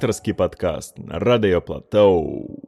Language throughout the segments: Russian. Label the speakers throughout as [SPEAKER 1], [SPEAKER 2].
[SPEAKER 1] рэдактарскі падкаст на радыёплатоу.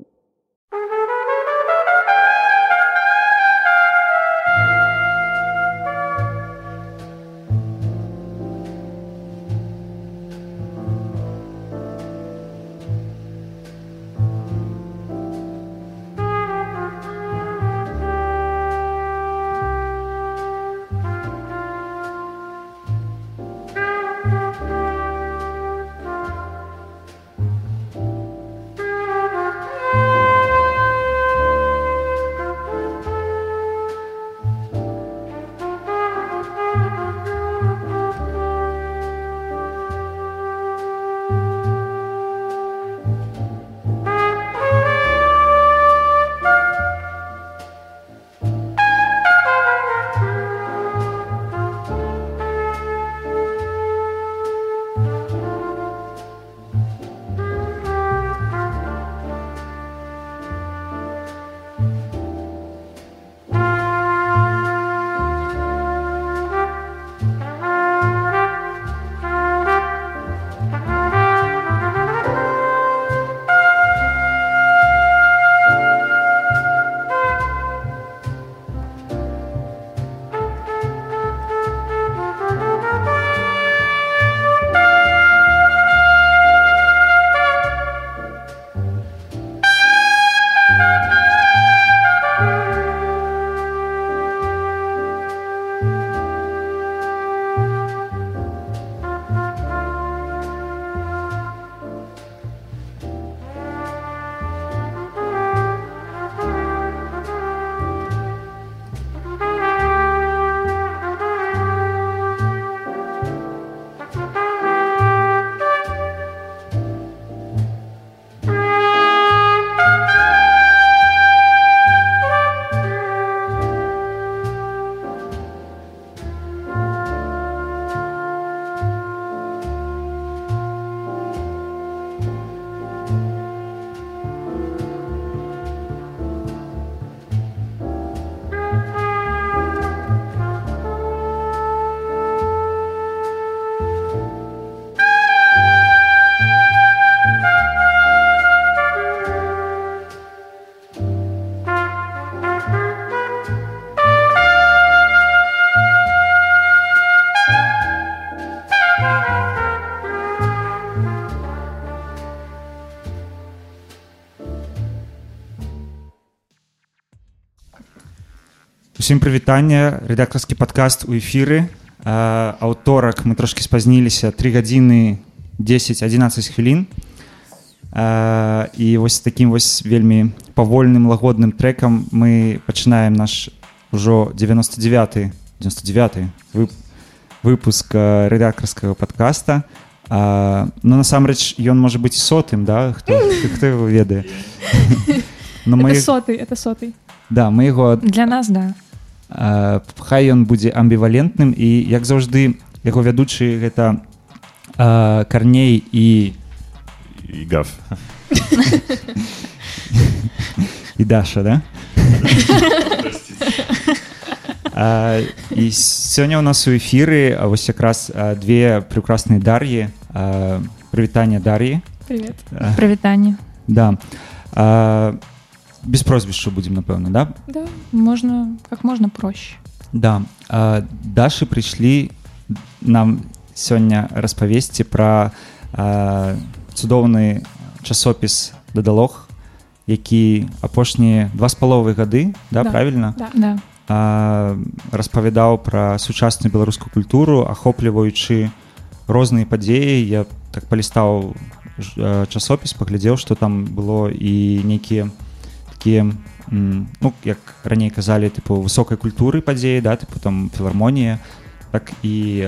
[SPEAKER 2] Усім прывітання рэдактарскі падкаст у эфіры аўторак мы трошки спазніліся 3 гадзіны 10-11 хвілін і вось таким вось вельмі павольным лагодным трекам мы пачынаем наш ужо 99 99 вып выпуск рэдактарскага подкаста а, ну насамрэч ён можа быць сотым да хто, хто его ведае
[SPEAKER 3] мы... соты это соты
[SPEAKER 2] да мы его
[SPEAKER 3] для нас да
[SPEAKER 2] хай ён будзе амбівалентным і як заўжды яго вядучы гэта а, карней і
[SPEAKER 1] і гав
[SPEAKER 2] і даша да а, і сёння у нас у эфіры а вось якраз а, две прекрасныя дар'і прывітання дар'і
[SPEAKER 3] прывітанне
[SPEAKER 2] да а, без прозвішча будзем напэўна да?
[SPEAKER 3] да можна как можна проще
[SPEAKER 2] да а, дашы прыйшлі нам сёння распавесці пра цудоўны часопіс дадалог які апошнія два з паловы гады да, да правильно
[SPEAKER 3] да, да.
[SPEAKER 2] распавядаў пра сучасную беларускую культуру ахопліваючы розныя падзеі я так палістаў часопіс паглядзеў што там было і нейкія такія ну як раней казалі тыпу высокай культуры падзеі да тыпу там філармонія так і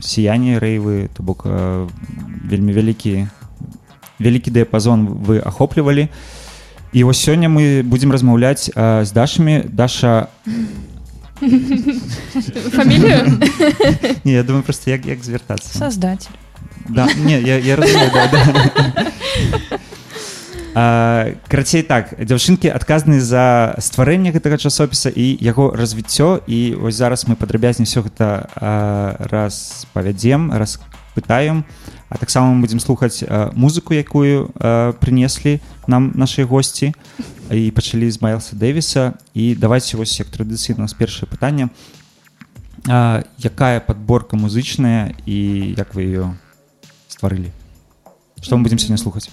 [SPEAKER 2] сіяние рэйвы то бок вельмі вялікі вялікі дыяпазон вы ахоплівалі і вось сёння мы будзем размаўляць з дашамі даша не я думаю просто як як звяртацца
[SPEAKER 3] создатель
[SPEAKER 2] да не я, я разумею, да, да. карацей так дзяўчынкі адказны за стварэнне гэтага часопіса і яго развіццё і вось зараз мы падрабязней все гэта распавядзем раз пытаем а таксама мы будзем слухаць э, музыку якую э, прынеслі нам нашыя госці і пачалі з майлса дэвіса і давайте вось як традыцыйна нас першае пытанне э, якая подборка музычная і як вы ее стварылі что мы будем сегодня слухаць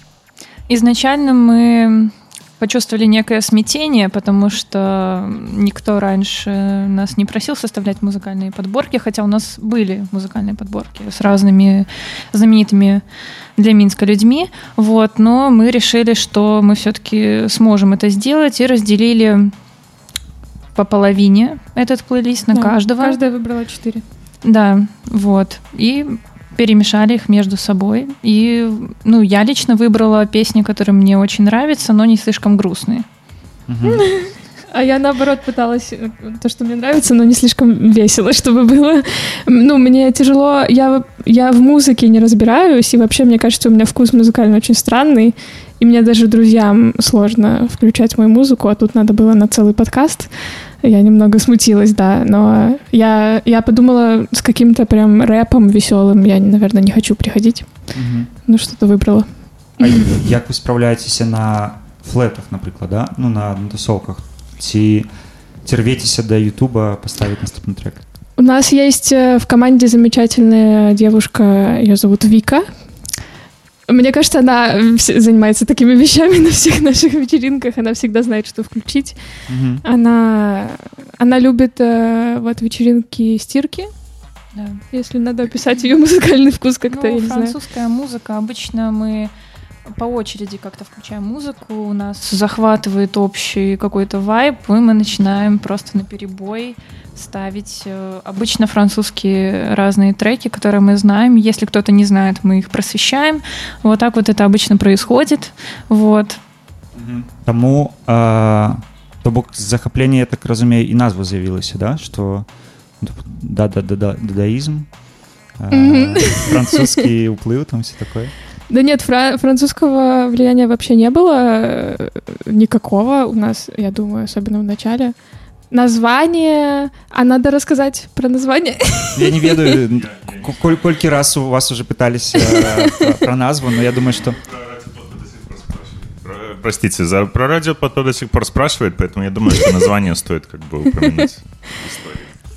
[SPEAKER 3] Изначально мы почувствовали некое смятение, потому что никто раньше нас не просил составлять музыкальные подборки, хотя у нас были музыкальные подборки с разными знаменитыми для Минска людьми, вот, но мы решили, что мы все-таки сможем это сделать и разделили по половине этот плейлист на да, каждого.
[SPEAKER 4] Каждая выбрала четыре.
[SPEAKER 3] Да, вот. И перемешали их между собой. И, ну, я лично выбрала песни, которые мне очень нравятся, но не слишком грустные.
[SPEAKER 4] А я, наоборот, пыталась э, то, что мне нравится, но не слишком весело, чтобы было. Ну, мне тяжело. Я, я в музыке не разбираюсь, и вообще, мне кажется, у меня вкус музыкальный очень странный. И мне даже друзьям сложно включать мою музыку, а тут надо было на целый подкаст. Я немного смутилась, да, но я, я подумала с каким-то прям рэпом веселым, я, наверное, не хочу приходить. Угу. Ну, что-то выбрала.
[SPEAKER 2] А як вы справляетесь на флетах, например, да? Ну, на, на тусовках? Ці, рветесь до Ютуба поставить наступный трек?
[SPEAKER 4] У нас есть э, в команде замечательная девушка, ее зовут Вика, мне кажется, она занимается такими вещами на всех наших вечеринках. Она всегда знает, что включить. Угу. Она, она любит э, вот вечеринки стирки. Да. Если надо описать ее музыкальный вкус как-то, ну,
[SPEAKER 3] я не французская знаю. музыка. Обычно мы по очереди как-то включаем музыку, у нас захватывает общий какой-то вайб, и мы начинаем просто на перебой ставить э, обычно французские разные треки, которые мы знаем. Если кто-то не знает, мы их просвещаем. Вот так вот это обычно происходит. Вот.
[SPEAKER 2] Тому э, то бок захапление, я так разумею, и назва заявилась, да, что да, да, да, да, дадаизм, э, французский уплыв, там все такое.
[SPEAKER 4] Да нет, фра- французского влияния вообще не было э, никакого у нас, я думаю, особенно в начале. Название, а надо рассказать про название.
[SPEAKER 2] Я не ведаю, коль, кольки раз у вас уже пытались э, про, про назву, но я думаю, что...
[SPEAKER 1] Простите, за, про радио потом до сих пор спрашивает, поэтому я думаю, что название стоит как бы упомянуть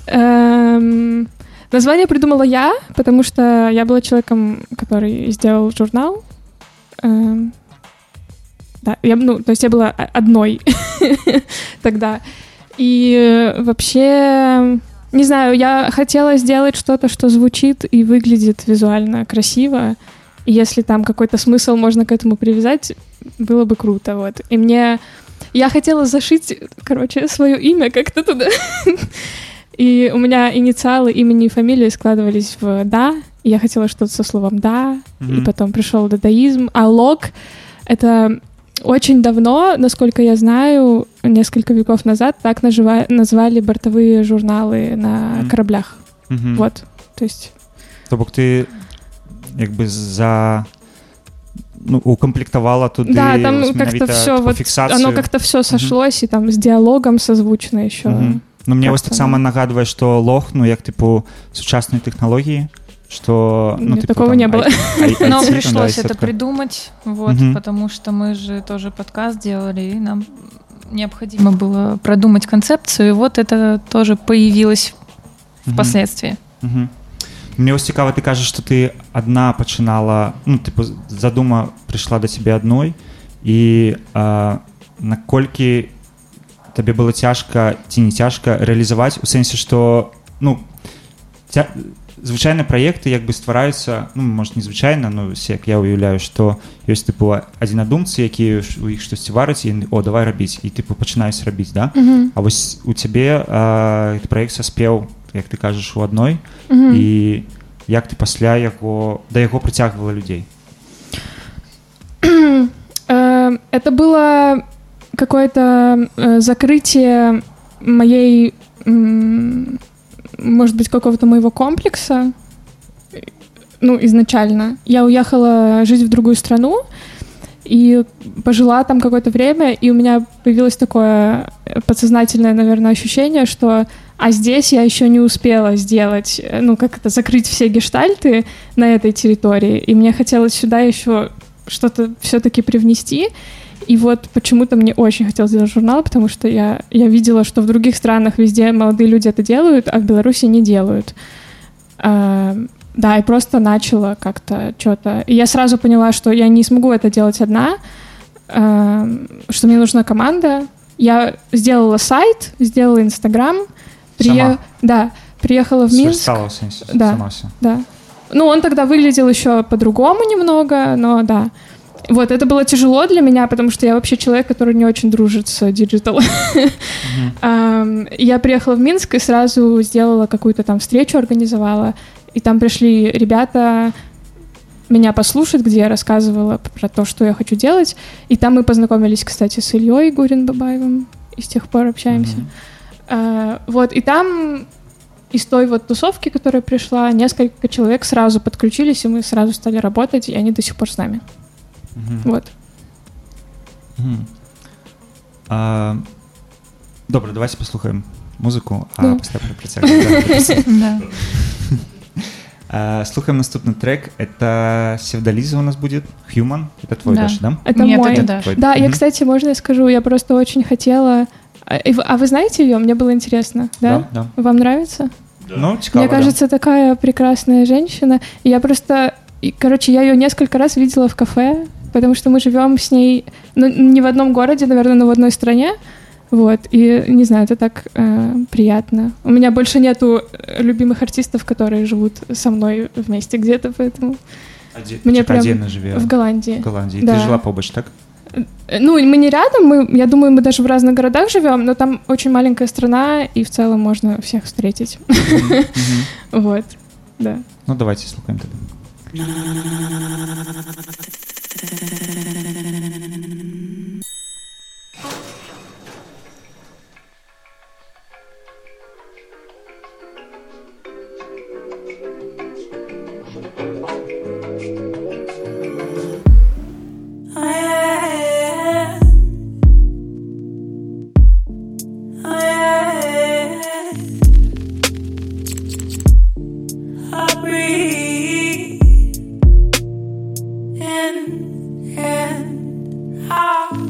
[SPEAKER 4] эм, Название придумала я, потому что я была человеком, который сделал журнал. Эм, да, я, ну, то есть я была одной тогда. И вообще, не знаю, я хотела сделать что-то, что звучит и выглядит визуально красиво. И если там какой-то смысл можно к этому привязать, было бы круто, вот. И мне... Я хотела зашить, короче, свое имя как-то туда. И у меня инициалы имени и фамилии складывались в «да», я хотела что-то со словом «да», и потом пришел дадаизм, а «лог» — это очень давно, насколько я знаю, несколько веков назад так нажива- назвали бортовые журналы на mm. кораблях. Mm-hmm. Вот, то есть...
[SPEAKER 2] То бок ты бы за ну, укомплектовала туды
[SPEAKER 4] да там как-то все вот оно как-то все сошлось mm-hmm. и там с диалогом созвучно еще mm-hmm.
[SPEAKER 2] Ну мне вось таксама нагадвае што лох ну як тыпу сучаснай тэхналогіі что
[SPEAKER 4] ну, типа, такого там, не было.
[SPEAKER 3] Нам пришлось это придумать, вот, потому что мы же тоже подкаст делали, и нам необходимо было продумать концепцию, и вот это тоже появилось впоследствии.
[SPEAKER 2] Мне вось цікава ты кажаш что ты одна пачынала ну типа задума пришла до тебе одной і наколькі табе было цяжка ці не цяжка рэалізаваць у сэнсе что ну ця звычайна праекты як бы ствараюцца ну может незвычайна ну як я уяўляю что ёсць тыпу адзінадумцы якія у іх штосьці варыць і о давай рабіць і тыпу пачынаюць рабіць да mm -hmm. А вось у цябе праект саспеў як ты кажаш у адной mm -hmm. і як ты пасля яго да яго прыцягвала людзей
[SPEAKER 4] это было какое-то э, закрытие моей может быть, какого-то моего комплекса, ну, изначально. Я уехала жить в другую страну и пожила там какое-то время, и у меня появилось такое подсознательное, наверное, ощущение, что А здесь я еще не успела сделать, ну, как это, закрыть все гештальты на этой территории. И мне хотелось сюда еще что-то все-таки привнести. И вот почему-то мне очень хотелось сделать журнал, потому что я, я видела, что в других странах везде молодые люди это делают, а в Беларуси не делают. А, да, и просто начала как-то что-то. И я сразу поняла, что я не смогу это делать одна, а, что мне нужна команда. Я сделала сайт, сделала Инстаграм.
[SPEAKER 2] Сама?
[SPEAKER 4] Да, приехала в Минск.
[SPEAKER 2] Стала
[SPEAKER 4] Да.
[SPEAKER 2] сама.
[SPEAKER 4] Да. Ну, он тогда выглядел еще по-другому немного, но да. Вот, это было тяжело для меня, потому что я вообще человек, который не очень дружит с digital. Я приехала в Минск и сразу сделала какую-то там встречу, организовала. И там пришли ребята меня послушать, где я рассказывала про то, что я хочу делать. И там мы познакомились, кстати, с Ильей Гурин-Бабаевым. И с тех пор общаемся. А, Вот, и там из той вот тусовки, которая пришла, несколько человек сразу подключились, и мы сразу стали работать, и они до сих пор с нами.
[SPEAKER 2] Мгм.
[SPEAKER 4] Вот.
[SPEAKER 2] Мгм. А, Добре, давайте послухаємо музику, а
[SPEAKER 4] Да.
[SPEAKER 2] після працюємо.
[SPEAKER 3] Да.
[SPEAKER 2] А, Слухаем наступный трек. Это Севдализа у нас будет. Human. Это твой
[SPEAKER 3] Да.
[SPEAKER 2] Даша, да?
[SPEAKER 4] Это
[SPEAKER 3] Нет,
[SPEAKER 4] мой.
[SPEAKER 3] это да.
[SPEAKER 2] Твой.
[SPEAKER 4] Да, я,
[SPEAKER 2] Мгм.
[SPEAKER 4] кстати, можно я скажу, я просто очень хотела... А и вы- а вы знаете ее? Мне было интересно, да?
[SPEAKER 2] Да.
[SPEAKER 4] Вам нравится?
[SPEAKER 2] Ну, цікаво,
[SPEAKER 4] Мне
[SPEAKER 2] да.
[SPEAKER 4] кажется, такая прекрасная женщина. И я просто... и, короче, я ее несколько раз видела в кафе, потому что мы живем с ней, ну, не в одном городе, наверное, но в одной стране. Вот, и не знаю, это так э, приятно. У меня больше нету э, любимых артистов, которые живут со мной вместе где-то, поэтому
[SPEAKER 2] Оде-
[SPEAKER 4] Мне
[SPEAKER 2] типа
[SPEAKER 4] прям
[SPEAKER 2] отдельно живе
[SPEAKER 4] в Голландии.
[SPEAKER 2] в Голландии.
[SPEAKER 4] Да.
[SPEAKER 2] Ты жила побач, так?
[SPEAKER 4] Э, Ну, мы не рядом, мы, я думаю, мы даже в разных городах живем, но там очень маленькая страна, и в целом можно всех встретить. Вот, да.
[SPEAKER 2] Ну, давайте слухаємо тоді.
[SPEAKER 5] breathe.
[SPEAKER 2] far.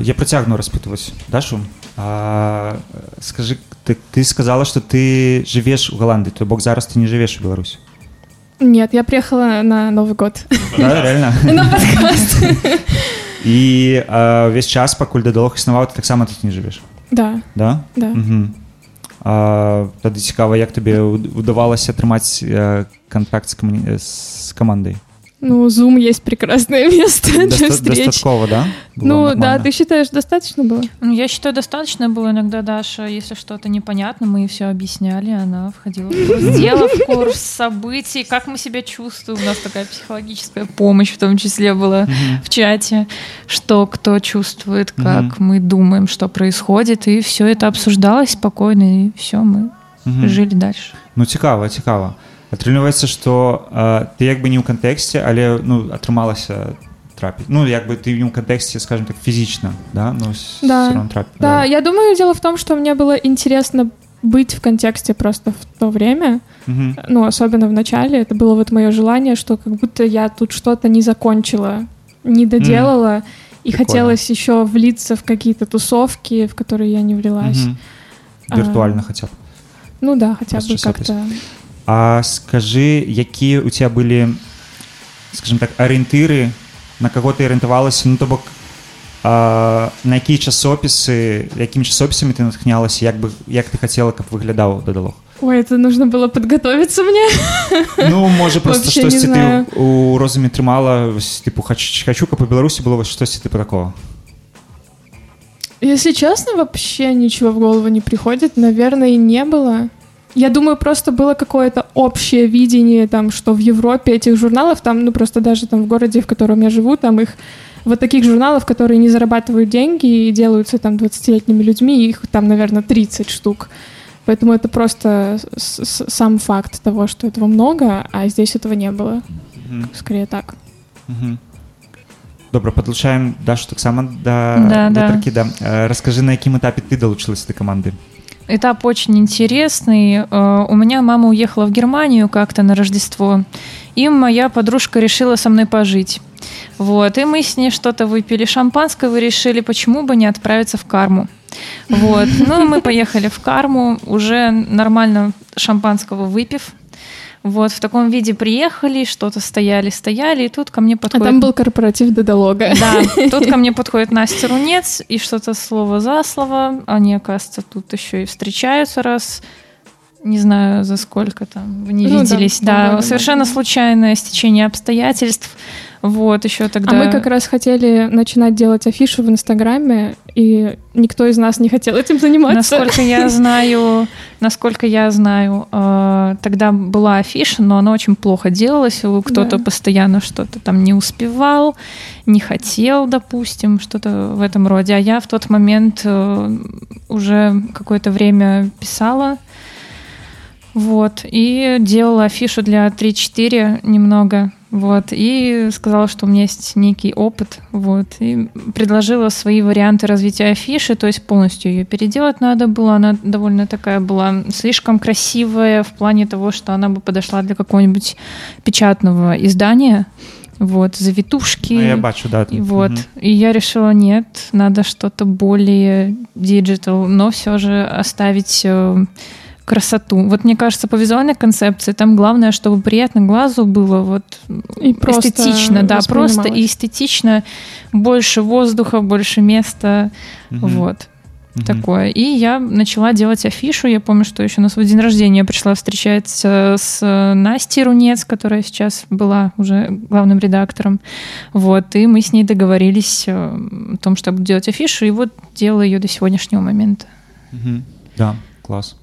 [SPEAKER 2] Я працягну распытывать Дашу. А, э, Скажи, ты, ты сказала, что ты живешь в Голландии, то бок зараз ты не живешь в Беларуси.
[SPEAKER 4] Нет, я приехала на Новый год.
[SPEAKER 2] Да, реально?
[SPEAKER 4] На подкаст.
[SPEAKER 2] І а, весь час, пакуль дадалог існаваў, ты таксама тут не живеш.
[SPEAKER 4] Да,
[SPEAKER 2] Да?
[SPEAKER 4] да.
[SPEAKER 2] Угу. А, тады цікава, як табе удавалася атрымаць э, контакт з, камуні... з камандай?
[SPEAKER 4] Ну, Zoom есть прекрасное место для
[SPEAKER 2] Доста-
[SPEAKER 4] встреч.
[SPEAKER 2] Дастаткова, да? Было
[SPEAKER 4] Ну, да,
[SPEAKER 2] нормально?
[SPEAKER 4] ты считаешь, достаточно было?
[SPEAKER 3] Ну, Я считаю, достаточно было иногда Даша, если что-то непонятно, мы ей все объясняли, она входила в курс дела, в курс событий, как мы себя чувствуем. У нас такая психологическая помощь в том числе была в чате, что кто чувствует, как мы думаем, что происходит, и все это обсуждалось спокойно, и все, мы жили дальше.
[SPEAKER 2] Ну цікава, цікава Атрымліваецца, што э, ты як бы не ў кантэксце, але ну атрымалася трапіць. Ну як бы ты не ў кантэксце, скажем так, фізічна, да? Ну, с-
[SPEAKER 4] Да.
[SPEAKER 2] всё равно трап...
[SPEAKER 4] Да, я думаю, дело в том, что мне было интересно быть в контексте просто в то время,
[SPEAKER 2] Мгм.
[SPEAKER 4] ну, особенно в начале, это было вот мое желание, что как будто я тут что-то не закончила, не доделала, и
[SPEAKER 2] Прикольно.
[SPEAKER 4] хотелось еще влиться в какие-то тусовки, в которые я не влилась.
[SPEAKER 2] Мгм.
[SPEAKER 4] А.
[SPEAKER 2] Віртуальна хаця б.
[SPEAKER 4] Ну да, хотя бы
[SPEAKER 2] Расчесатись.
[SPEAKER 4] как-то.
[SPEAKER 2] А скажы, якія у тебя былі скажем так арыентыры на каго ты арыентавалася ну то бок а, на якія часопісы якімі часопісамі ты натхнялася як бы як ты хацела каб выглядаў дадалог
[SPEAKER 4] Ой, это нужно было подготовиться мне.
[SPEAKER 2] Ну можа просто
[SPEAKER 4] Вообще не
[SPEAKER 2] штосьці ты
[SPEAKER 4] знаю.
[SPEAKER 2] у розуме трымала вось, типу хач, хочу каб у беларусі было вось штосьці типу такого
[SPEAKER 4] Если честно, вообще ничего в голову не приходит. Наверное, и не было. Я думаю, просто было какое-то общее видение, там, что в Европе этих журналов, там, ну, просто даже там в городе, в котором я живу, там их вот таких журналов, которые не зарабатывают деньги и делаются там 20-летними людьми, их там, наверное, 30 штук. Поэтому это просто сам факт того, что этого много, а здесь этого не было. Скорее так.
[SPEAKER 2] Мгм. добра падлучаем дашу таксама да,
[SPEAKER 3] Да, да.
[SPEAKER 2] таркі да. Э, расскажы на якім этапе ты далучылася да каманды
[SPEAKER 3] Этап очень интересный. Э, У меня мама уехала в Германию как-то на Рождество, и моя подружка решила со мной пожить. Вот, и мы с ней что-то выпили шампанского и решили, почему бы не отправиться в Карму. Вот, ну мы поехали в Карму, уже нормально шампанского выпив. Вот, в таком виде приехали, что-то стояли, стояли, и тут ко мне
[SPEAKER 4] А
[SPEAKER 3] подходит...
[SPEAKER 4] там был корпоратив додолога.
[SPEAKER 3] Да, тут ко мне подходит Настя Рунец, и что-то слово за слово. Они, оказывается, тут еще и встречаются раз. Не знаю, за сколько там вы не
[SPEAKER 4] Ну да,
[SPEAKER 3] виделись.
[SPEAKER 4] два
[SPEAKER 3] Да,
[SPEAKER 4] года,
[SPEAKER 3] совершенно
[SPEAKER 4] да.
[SPEAKER 3] случайное стечение обстоятельств. Вот, еще тогда...
[SPEAKER 4] А мы как раз хотели начинать делать афишу в Инстаграме, и никто из нас не хотел этим заниматься.
[SPEAKER 3] Насколько я знаю, насколько я знаю, э, тогда была афиша, но она очень плохо делалась. Кто-то
[SPEAKER 4] Да.
[SPEAKER 3] постоянно что-то там не успевал, не хотел, допустим, что-то в этом роде. А я в тот момент э, уже какое-то время писала. Вот, и делала афишу для 3-4 немного, вот, и сказала, что у меня есть некий опыт, вот, и предложила свои варианты развития афиши, то есть полностью ее переделать надо было, она довольно такая была слишком красивая в плане того, что она бы подошла для какого-нибудь печатного издания, вот, завитушки.
[SPEAKER 2] ну, я бачу да
[SPEAKER 3] И вот. И я решила, нет, надо что-то более digital, но все же оставить э, красоту. Вот мне кажется, по визуальной концепции там главное, чтобы приятно глазу было вот
[SPEAKER 4] И просто
[SPEAKER 3] эстетично, да, просто и эстетично, больше воздуха, больше места, вот такое. И я начала делать афишу. Я помню, что еще на свой день рождения я пришла встречаться с Настей Рунец, которая сейчас была уже главным редактором. Вот, и мы с ней договорились э, о том, что я буду делать афишу, и вот делала ее до сегодняшнего момента.
[SPEAKER 2] Мгм. Да, клас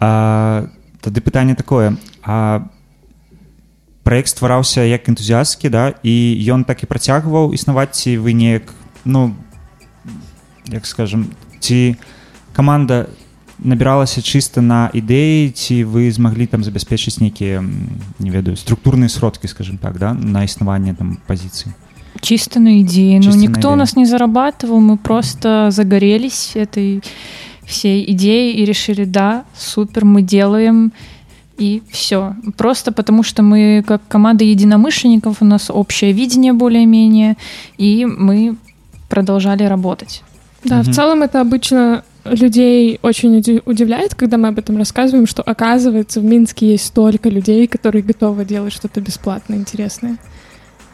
[SPEAKER 2] А, тады пытанне такое а праект ствараўся як энтузіасткі да і ён так і працягваў існаваць ці вы неяк ну як скажем ці каманда набіралася чыста на ідэі ці вы змаглі там забяспечыць нейкія м, не ведаю структурныя сродкі скажем так да на існаванне там пазіцыі
[SPEAKER 3] Чисто на идее.
[SPEAKER 2] Чисто
[SPEAKER 3] ну,
[SPEAKER 2] на
[SPEAKER 3] никто у
[SPEAKER 2] идее.
[SPEAKER 3] нас не зарабатывал, мы просто загорелись этой всей идеей и решили, да, супер, мы делаем, и все. Просто потому что мы, как команда единомышленников, у нас общее видение более-менее, и мы продолжали работать.
[SPEAKER 4] Да, в
[SPEAKER 2] Мгм.
[SPEAKER 4] целом это обычно людей очень уди- удивляет, когда мы об этом рассказываем, что оказывается в Минске есть столько людей, которые готовы делать что-то бесплатно интересное.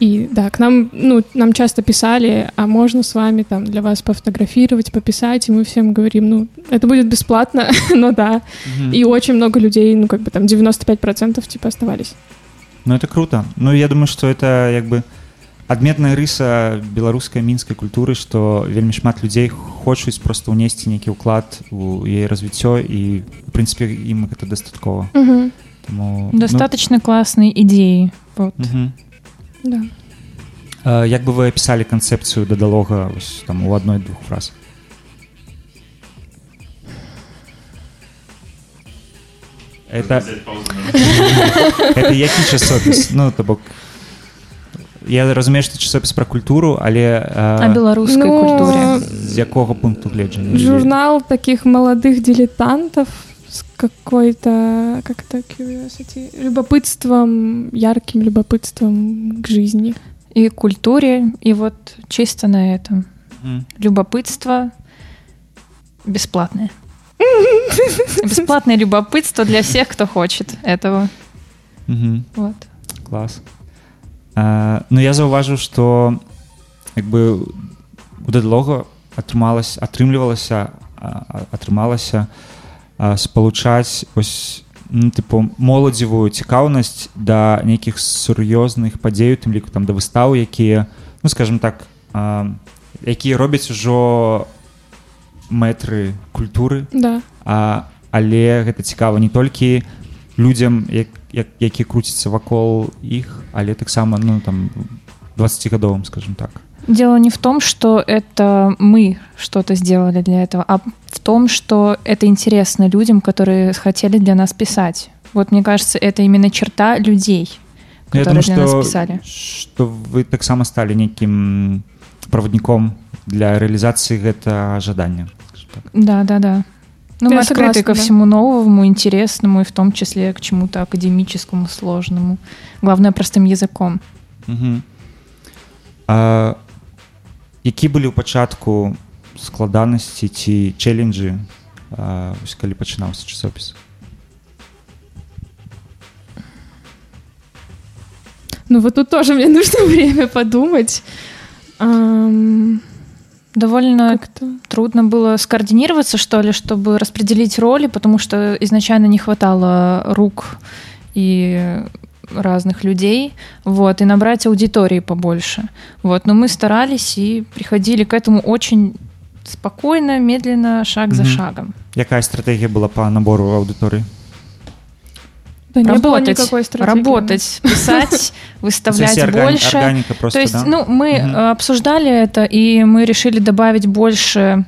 [SPEAKER 4] И да, к нам, ну, нам часто писали, а можно с вами там для вас пофотографировать, пописать, и мы всем говорим, ну, это будет бесплатно, но да.
[SPEAKER 2] Мгм.
[SPEAKER 4] И очень много людей, ну, как бы там 95% типа оставались.
[SPEAKER 2] Ну, это круто. Ну, я думаю, што это як бы адметная рыса беларускай мінскай культуры, што вельмі шмат людзей хочуць проста ўнесці нейкі ўклад у яе развіццё і в прынцыпе ім гэта дастаткова.
[SPEAKER 4] Мгм.
[SPEAKER 2] Таму, ну,
[SPEAKER 3] Достаточно классные идеи. Вот.
[SPEAKER 2] мгм.
[SPEAKER 4] Да.
[SPEAKER 2] А, Як бы вы апісалі канцэпцыю дадалога вось, там у адной-двух фраз? Это, это які часопіс? Ну, то бок, я разумею, што часопіс пра культуру, але
[SPEAKER 3] О
[SPEAKER 2] а,
[SPEAKER 3] белорусской
[SPEAKER 4] Ну,
[SPEAKER 3] культуре.
[SPEAKER 2] з якога пункту гледжання?
[SPEAKER 4] Журнал таких молодых дилетантов с какой-то, как это, curiosity, любопытством, ярким любопытством к жизни.
[SPEAKER 3] И культуре, и вот чисто на этом.
[SPEAKER 2] Мгм.
[SPEAKER 3] Любопытство бесплатное. Бесплатное любопытство для всех, кто хочет этого.
[SPEAKER 2] Мгм.
[SPEAKER 3] Вот.
[SPEAKER 2] Клас. А, ну я заўважыў што як бы у дэдлога атрымалась атрымлівалася а, а, атрымалася а, спалучаць ось ну, тыпу моладзевую цікаўнасць да нейкіх сур'ёзных падзей у тым ліку там да выстаў якія ну скажем так а, якія робяць ужо мэтры культуры
[SPEAKER 4] Да.
[SPEAKER 2] а, але гэта цікава не толькі людзям як, як, які круцяцца вакол іх але таксама ну там 20гадовым скажем так
[SPEAKER 3] Дело не в том, что это мы что-то сделали для этого, а в том, что это интересно людям, которые хотели для нас писать. Вот мне кажется, это именно черта людей,
[SPEAKER 2] Ну,
[SPEAKER 3] которые для нас писали.
[SPEAKER 2] что вы таксама сталі нейкім правадніком для рэалізацыі гэта жадання скажем так.
[SPEAKER 3] Да, да, да. Ну,
[SPEAKER 4] Я
[SPEAKER 3] мы открыты
[SPEAKER 4] согласна,
[SPEAKER 3] ко
[SPEAKER 4] да.
[SPEAKER 3] всему новому, интересному, и в том числе к чему-то академическому, сложному. Главное, простым языком.
[SPEAKER 2] Мгм. А, які былі ў пачатку складанасці ці челленджы а, вось калі пачынаўся часопіс
[SPEAKER 4] Ну вот тут тоже мне нужно время подумать. Ам,
[SPEAKER 3] Довольно
[SPEAKER 4] Как-то...
[SPEAKER 3] трудно было скоординироваться, что ли, чтобы распределить роли, потому что изначально не хватало рук и разных людей, вот, и набрать аудитории побольше. Вот, но мы старались и приходили к этому очень спокойно, медленно, шаг за
[SPEAKER 2] Мгм.
[SPEAKER 3] шагом.
[SPEAKER 2] якая стратэгія была по набору аўдыторыі
[SPEAKER 4] Да не было
[SPEAKER 3] работать,
[SPEAKER 4] никакой стратегии.
[SPEAKER 3] работать, писать, выставлять больше.
[SPEAKER 2] органика просто
[SPEAKER 3] То есть,
[SPEAKER 2] да?
[SPEAKER 3] ну, мы
[SPEAKER 2] Мгм.
[SPEAKER 3] э, обсуждали это, и мы решили добавить больше,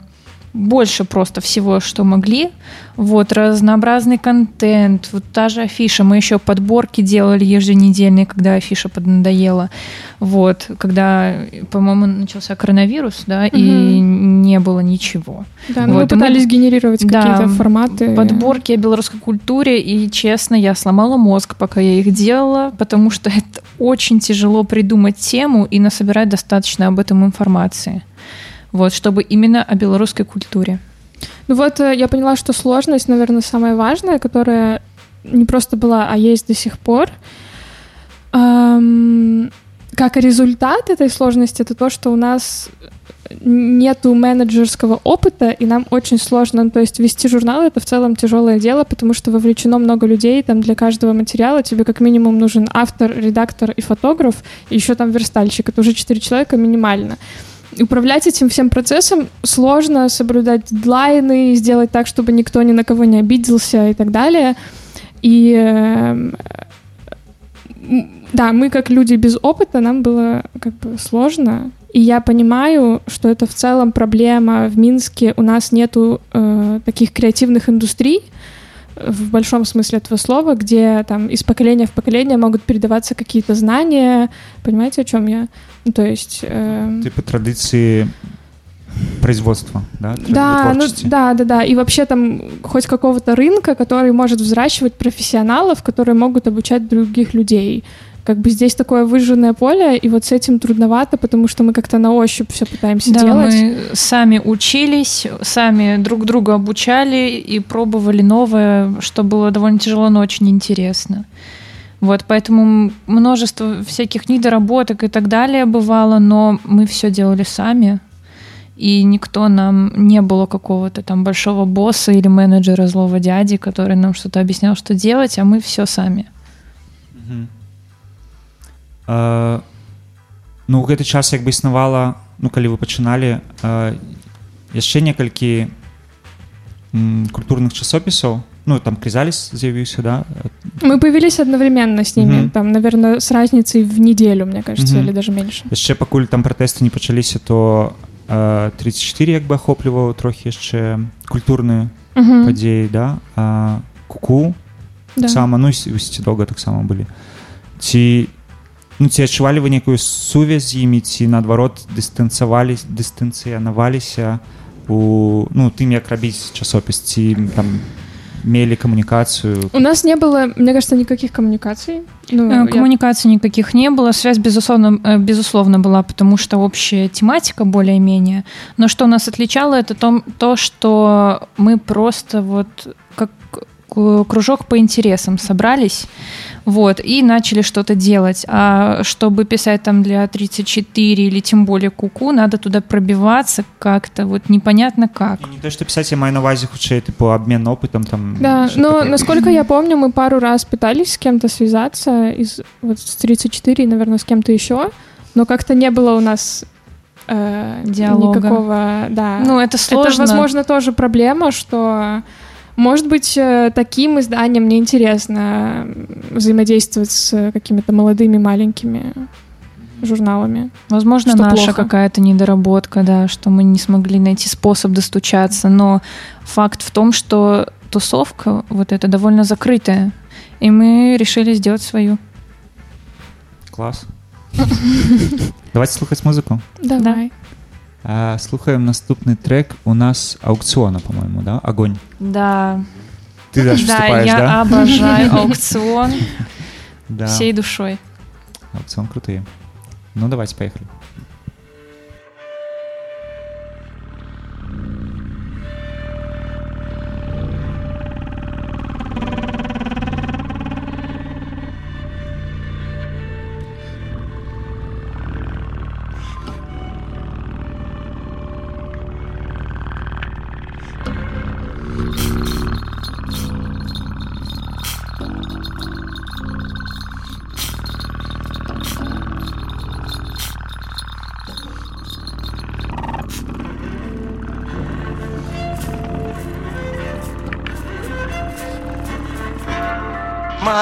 [SPEAKER 3] больше просто всего, что могли. Вот, разнообразный контент, вот та же афиша. Мы еще подборки делали еженедельные, когда афиша поднадоела. Вот, когда, по-моему, начался коронавирус, да, и не было ничего.
[SPEAKER 4] Да, ну,
[SPEAKER 3] Вот,
[SPEAKER 4] мы
[SPEAKER 3] и мы-
[SPEAKER 4] пытались генерировать
[SPEAKER 3] Да,
[SPEAKER 4] какие-то форматы.
[SPEAKER 3] Подборки о белорусской культуре, и, честно, я сломала мозг, пока я их делала, потому что это очень тяжело придумать тему и насобирать достаточно об этом информации. Вот, чтобы именно о белорусской культуре.
[SPEAKER 4] Ну вот э, я поняла, что сложность, наверное, самая важная, которая не просто была, а есть до сих пор. Ам, как результат этой сложности, это то, что у нас нету менеджерского опыта, и нам очень сложно, ну, то есть вести журнал это в целом тяжелое дело, потому что вовлечено много людей, там для каждого материала тебе как минимум нужен автор, редактор и фотограф, и еще там верстальщик, это уже четыре человека минимально. Управлять этим всем процессом сложно, соблюдать дедлайны, сделать так, чтобы никто ни на кого не обиделся и так далее. И м, да, мы как люди без опыта, нам было как бы сложно. И я понимаю, что это в целом проблема в Минске. У нас нету э, таких креативных индустрий э, в большом смысле этого слова, где там из поколения в поколение могут передаваться какие-то знания. Понимаете, о чем я? Ну, то есть... эм,
[SPEAKER 2] типа традыцыі производства да,
[SPEAKER 4] да, ну, да, да, да. И вообще там хоть какого-то рынка, который может взращивать профессионалов, которые могут обучать других людей. Как бы здесь такое выжженное поле, и вот с этим трудновато, потому что мы как-то на ощупь все пытаемся
[SPEAKER 3] Да,
[SPEAKER 4] делать.
[SPEAKER 3] мы сами учились, сами друг друга обучали и пробовали новое, что было довольно тяжело, но очень интересно. Вот, поэтому множество всяких недоработок и так далее бывало, но мы все делали сами, и никто нам не было какого-то там большого босса или менеджера злого дяди, который нам что-то объяснял, что делать, а мы все сами
[SPEAKER 2] Э, ну гэты час як бы існавала ну калі вы пачыналі э, яшчэ некалькі м, культурных часопісаў ну там крызаліс з'явіўся да
[SPEAKER 4] Мы появились одновременно с ними,
[SPEAKER 2] Мгм.
[SPEAKER 4] там, наверное, с разницей в неделю, мне кажется,
[SPEAKER 2] Мгм.
[SPEAKER 4] или даже меньше.
[SPEAKER 2] яшчэ пакуль там пратэсты не пачаліся то э, 34 як бы ахопліваў трохі яшчэ культурную
[SPEAKER 4] Мгм.
[SPEAKER 2] падзеі да а, куку
[SPEAKER 4] Да.
[SPEAKER 2] таксама ну ісці доўга таксама былі ці ну ці адчувалі вы некую сувязь з імі ці наадварот дыстанцавалі дыстанцыянаваліся у ну тым як рабіць часопіс ці там мелі камунікацыю
[SPEAKER 4] У нас не было, мне кажется, никаких коммуникаций. Ну,
[SPEAKER 3] Э,
[SPEAKER 4] я-
[SPEAKER 3] Коммуникаций никаких не было, связь безусловно, э, безусловно была, потому что общая тематика более-менее. Но что нас отличало, это том, то, что мы просто вот как к- кружок по интересам собрались, вот, и начали что-то делать. А чтобы писать там для 34 или тем более куку, надо туда пробиваться как-то, вот непонятно как.
[SPEAKER 2] не то што пісаць я маю на увазе хутчэй типу абмен опытам там
[SPEAKER 4] Да,
[SPEAKER 2] что
[SPEAKER 4] но
[SPEAKER 2] такое.
[SPEAKER 4] насколько я помню, мы пару раз пытались с кем-то связаться, из вот с 34, и, наверное, с кем-то еще, но как-то не было у нас э,
[SPEAKER 3] Диалога.
[SPEAKER 4] никакого, да.
[SPEAKER 3] Ну, это сложно.
[SPEAKER 4] Это, возможно, тоже проблема, что, может быть, э, таким изданиям неинтересно м, взаимодействовать с какими-то молодыми маленькими журналами.
[SPEAKER 3] Возможно,
[SPEAKER 4] Что
[SPEAKER 3] наша какая-то недоработка, да, что мы не смогли найти способ достучаться, но факт в том, что тусовка вот эта довольно закрытая, и мы решили сделать свою.
[SPEAKER 2] клас давайте слухаць музыку
[SPEAKER 4] Давай.
[SPEAKER 2] А, слухаем наступны трек. У нас аукцыона по-моему да? Огонь.
[SPEAKER 3] Да,
[SPEAKER 2] ты даже
[SPEAKER 3] да,
[SPEAKER 2] вступаешь
[SPEAKER 3] я
[SPEAKER 2] да?
[SPEAKER 3] обожаю аукцион
[SPEAKER 2] да.
[SPEAKER 3] всей душой.
[SPEAKER 2] аукцион крутые ну давайте поехали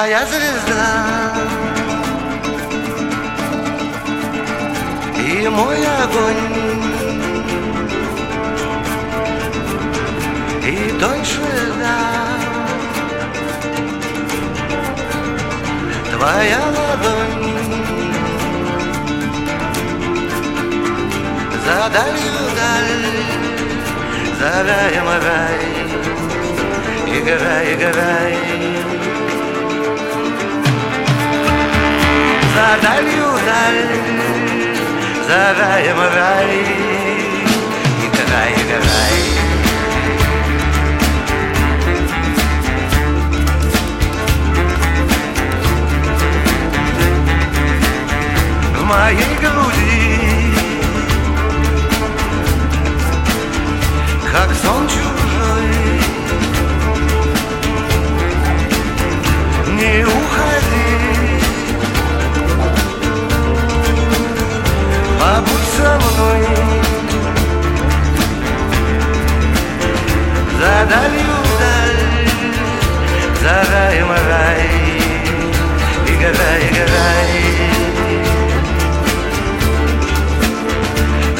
[SPEAKER 6] моя звезда. И мой огонь. И тоньше льда твоя ладонь. За далью даль за раем рай играй играй за далью даль, за раем рай, играй, играй. В моей груди, как сон чужой, не уходи. Со мной. За далью даль, за раем рай Играй, играй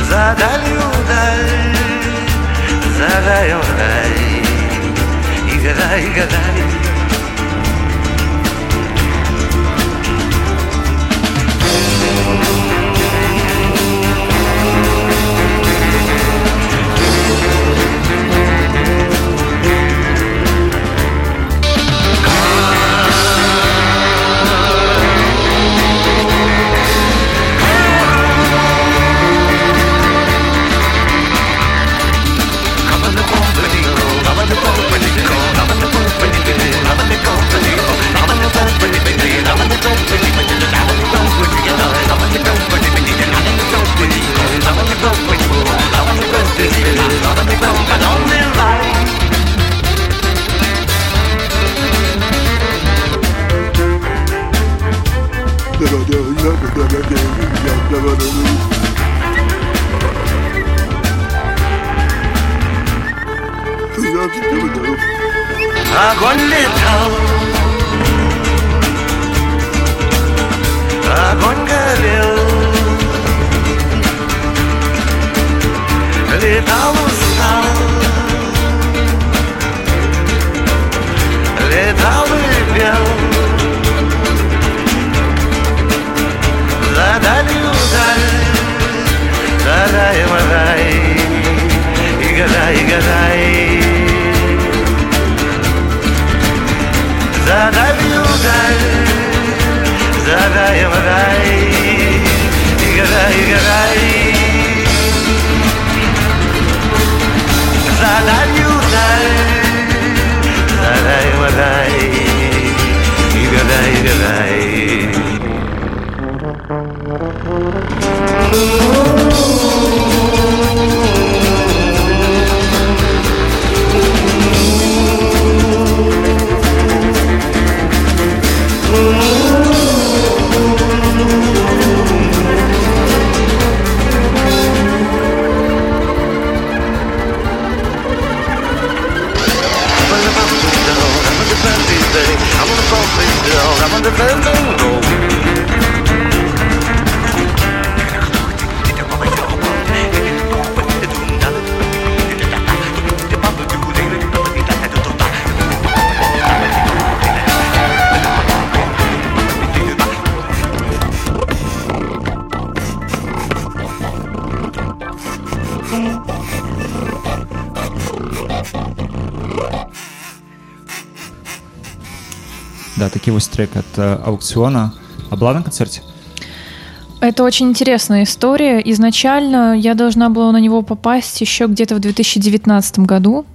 [SPEAKER 6] За далью даль, за раем рай Играй, играй Огонь летал. Огонь горел. Летал, устал. Летал и пел.
[SPEAKER 2] Трек ад э, аукцыёна а была на канцэрце
[SPEAKER 3] Это очень интересная история. Изначально я должна была на него попасть еще где-то в 2019 году.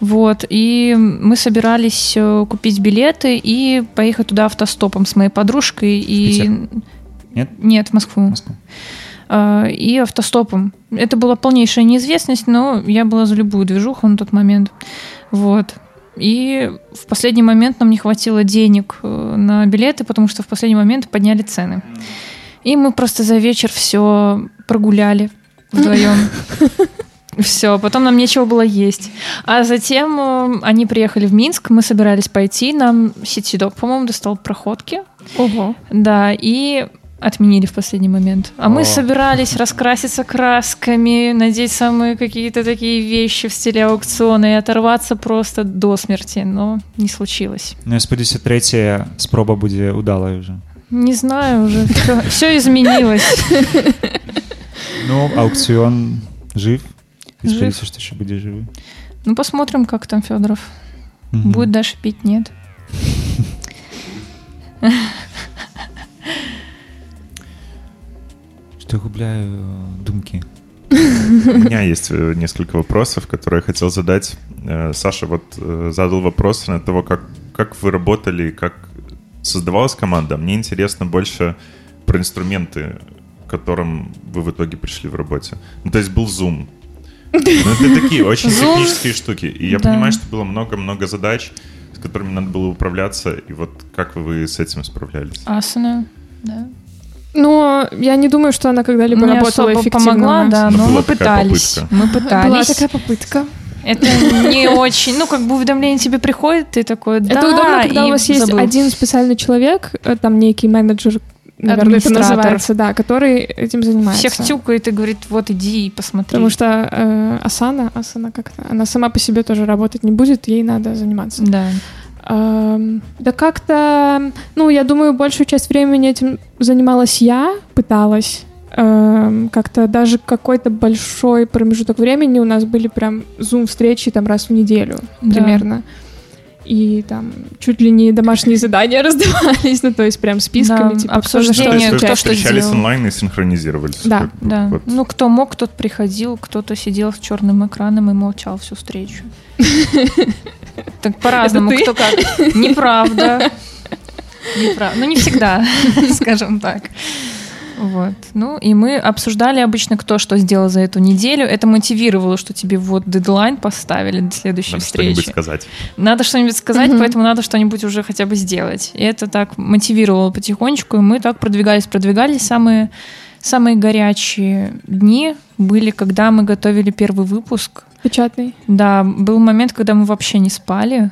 [SPEAKER 3] Вот. И мы собирались э, купить билеты и поехать туда автостопом с моей подружкой. И...
[SPEAKER 2] Питер? Нет?
[SPEAKER 3] Нет, в Москву.
[SPEAKER 2] Москву
[SPEAKER 3] А, И автостопом. Это была полнейшая неизвестность, но я была за любую движуху на тот момент. Вот. И в последний момент нам не хватило денег э, на билеты, потому что в последний момент подняли цены. И мы просто за вечер все прогуляли вдвоем. Все, потом нам нечего было есть. А затем э, они приехали в Минск, мы собирались пойти, нам Ситидок, по-моему, достал проходки.
[SPEAKER 4] Ого.
[SPEAKER 3] Да, и отменили в последний момент. А
[SPEAKER 2] О.
[SPEAKER 3] мы собирались раскраситься красками, надеть самые какие-то такие вещи в стиле аукциона и оторваться просто до смерти, но не случилось.
[SPEAKER 2] Ну я спадзяюся трэцяя спроба будзе удалая уже
[SPEAKER 3] Не знаю уже, все изменилось.
[SPEAKER 2] ну аукцыён жив
[SPEAKER 3] Жив.
[SPEAKER 2] спадзяюся што яшчэ будзе жывы
[SPEAKER 3] Ну, посмотрим, как там Федоров. Будет дальше пить, нет.
[SPEAKER 2] что я губляю э, думкі
[SPEAKER 1] У меня есть э, несколько вопросов, которые я хотел задать. Э, Саша вот задал вопрос на того, как, как вы работали, как создавалась команда. Мне интересно больше про инструменты, к которым вы в итоге пришли в работе. Ну, то есть был Zoom. Ну, это такие очень
[SPEAKER 3] Zoom,
[SPEAKER 1] технические штуки. И я
[SPEAKER 3] да.
[SPEAKER 1] понимаю, что было много-много задач, с которыми надо было управляться. И вот как вы с этим справлялись?
[SPEAKER 3] Асана, да.
[SPEAKER 4] Но я не думаю, что она когда-либо
[SPEAKER 3] Не
[SPEAKER 4] работала
[SPEAKER 3] особо
[SPEAKER 4] эффективно.
[SPEAKER 3] помогла, да,
[SPEAKER 1] Но
[SPEAKER 3] но
[SPEAKER 1] была
[SPEAKER 3] мы
[SPEAKER 1] такая
[SPEAKER 3] пытались.
[SPEAKER 1] попытка.
[SPEAKER 3] Мы
[SPEAKER 4] Была
[SPEAKER 3] пытались.
[SPEAKER 4] такая попытка.
[SPEAKER 3] Это не очень, ну, как бы уведомление тебе приходит, ты такой, да,
[SPEAKER 4] это удобно, когда у вас есть
[SPEAKER 3] забыл.
[SPEAKER 4] один специальный человек, э, там некий менеджер, наверное, это называется, да, который этим занимается.
[SPEAKER 3] Всех тюкает и говорит, вот иди и посмотри.
[SPEAKER 4] Потому что э, Асана, Асана как-то, она сама по себе тоже работать не будет, ей надо заниматься.
[SPEAKER 3] Да.
[SPEAKER 4] Эм, да как-то, ну, я думаю, большую часть времени этим занималась я, пыталась. Эм, как-то даже какой-то большой промежуток времени у нас были прям зум-встречи там раз в неделю
[SPEAKER 3] Да.
[SPEAKER 4] примерно. И там чуть ли не домашние задания раздавались, ну, то есть прям списками,
[SPEAKER 3] Да,
[SPEAKER 4] типа, кто
[SPEAKER 3] обсуждение,
[SPEAKER 4] что
[SPEAKER 1] То есть вы
[SPEAKER 3] кто что
[SPEAKER 1] встречались
[SPEAKER 3] сделал.
[SPEAKER 1] онлайн и синхронизировались?
[SPEAKER 4] Да,
[SPEAKER 1] как
[SPEAKER 3] Да.
[SPEAKER 1] вот.
[SPEAKER 3] Ну, кто мог, тот приходил, кто-то сидел с черным экраном и молчал всю встречу. Так по-разному, кто как. Неправда. Неправда. Ну, не всегда, скажем так. Вот. Ну, и мы обсуждали обычно, кто что сделал за эту неделю. Это мотивировало, что тебе вот дедлайн поставили до следующей
[SPEAKER 1] Надо что-нибудь
[SPEAKER 3] встречи.
[SPEAKER 1] сказать.
[SPEAKER 3] Надо что-нибудь сказать,
[SPEAKER 4] Мгм.
[SPEAKER 3] поэтому надо что-нибудь уже хотя бы сделать. И это так мотивировало потихонечку, и мы так продвигались, продвигались. Самые самые горячие дни были, когда мы готовили первый выпуск.
[SPEAKER 4] Печатный.
[SPEAKER 3] Да, был момент, когда мы вообще не спали.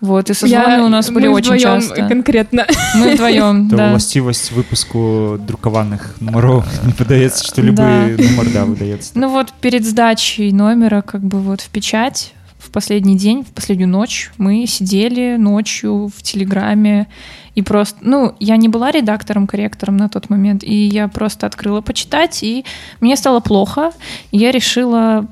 [SPEAKER 3] Вот, и созвоны у нас были очень часто.
[SPEAKER 4] конкретно.
[SPEAKER 3] Мы вдвоем, да.
[SPEAKER 2] властивость выпуску друкованных номеров не выдається, що любий
[SPEAKER 3] Да.
[SPEAKER 2] номер да, видається.
[SPEAKER 3] Ну вот перед сдачей номера как бы вот в печать в последний день, в последнюю ночь мы сидели ночью в Телеграме и просто, ну, я не была редактором-корректором на тот момент, и я просто открыла почитать, и мне стало плохо, и я решила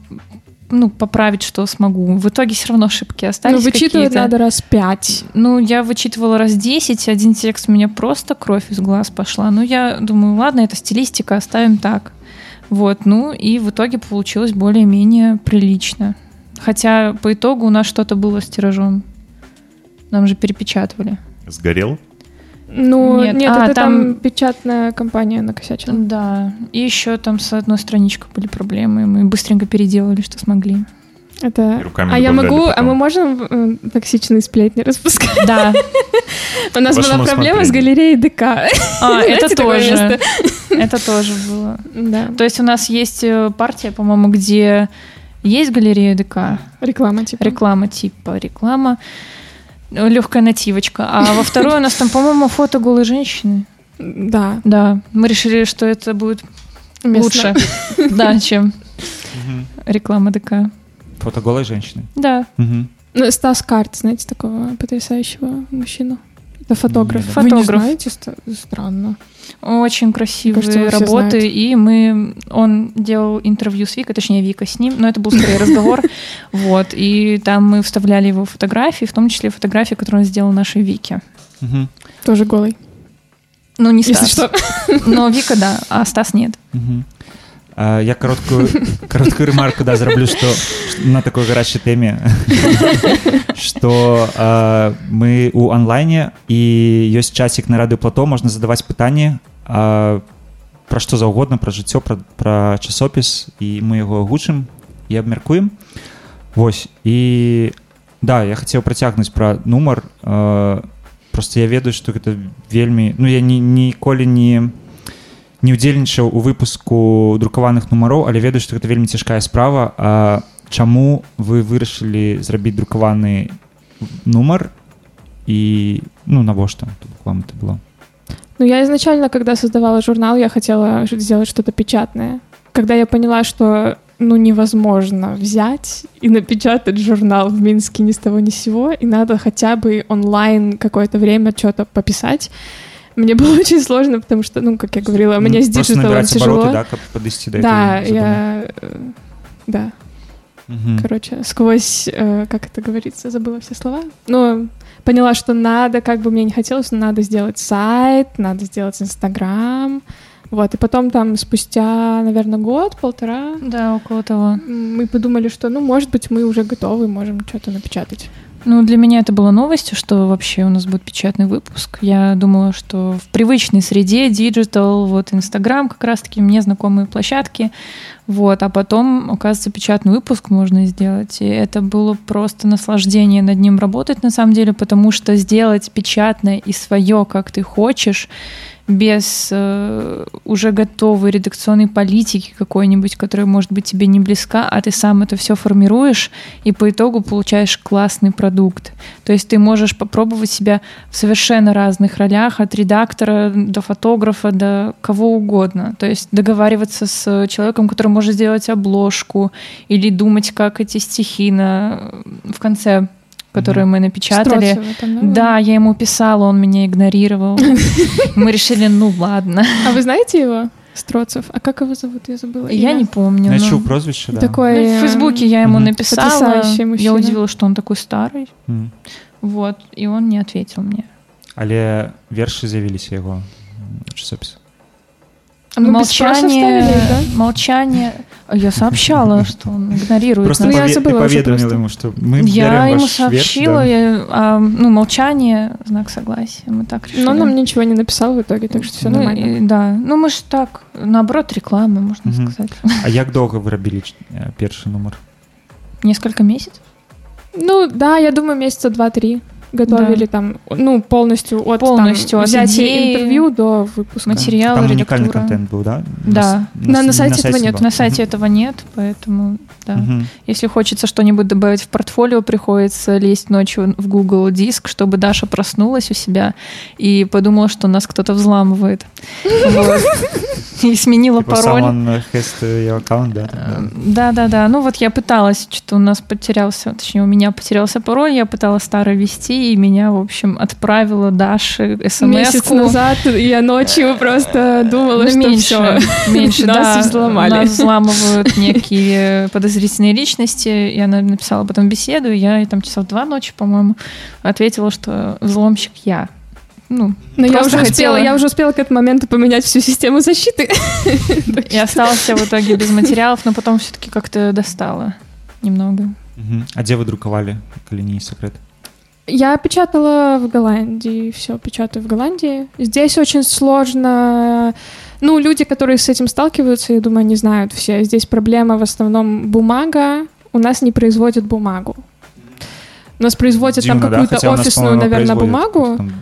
[SPEAKER 3] ну, поправить, что смогу. В итоге все равно ошибки
[SPEAKER 4] Ну,
[SPEAKER 3] остались
[SPEAKER 4] вычитывать
[SPEAKER 3] какие-то.
[SPEAKER 4] надо раз пять.
[SPEAKER 3] Ну, я вычитывала раз 10, один текст у меня просто кровь из глаз пошла. Ну, я думаю, ладно, это стилистика, оставим так. Вот, ну, и в итоге получилось более-менее прилично. Хотя по итогу у нас что-то было с тиражом. Нам же перепечатывали.
[SPEAKER 1] Сгорел?
[SPEAKER 4] Ну,
[SPEAKER 3] Нет,
[SPEAKER 4] нет,
[SPEAKER 3] а,
[SPEAKER 4] это там...
[SPEAKER 3] там-
[SPEAKER 4] печатная компания накосячила.
[SPEAKER 3] Да. И еще там с одной страничкой были проблемы. Мы быстренько переделали, что смогли.
[SPEAKER 4] Это... А я могу, а
[SPEAKER 1] потом.
[SPEAKER 4] мы можем э, токсичные сплетни распускать?
[SPEAKER 3] Да.
[SPEAKER 4] У нас была проблема с галереей ДК.
[SPEAKER 3] А, это тоже. Это тоже было.
[SPEAKER 4] Да,
[SPEAKER 3] То есть у нас есть э, партия, по-моему, где есть галерея ДК,
[SPEAKER 4] реклама типа.
[SPEAKER 3] реклама типа реклама, легкая нативочка. А во второй у нас там, по-моему, фото голой женщины.
[SPEAKER 4] Да,
[SPEAKER 3] Да, мы решили, что это будет
[SPEAKER 4] местно.
[SPEAKER 3] лучше, да, чем реклама ДК.
[SPEAKER 2] Фото голой женщины.
[SPEAKER 3] Да.
[SPEAKER 4] Ну, Стас Карт, знаете, такого потрясающего мужчину? Это фотограф.
[SPEAKER 2] Нет.
[SPEAKER 4] Вы не
[SPEAKER 3] Фотограф.
[SPEAKER 4] знаете? Странно.
[SPEAKER 3] очень красивые
[SPEAKER 4] Кажется,
[SPEAKER 3] работы, и мы, он делал интервью с Викой, точнее Вика с ним, но это был скорее разговор, вот, и там мы вставляли его фотографии, в том числе фотографии, которые он сделал нашей Вике.
[SPEAKER 4] Тоже голый.
[SPEAKER 3] Ну, не
[SPEAKER 4] Если
[SPEAKER 3] Стас.
[SPEAKER 4] что.
[SPEAKER 3] Но Вика, да, а Стас нет.
[SPEAKER 2] А, Я кароткую, кароткую ремарку да, зраблю, што што на такой гарачай тэме што а, мы у онлайне і ёсць часік на радыёплато можна задаваць пытанні а, пра што заўгодна пра жыццё пра, пра часопіс і мы яго агучым і абмяркуем Вось і да я хацеў працягнуць пра нумар а, просто я ведаю што гэта вельмі ну я ні, ніколі не не ўдзельнічаў у выпуску друкаваных нумароў але ведаю што гэта вельмі цяжкая справа А чаму вы вырашылі зрабіць друкаваны нумар і ну навошта Тут вам это было
[SPEAKER 4] Ну, я изначально, когда создавала журнал, я хотела ш- сделать что-то печатное. Когда я поняла, что ну невозможно взять и напечатать журнал в Минске ни с того ни с сего, и надо хотя бы онлайн какое-то время что-то пописать. мне было очень сложно, потому что, ну, как я говорила, мне с
[SPEAKER 2] Ну, Просто
[SPEAKER 4] диджиталом тяжело.
[SPEAKER 2] абароты, да, каб падысці да
[SPEAKER 4] да,
[SPEAKER 2] задумы.
[SPEAKER 4] я... э, Да,
[SPEAKER 2] Мгм.
[SPEAKER 4] короче, сквозь, э, как это говорится, забыла все слова. Но поняла, что надо, как бы мне не хотелось, но надо сделать сайт, надо сделать Инстаграм. Вот, и потом там спустя, наверное, год, полтора,
[SPEAKER 3] Да, около того.
[SPEAKER 4] мы подумали, что, ну, может быть, мы уже готовы, можем что-то напечатать.
[SPEAKER 3] Ну, для меня это было новостью, что вообще у нас будет печатный выпуск. Я думала, что в привычной среде digital, вот Инстаграм как раз-таки мне знакомые площадки, вот, а потом, оказывается, печатный выпуск можно сделать, и это было просто наслаждение над ним работать на самом деле, потому что сделать печатное и свое, как ты хочешь, без э, уже готовой редакционной политики какой-нибудь, которая, может быть, тебе не близка, а ты сам это все формируешь, и по итогу получаешь классный продукт. То есть ты можешь попробовать себя в совершенно разных ролях, от редактора до фотографа, до кого угодно. То есть договариваться с человеком, который может сделать обложку, или думать, как эти стихи на, в конце, которые мы напечатали.
[SPEAKER 4] Строцева там,
[SPEAKER 3] Да, я ему писала, он меня игнорировал. Мы решили, ну ладно.
[SPEAKER 4] А вы знаете его? Строцев. А как его зовут? Я забыла.
[SPEAKER 3] Я
[SPEAKER 4] имя.
[SPEAKER 3] не помню.
[SPEAKER 2] Я
[SPEAKER 3] ну.
[SPEAKER 2] чуў прозвішча да.
[SPEAKER 4] Такой...
[SPEAKER 3] Ну, в
[SPEAKER 4] э,
[SPEAKER 3] Фейсбуке я ему
[SPEAKER 2] Мгм.
[SPEAKER 3] написала.
[SPEAKER 4] Потрясающий мужчина.
[SPEAKER 3] Я удивилась, что он такой старый.
[SPEAKER 2] Мгм.
[SPEAKER 3] Вот, и он не ответил мне.
[SPEAKER 2] але вершы з'явіліся яго часопіс
[SPEAKER 4] А мы без спроса
[SPEAKER 3] молчание,
[SPEAKER 4] вставили их, да?
[SPEAKER 3] молчание. А Я сообщала, что он игнорирует
[SPEAKER 2] просто
[SPEAKER 4] Ну, я
[SPEAKER 3] нас.
[SPEAKER 2] паве-
[SPEAKER 4] забыла уже
[SPEAKER 2] паведаміла
[SPEAKER 4] просто.
[SPEAKER 2] яму што мы
[SPEAKER 3] Я
[SPEAKER 2] бярем
[SPEAKER 3] ему
[SPEAKER 2] ваш верш,
[SPEAKER 3] сообщила,
[SPEAKER 2] да.
[SPEAKER 3] я, а, ну, молчание, знак согласия, мы так решили.
[SPEAKER 4] Но он нам ничего не написал в итоге, так что все
[SPEAKER 3] Ну,
[SPEAKER 4] нормально.
[SPEAKER 3] и- да, ну мы же так, наоборот, реклама, можно
[SPEAKER 2] Мгм.
[SPEAKER 3] сказать.
[SPEAKER 2] А як доўга вы рабілі э, першы нумар
[SPEAKER 3] Несколько месяцев.
[SPEAKER 4] Ну, да, я думаю, месяца два-три. готовили там, ну, полностью от, там,
[SPEAKER 3] Полностью от
[SPEAKER 4] взятия
[SPEAKER 3] идеи,
[SPEAKER 4] интервью до выпуска.
[SPEAKER 3] Материал,
[SPEAKER 2] Там уникальный
[SPEAKER 3] редактура.
[SPEAKER 2] контент был, да?
[SPEAKER 3] Да.
[SPEAKER 4] На- на сайте этого нет.
[SPEAKER 2] был.
[SPEAKER 3] На сайте этого нет, поэтому да.
[SPEAKER 2] Мгм.
[SPEAKER 3] Если хочется что-нибудь добавить в портфолио, приходится лезть ночью в Google диск, чтобы Даша проснулась у себя и подумала, что нас кто-то взламывает. И сменила
[SPEAKER 2] Типа
[SPEAKER 3] пароль.
[SPEAKER 2] да?
[SPEAKER 3] Да, да, да. Ну вот я пыталась, что-то у нас потерялся, точнее, у меня потерялся пароль, я пыталась старый и меня, в общем, отправила Даше смс
[SPEAKER 4] Месяц назад я ночью просто думала,
[SPEAKER 3] Ну,
[SPEAKER 4] что
[SPEAKER 3] меньше,
[SPEAKER 4] все.
[SPEAKER 3] меньше,
[SPEAKER 4] Нас
[SPEAKER 3] да.
[SPEAKER 4] взломали.
[SPEAKER 3] Нас взламывают некие подозрительные личности. Я на- написала об этом беседу, и я ей там часов два ночи, по-моему, ответила, что взломщик я. Ну,
[SPEAKER 4] Но я уже, успела,
[SPEAKER 3] хотела.
[SPEAKER 4] я уже успела к этому моменту поменять всю систему защиты.
[SPEAKER 3] и осталась в итоге без материалов, но потом все-таки как-то достала немного.
[SPEAKER 2] А где вы друковали, коли не секрет?
[SPEAKER 4] Я печатала в Голландии, все печатаю в Голландии. Здесь очень сложно. Ну, люди, которые с этим сталкиваются, я думаю, они знают все. Здесь проблема в основном бумага. У нас не производят бумагу. У нас производят
[SPEAKER 2] Дивно,
[SPEAKER 4] там
[SPEAKER 2] да?
[SPEAKER 4] какую-то
[SPEAKER 2] нас,
[SPEAKER 4] офисную,
[SPEAKER 2] по-моему,
[SPEAKER 4] наверное, бумагу.
[SPEAKER 2] там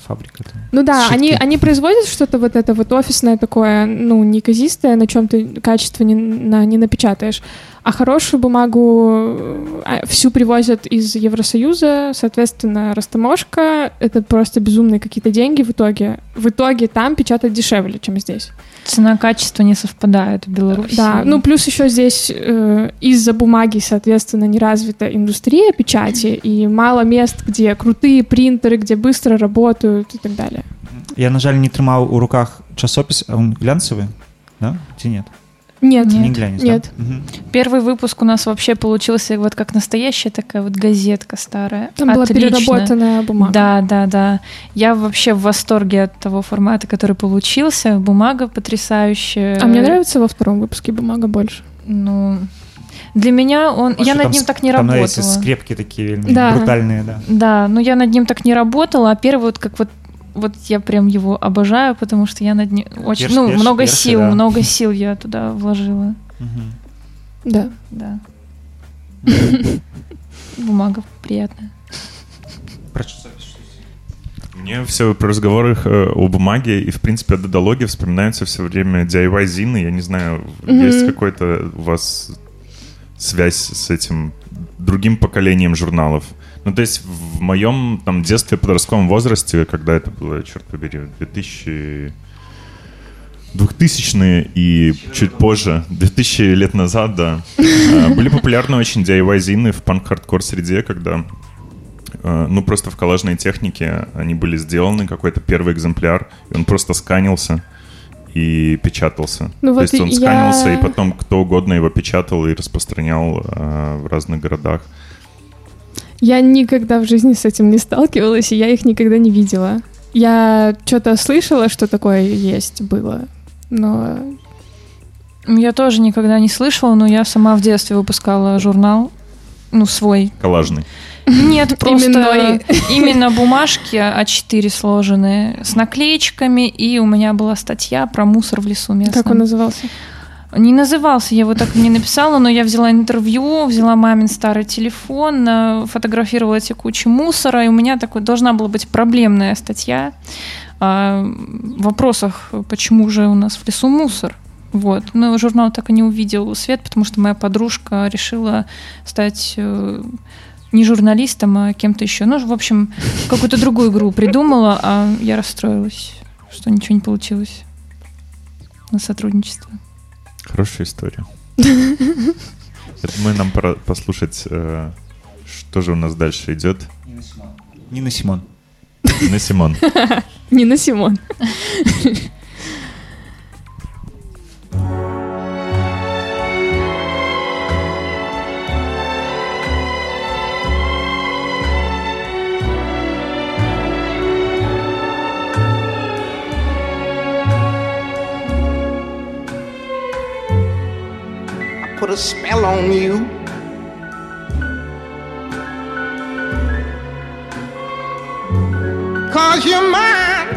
[SPEAKER 2] фабрика. там.
[SPEAKER 4] Ну да, они, они производят что-то вот это вот офисное такое, ну, неказистое, на чем ты качество не, на- не напечатаешь. А хорошую бумагу э, всю привозят из Евросоюза, соответственно, растаможка — это просто безумные какие-то деньги в итоге. В итоге там печатать дешевле, чем здесь.
[SPEAKER 3] Цена-качество не совпадает в Беларуси.
[SPEAKER 4] Да, ну плюс еще здесь э, из-за бумаги, соответственно, не развита индустрия печати, и мало мест, где крутые принтеры, где быстро работают и так далее.
[SPEAKER 2] Я, на жаль, не тримав у руках часопис, а он глянцевый, да? Чи нет?
[SPEAKER 4] Нет,
[SPEAKER 3] Нет.
[SPEAKER 2] Не глянец,
[SPEAKER 4] Нет.
[SPEAKER 2] да? Мгм.
[SPEAKER 3] Первый выпуск у нас вообще получился вот как настоящая такая вот газетка старая.
[SPEAKER 4] там была
[SPEAKER 3] Отлично.
[SPEAKER 4] переработанная бумага.
[SPEAKER 3] Да, да, да. Я вообще в восторге от того формата, который получился. Бумага потрясающая.
[SPEAKER 4] А мне нравится во втором выпуске бумага больше.
[SPEAKER 3] Ну, для меня он...
[SPEAKER 2] А
[SPEAKER 3] я над
[SPEAKER 2] там
[SPEAKER 3] ним так не
[SPEAKER 2] Там,
[SPEAKER 3] работала.
[SPEAKER 2] знаете, скрепки такие
[SPEAKER 4] Да.
[SPEAKER 2] брутальные, да.
[SPEAKER 3] Да, но я над ним так не работала, а первый вот как вот вот я прям его обожаю, потому что я над ним очень,
[SPEAKER 2] Перс-
[SPEAKER 3] ну,
[SPEAKER 2] перс-
[SPEAKER 3] много
[SPEAKER 2] персы,
[SPEAKER 3] сил,
[SPEAKER 2] да.
[SPEAKER 3] много сил я туда вложила,
[SPEAKER 2] Мгм.
[SPEAKER 4] Да.
[SPEAKER 3] да. Бумага приятная.
[SPEAKER 1] Мне все про разговоры э, о бумаге и, в принципе, о додологе вспоминаются все время DIY Зины. Я не знаю,
[SPEAKER 4] Мгм.
[SPEAKER 1] есть какой-то у вас связь с этим другим поколением журналов? Ну, то есть в моем там детстве, подростковом возрасте, когда это было, черт побери, 2000 2000-е и чуть позже, 2000 лет назад, да, э, были популярны очень DIY-зины в панк-хардкор среде, когда э, ну, просто в коллажной технике они были сделаны, какой-то первый экземпляр, и он просто сканился и печатался.
[SPEAKER 4] Ну
[SPEAKER 1] То
[SPEAKER 4] вот
[SPEAKER 1] есть он
[SPEAKER 4] я-
[SPEAKER 1] сканился, и потом кто угодно его печатал и распространял э, в разных городах.
[SPEAKER 4] Я никогда в жизни с этим не сталкивалась, и я их никогда не видела. Я что-то слышала, что такое есть, было. Но
[SPEAKER 3] Я тоже никогда не слышала, но я сама в детстве выпускала журнал, ну, свой.
[SPEAKER 1] Коллажный.
[SPEAKER 3] Нет, просто
[SPEAKER 4] Именной.
[SPEAKER 3] именно бумажки А4 сложенные с наклеечками, и у меня была статья про мусор в лесу местном.
[SPEAKER 4] как он назывался?
[SPEAKER 3] Не назывался, я его так и не написала, но я взяла интервью, взяла мамин старый телефон, э, фотографировала эти кучи мусора, и у меня такой должна была быть проблемная статья о вопросах, почему же у нас в лесу мусор. Вот. Но журнал так и не увидел свет, потому что моя подружка решила стать э, не журналистом, а кем-то еще. Ну, в общем, какую-то другую игру придумала, а я расстроилась, что ничего не получилось на сотрудничество.
[SPEAKER 1] Хорошая история. Я думаю, нам пора послушать, э, что же у нас дальше идет.
[SPEAKER 2] Нина Симон.
[SPEAKER 1] На Симон.
[SPEAKER 4] Нина Симон.
[SPEAKER 6] put a spell on you. Cause you're mine.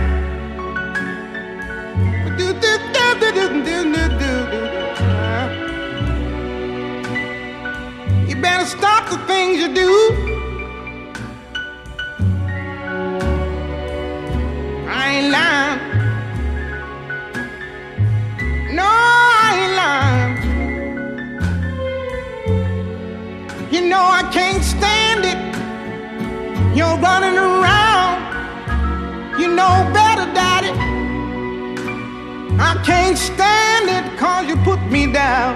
[SPEAKER 6] You better stop the things you do.
[SPEAKER 7] Running around. You know better, Daddy. I can't stand it cause you put me down.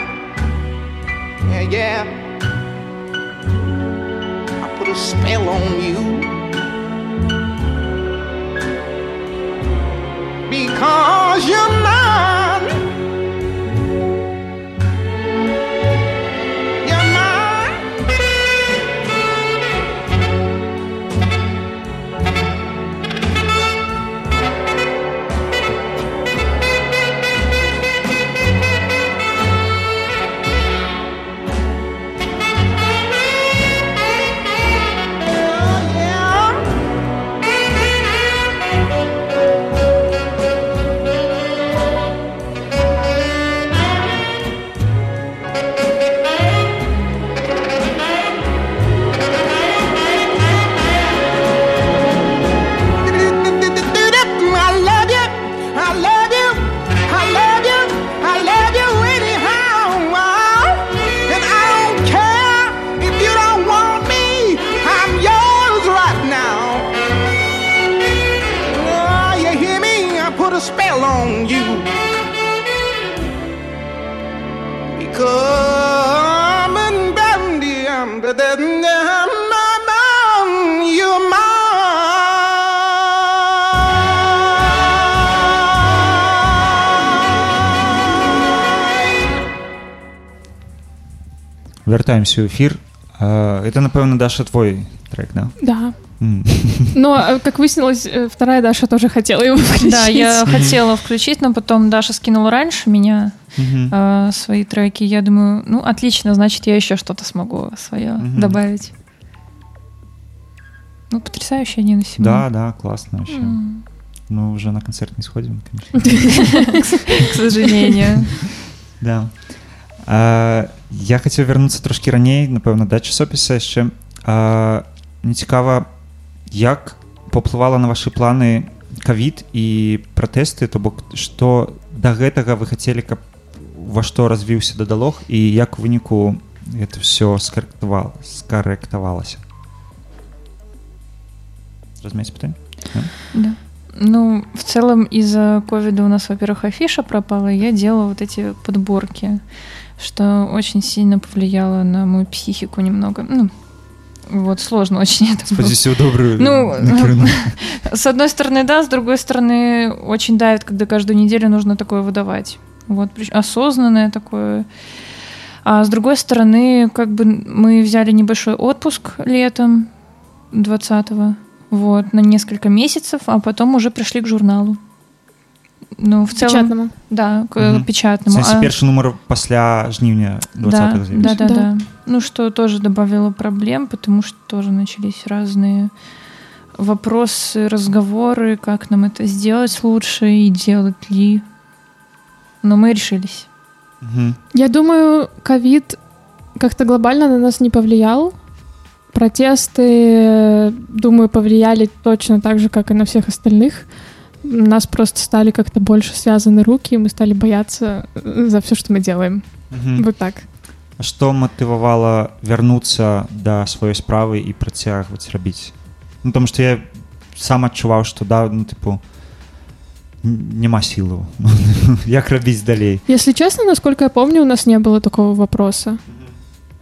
[SPEAKER 7] Yeah, yeah. I put a spell on you. Because you're
[SPEAKER 2] Вяртаемся ў эфір А, это напэўна Даша твой трек да
[SPEAKER 4] Да.
[SPEAKER 2] М.
[SPEAKER 4] Но, э, как выяснилось, э, вторая Даша тоже хотела его включить.
[SPEAKER 3] Да, я хотела включить, но потом Даша скинула раньше меня
[SPEAKER 2] Мгм.
[SPEAKER 3] э, свои треки. Я думаю, ну, отлично, значит, я еще что-то смогу свое
[SPEAKER 2] Мгм.
[SPEAKER 3] добавить. Ну, потрясающие они на себе.
[SPEAKER 2] да да классно вообще
[SPEAKER 3] М.
[SPEAKER 2] ну уже на концерт не сходим конечно
[SPEAKER 3] К сожалению.
[SPEAKER 2] Да. А, я хацеў вярнуцца трошкі раней напэўна да часопіса яшчэ а, мне цікава як паўплывала на вашы планы кавід і пратэсты то бок што да гэтага вы хацелі каб во што развіўся дадалог і як у выніку это все скарэктавала скарэктавалася разумець пытанне
[SPEAKER 3] Да. Ну, в целом из-за ковида у нас, во-первых, афиша пропала, и я делала вот эти подборки, что очень сильно повлияло на мою психику немного. Ну, вот, сложно очень это было.
[SPEAKER 2] спадзяюся ў добрую
[SPEAKER 3] Ну. С одной стороны, да, с другой стороны, очень давит, когда каждую неделю нужно такое выдавать. Вот, осознанное такое. А с другой стороны, как бы мы взяли небольшой отпуск летом 20-го, вот, на несколько месяцев, а потом уже пришли к журналу. Ну, в целом,
[SPEAKER 4] Печатному.
[SPEAKER 3] да, к
[SPEAKER 2] Мгм.
[SPEAKER 3] печатному.
[SPEAKER 2] Сэнсе,
[SPEAKER 3] А-
[SPEAKER 2] першы нумар пасля жніўня 20
[SPEAKER 3] да, да, да,
[SPEAKER 4] Да.
[SPEAKER 3] да. Ну, что тоже добавило проблем, потому что тоже начались разные вопросы, разговоры, как нам это сделать лучше и делать ли. Но мы решились.
[SPEAKER 2] Мгм.
[SPEAKER 4] Я думаю, ковид как-то глобально на нас не повлиял. Протесты, думаю, повлияли точно так же, как и на всех остальных У нас просто стали как-то больше связаны руки, и мы стали бояться э, за все, что мы делаем.
[SPEAKER 2] Мгм.
[SPEAKER 4] Вот так.
[SPEAKER 2] А што матывавала вярнуцца да сваёй справы і працягваць рабіць ну там што я сам адчуваў што да ну тыпу н- няма сілаў як рабіць далей
[SPEAKER 4] Если честно, насколько я помню, у нас не было такого вопроса.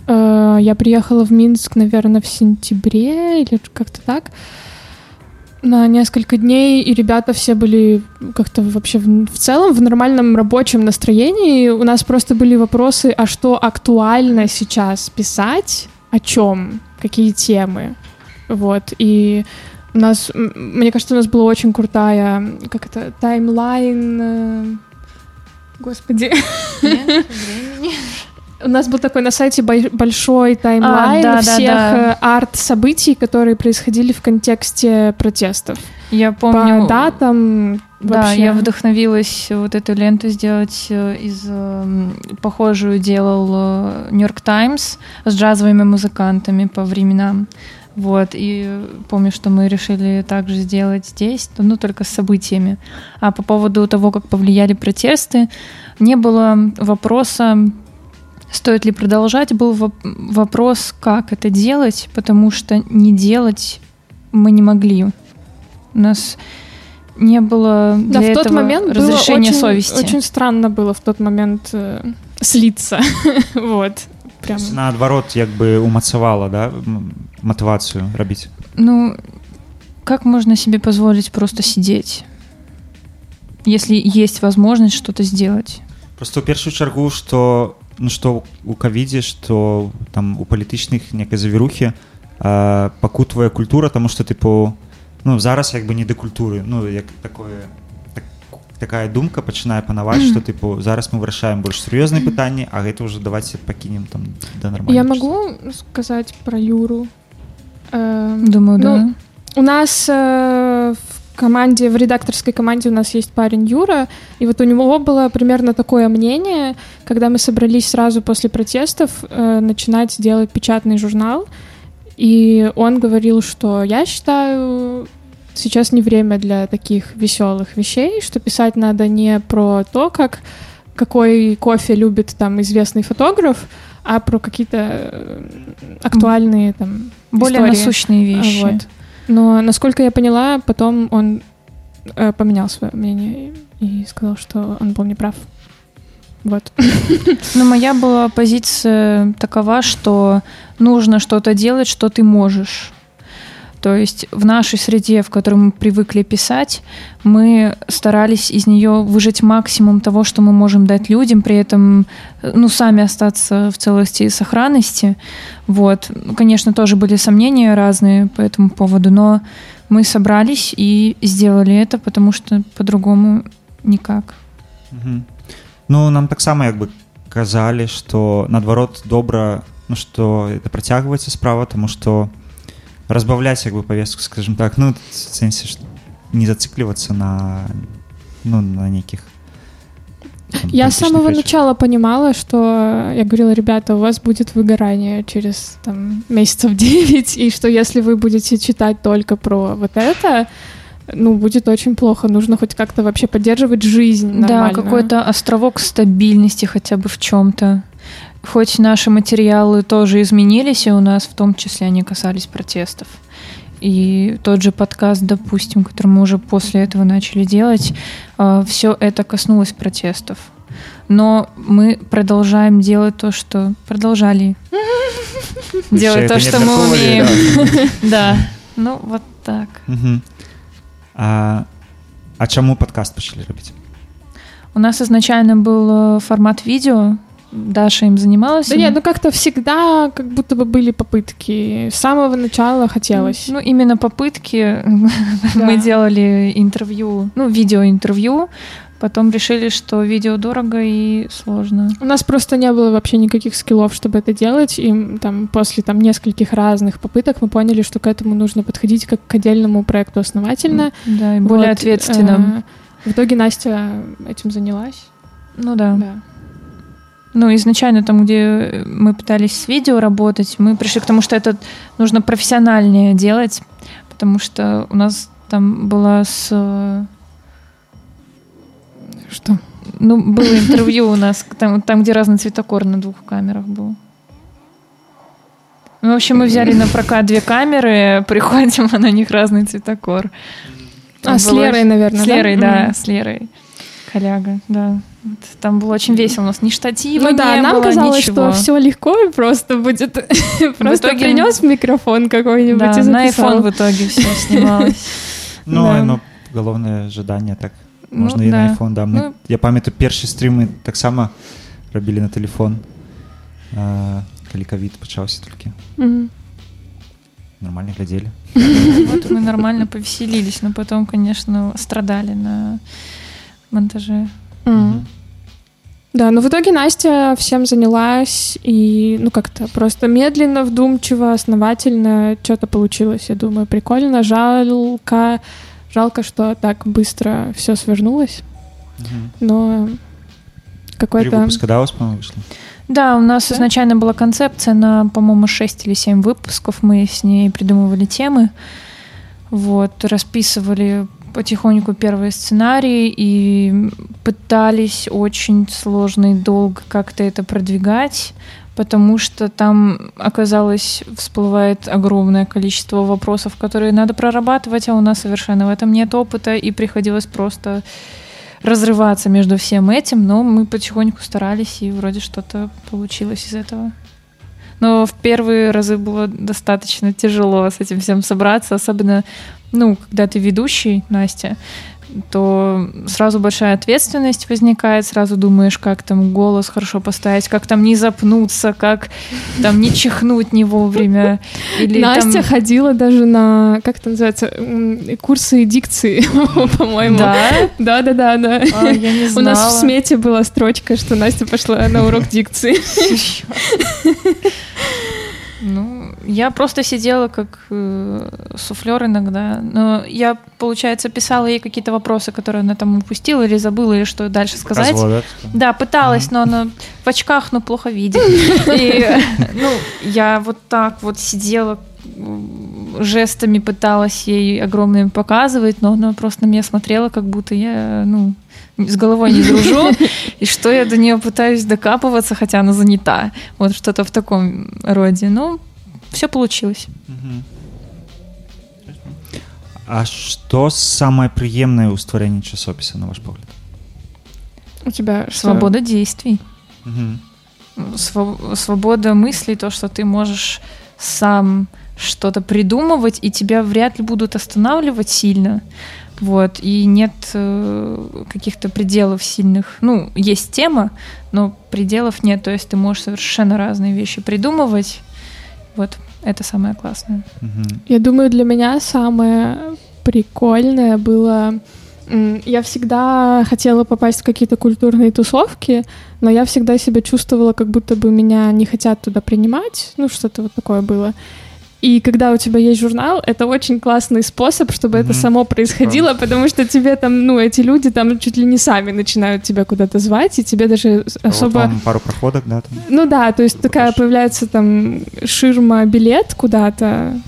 [SPEAKER 4] Э, Я приехала в Минск, наверное, в сентябре или как-то так. на несколько дней, и ребята все были как-то вообще в, в целом в нормальном рабочем настроении. У нас просто были вопросы, а что актуально сейчас писать, о чем, какие темы. Вот, и у нас, мне кажется, у нас была очень крутая, как это, таймлайн, э, господи, у нас был такой на сайте большой таймлайн
[SPEAKER 3] А, да, да,
[SPEAKER 4] всех
[SPEAKER 3] да.
[SPEAKER 4] э, арт-событий, которые происходили в контексте протестов.
[SPEAKER 3] Я помню...
[SPEAKER 4] По датам
[SPEAKER 3] Да,
[SPEAKER 4] вообще.
[SPEAKER 3] я вдохновилась вот эту ленту сделать э, из э, похожую делал э, Нью-Йорк Таймс с джазовыми музыкантами по временам. Вот, и помню, что мы решили также сделать здесь, ну, только с событиями. А по поводу того, как повлияли протесты, не было вопроса, стоит ли продолжать, был воп- вопрос, как это делать, потому что не делать мы не могли. У нас не было для
[SPEAKER 4] Да, в тот
[SPEAKER 3] этого
[SPEAKER 4] момент было
[SPEAKER 3] разрешения
[SPEAKER 4] очень,
[SPEAKER 3] совести.
[SPEAKER 4] очень странно было в тот момент э, слиться. вот. Прям.
[SPEAKER 2] Наадварот, як бы умацавала, да, мотивацию рабіць.
[SPEAKER 3] Ну, как можно себе позволить просто сидеть, если есть возможность что-то сделать?
[SPEAKER 2] Просто ў першую чаргу, што ну што у кавідзе, што там у палітычных некай завірухі э, пакутвае культура, таму што тыпу ну зараз як бы не да культуры, ну як такое так, такая думка пачынае панаваць, што тыпу зараз мы вырашаем больш сур'ёзныя пытанні, а гэта ўжо давайте пакінем там да нормально.
[SPEAKER 4] Я могу сказать про Юру. Эм,
[SPEAKER 3] Думаю,
[SPEAKER 4] Ну,
[SPEAKER 3] да.
[SPEAKER 4] У нас э, в команде, в редакторской команде у нас есть парень Юра, и вот у него было примерно такое мнение, когда мы собрались сразу после протестов э, начинать делать печатный журнал, и он говорил, что я считаю, сейчас не время для таких веселых вещей, что писать надо не про то, как какой кофе любит там известный фотограф, а про какие-то э, актуальные там
[SPEAKER 3] Более
[SPEAKER 4] истории.
[SPEAKER 3] насущные вещи.
[SPEAKER 4] Вот. Но, насколько я поняла, потом он э, поменял свое мнение и, сказал, что он был неправ. Вот.
[SPEAKER 3] Но моя была позиция такова, что нужно что-то делать, что ты можешь. То есть в нашей среде, в которой мы привыкли писать, мы старались из нее выжать максимум того, что мы можем дать людям, при этом, ну, сами остаться в целости и сохранности. Вот. Ну, Конечно, тоже были сомнения разные по этому поводу, но мы собрались и сделали это, потому что по-другому никак.
[SPEAKER 2] Мгм. Ну нам таксама як бы казалі што наадварот добра ну што это працягваецца справа тому што разбавляць як бы повестку скажем так ну в сэнсе што не зациклівацца на ну на нейкіх там,
[SPEAKER 4] Я с
[SPEAKER 2] палітычных
[SPEAKER 4] самого
[SPEAKER 2] рэчах.
[SPEAKER 4] начала понимала, что я говорила, ребята, у вас будет выгорание через там, месяцев 9, и что если вы будете читать только про вот это, ну, будет очень плохо. Нужно хоть как-то вообще поддерживать жизнь
[SPEAKER 3] Да,
[SPEAKER 4] нормально.
[SPEAKER 3] какой-то островок стабильности хотя бы в чем-то. Хоть наши материалы тоже изменились, и у нас в том числе они касались протестов. И тот же подкаст, допустим, который мы уже после этого начали делать, все это коснулось протестов. Но мы продолжаем делать то, что продолжали делать то, что мы умеем.
[SPEAKER 2] да?
[SPEAKER 3] Ну, вот так.
[SPEAKER 2] А, а чаму падкаст пачалі рабіць
[SPEAKER 3] У нас изначально был э, формат видео. Даша им занималась.
[SPEAKER 4] Да нет, ну как-то всегда как будто бы были попытки. С самого начала хотелось.
[SPEAKER 3] Ну, именно попытки.
[SPEAKER 4] Да.
[SPEAKER 3] Мы делали интервью, ну, видеоинтервью. Потом решили, что видео дорого и сложно.
[SPEAKER 4] У нас просто не было вообще никаких скиллов, чтобы это делать, и там после там нескольких разных попыток мы поняли, что к этому нужно подходить как к отдельному проекту основательно.
[SPEAKER 3] Да, и более
[SPEAKER 4] Вот,
[SPEAKER 3] ответственно.
[SPEAKER 4] э, В итоге Настя этим занялась.
[SPEAKER 3] Ну да.
[SPEAKER 4] Да.
[SPEAKER 3] Ну, изначально там, где мы пытались с видео работать, мы пришли к тому, что это нужно профессиональнее делать, потому что у нас там была с... э,
[SPEAKER 4] Что?
[SPEAKER 3] Ну, было интервью у нас, там, там, где разный цветокор на двух камерах был. Ну, в общем, мы взяли на прокат две камеры, приходим, а на них разный цветокор.
[SPEAKER 4] А, с Лерой, наверное,
[SPEAKER 3] С
[SPEAKER 4] да?
[SPEAKER 3] Лерой, да, с Лерой. Коляга, да. Вот Там было очень весело. У нас ни штатива
[SPEAKER 4] Ну да,
[SPEAKER 3] не
[SPEAKER 4] нам
[SPEAKER 3] было,
[SPEAKER 4] казалось,
[SPEAKER 3] ничего.
[SPEAKER 4] что все легко и просто будет. Просто
[SPEAKER 3] итоге-
[SPEAKER 4] принес микрофон какой-нибудь
[SPEAKER 3] Да,
[SPEAKER 4] и
[SPEAKER 3] на
[SPEAKER 4] записал.
[SPEAKER 3] iPhone в итоге все снималось.
[SPEAKER 2] Ну
[SPEAKER 4] Да.
[SPEAKER 2] ну галоўнае жаданне так
[SPEAKER 3] Ну,
[SPEAKER 2] можна і на
[SPEAKER 3] да.
[SPEAKER 2] iPhone да. Мы,
[SPEAKER 3] Ну.
[SPEAKER 2] я памятаю першы стрымы таксама рабілі на телефон а, калі кавід пачаўся толькі
[SPEAKER 4] Мгм.
[SPEAKER 2] нормально глядзелі
[SPEAKER 3] Вот мы нормально повеселились, но потом, конечно, страдали на монтаже.
[SPEAKER 4] Мгм. Да, но в итоге Настя всем занялась и, ну, как-то просто медленно, вдумчиво, основательно что-то получилось, я думаю, прикольно. Жалко, жалко, что так быстро все свернулось, но
[SPEAKER 2] Три
[SPEAKER 4] какой-то...
[SPEAKER 2] выпуска да у вас по-моему вышло
[SPEAKER 3] Да, у нас
[SPEAKER 4] Да?
[SPEAKER 3] изначально была концепция на, по-моему, 6 или 7 выпусков. Мы с ней придумывали темы, вот, расписывали потихоньку первые сценарии и пытались очень сложно и долго как-то это продвигать, потому что там оказалось всплывает огромное количество вопросов, которые надо прорабатывать, а у нас совершенно в этом нет опыта, и приходилось просто разрываться между всем этим, но мы потихоньку старались, и вроде что-то получилось из этого. Но в первые разы было достаточно тяжело с этим всем собраться, особенно, ну, когда ты ведущий, Настя, то сразу большая ответственность возникает, сразу думаешь, как там голос хорошо поставить, как там не запнуться, как там не чихнуть не вовремя. Или
[SPEAKER 4] Настя
[SPEAKER 3] там-
[SPEAKER 4] ходила даже на, как это называется, курсы дикции, по-моему.
[SPEAKER 3] Да?
[SPEAKER 4] Да, да, да, да.
[SPEAKER 3] А, я не
[SPEAKER 4] У нас в смете была строчка, что Настя пошла на урок дикции.
[SPEAKER 3] Ну, я просто сидела как э, суфлер иногда. Но я, получается, писала ей какие-то вопросы, которые она там упустила или забыла, или что дальше сказать.
[SPEAKER 2] Развода.
[SPEAKER 3] Да, пыталась, но она в очках, но плохо видит. И, ну, я вот так вот сидела, жестами пыталась ей огромными показывать, но она просто на меня смотрела, как будто я, ну, с головой не дружу, и что я до нее пытаюсь докапываться, хотя она занята. Вот что-то в таком роде. Ну, все получилось.
[SPEAKER 2] Мгм. А што самае прыемнае ў стварэнні часопіса на ваш погляд
[SPEAKER 4] У тебя что?
[SPEAKER 3] Свобода действий.
[SPEAKER 2] Мгм.
[SPEAKER 3] Сво- свобода мыслей, то, что ты можешь сам что-то придумывать, и тебя вряд ли будут останавливать сильно. Вот, и нет э, каких-то пределов сильных. Ну, есть тема, но пределов нет. То есть ты можешь совершенно разные вещи придумывать. Вот, это самое классное.
[SPEAKER 2] Мгм.
[SPEAKER 4] Я думаю, для меня самое прикольное было... Я всегда хотела попасть в какие-то культурные тусовки, но я всегда себя чувствовала, как будто бы меня не хотят туда принимать. Ну, что-то вот такое было. И когда у тебя есть журнал, это очень классный способ, чтобы это
[SPEAKER 2] Мгм.
[SPEAKER 4] само происходило, потому что тебе там, ну, эти люди там чуть ли не сами начинают тебя куда-то звать, и тебе даже
[SPEAKER 2] А вот
[SPEAKER 4] особо...
[SPEAKER 2] вам пару проходок да там
[SPEAKER 4] Ну да, то есть такая
[SPEAKER 2] Покажешь.
[SPEAKER 4] появляется там ширма, билет куда-то,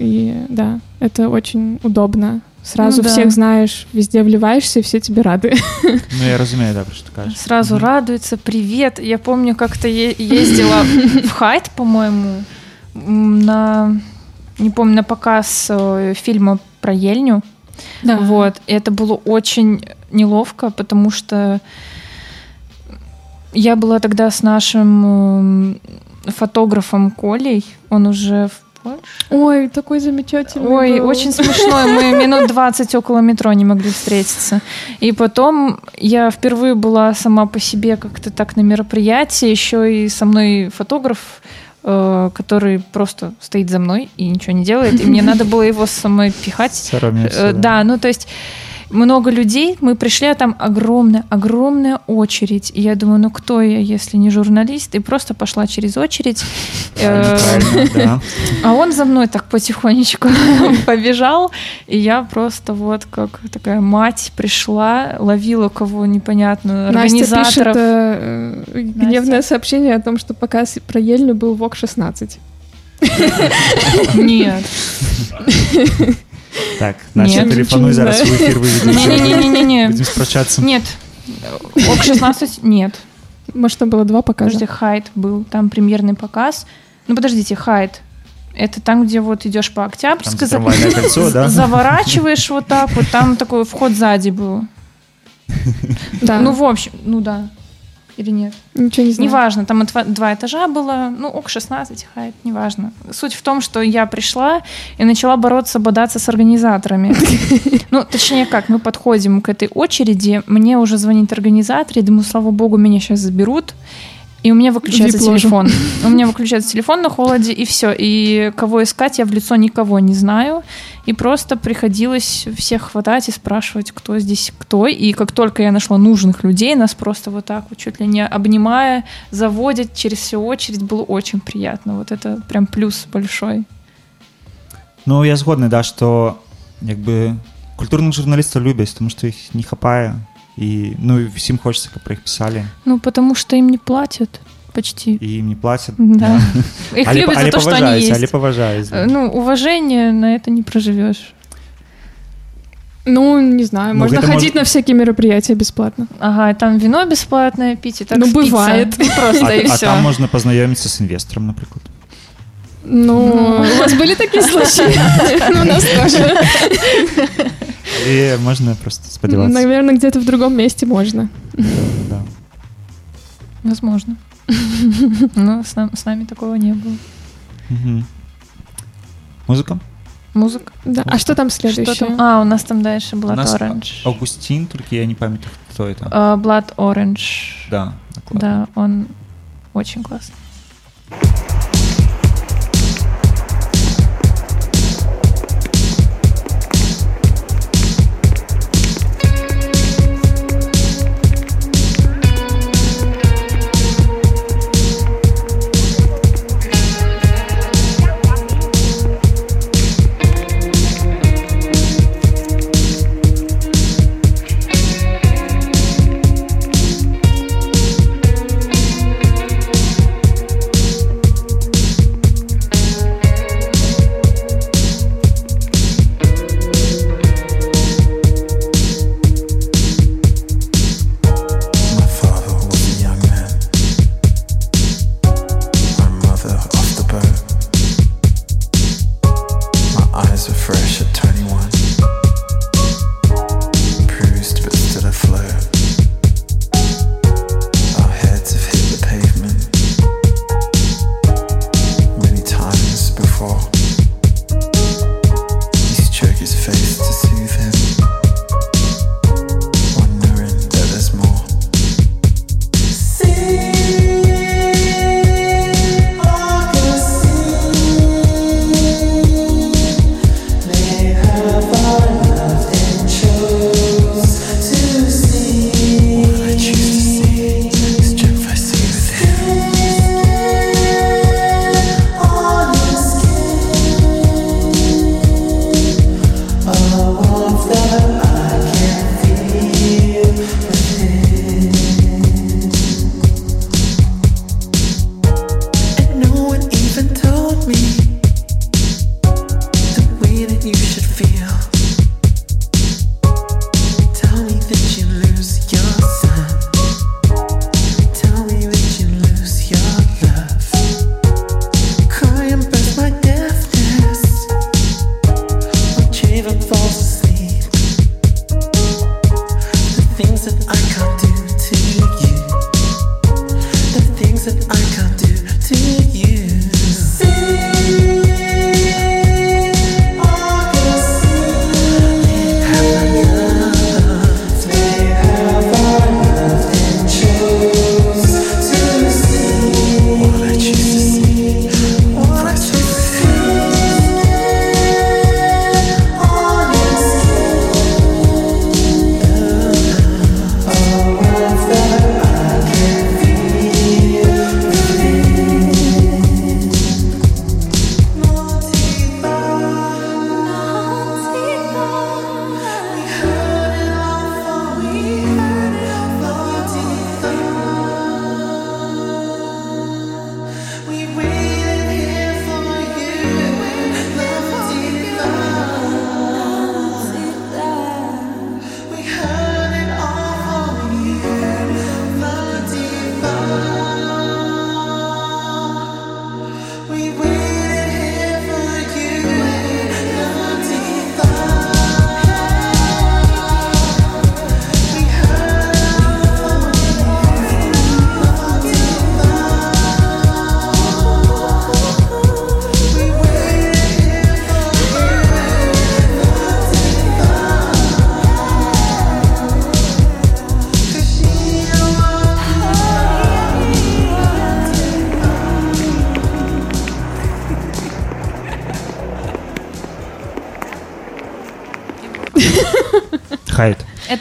[SPEAKER 4] и да, это очень удобно. Сразу
[SPEAKER 3] Ну да.
[SPEAKER 4] всех знаешь, везде вливаешься, и все тебе рады.
[SPEAKER 2] Ну я разумею да про што кажаш
[SPEAKER 3] Сразу
[SPEAKER 2] Мгм.
[SPEAKER 3] радуется, привет. Я помню, как-то е- ездила в Хайт, по-моему, на, не помню, на показ э, фильма про Ельню. Вот. И это было очень неловко, потому что я была тогда с нашим фотографом Колей. Он уже в Польше.
[SPEAKER 4] Ой, такой замечательный
[SPEAKER 3] Ой,
[SPEAKER 4] был.
[SPEAKER 3] очень смешно. Мы минут 20 около метро не могли встретиться. И потом я впервые была сама по себе как-то так на мероприятии. Еще и со мной фотограф, который просто стоит за мной и ничего не делает. И мне надо было его самой пихать. Э, Да, ну то есть много людей, мы пришли, а там огромная, огромная очередь. И я думаю, ну кто я, если не журналист? И просто пошла через очередь. Э, а он за мной так потихонечку побежал, и я просто вот как такая мать пришла, ловила кого непонятно,
[SPEAKER 4] Настя пишет
[SPEAKER 3] организаторов.
[SPEAKER 4] э, гневное сообщение о том, что показ про Ельню был ВОК 16.
[SPEAKER 3] Нет.
[SPEAKER 2] так Настя
[SPEAKER 4] не
[SPEAKER 2] зараз у
[SPEAKER 4] знаю.
[SPEAKER 2] эфир выведем
[SPEAKER 3] Не-не-не-не-не.
[SPEAKER 2] будем спрачацца
[SPEAKER 3] Нет. ок 16 нет.
[SPEAKER 4] Может, там было два показа?
[SPEAKER 3] Подожди, Хайт был, там премьерный показ. Ну подождите, Хайт. Это там, где вот идешь по Октябрьской,
[SPEAKER 2] за кольцо да
[SPEAKER 3] заворачиваешь вот так вот, там такой вход сзади был.
[SPEAKER 4] Да.
[SPEAKER 3] Ну, в общем, ну да. Или нет?
[SPEAKER 4] Ничего не знаю.
[SPEAKER 3] Неважно, там два, два этажа было, ну, ок 16, хайт, неважно. Суть в том, что я пришла и начала бороться, бодаться с организаторами. Ну, точнее как, мы подходим к этой очереди, мне уже звонит организатор, я думаю, слава богу, меня сейчас заберут. И у меня выключается
[SPEAKER 4] Вип-ложу.
[SPEAKER 3] телефон. У меня выключается телефон на холоде, и все. И кого искать, я в лицо никого не знаю И просто приходилось всех хватать и спрашивать, кто здесь кто. И как только я нашла нужных людей, нас просто вот так вот чуть ли не обнимая, заводят через всю очередь. Было очень приятно. Вот это прям плюс большой.
[SPEAKER 2] Ну я згодны да што як бы культурных журналістаў любяць тому што іх не хапае і ну і всім хочется каб пра іх пісалі
[SPEAKER 3] Ну, потому что им не платят почти.
[SPEAKER 2] і ім не плацят
[SPEAKER 3] Да. Их
[SPEAKER 2] але,
[SPEAKER 3] любят
[SPEAKER 2] але
[SPEAKER 3] за то, что они
[SPEAKER 2] паважаюць, але
[SPEAKER 3] есть.
[SPEAKER 2] паважаюць да.
[SPEAKER 3] Э, Ну, уважение на это не проживешь.
[SPEAKER 4] Ну, не знаю,
[SPEAKER 2] Ну,
[SPEAKER 4] можно
[SPEAKER 2] это
[SPEAKER 4] ходить
[SPEAKER 2] может-
[SPEAKER 4] на всякие мероприятия бесплатно.
[SPEAKER 8] Ага, и там вино бесплатное пить, и так
[SPEAKER 4] Ну,
[SPEAKER 8] спится.
[SPEAKER 4] бывает.
[SPEAKER 8] Ну, Просто
[SPEAKER 2] А,
[SPEAKER 8] и
[SPEAKER 2] а
[SPEAKER 8] все.
[SPEAKER 2] там можно познайомиться з інвестором, наприклад.
[SPEAKER 4] Ну, у вас были такие случаи? Ну, у нас тоже.
[SPEAKER 2] І можна просто сподіватися.
[SPEAKER 4] Наверное, где-то в другом месте можно.
[SPEAKER 2] Да.
[SPEAKER 8] Возможно. Но с, нам- с нами такого не было.
[SPEAKER 2] Мгм. Музика?
[SPEAKER 8] Музыка.
[SPEAKER 4] Да. А что там
[SPEAKER 8] Что
[SPEAKER 4] следующее?
[SPEAKER 8] там? А, у нас там дальше
[SPEAKER 2] У
[SPEAKER 8] Blood
[SPEAKER 2] нас
[SPEAKER 8] Orange.
[SPEAKER 2] Августин, тільки я не пам'ятаю, хто це.
[SPEAKER 8] А, Blood Orange.
[SPEAKER 2] Да.
[SPEAKER 8] Да, он очень классный.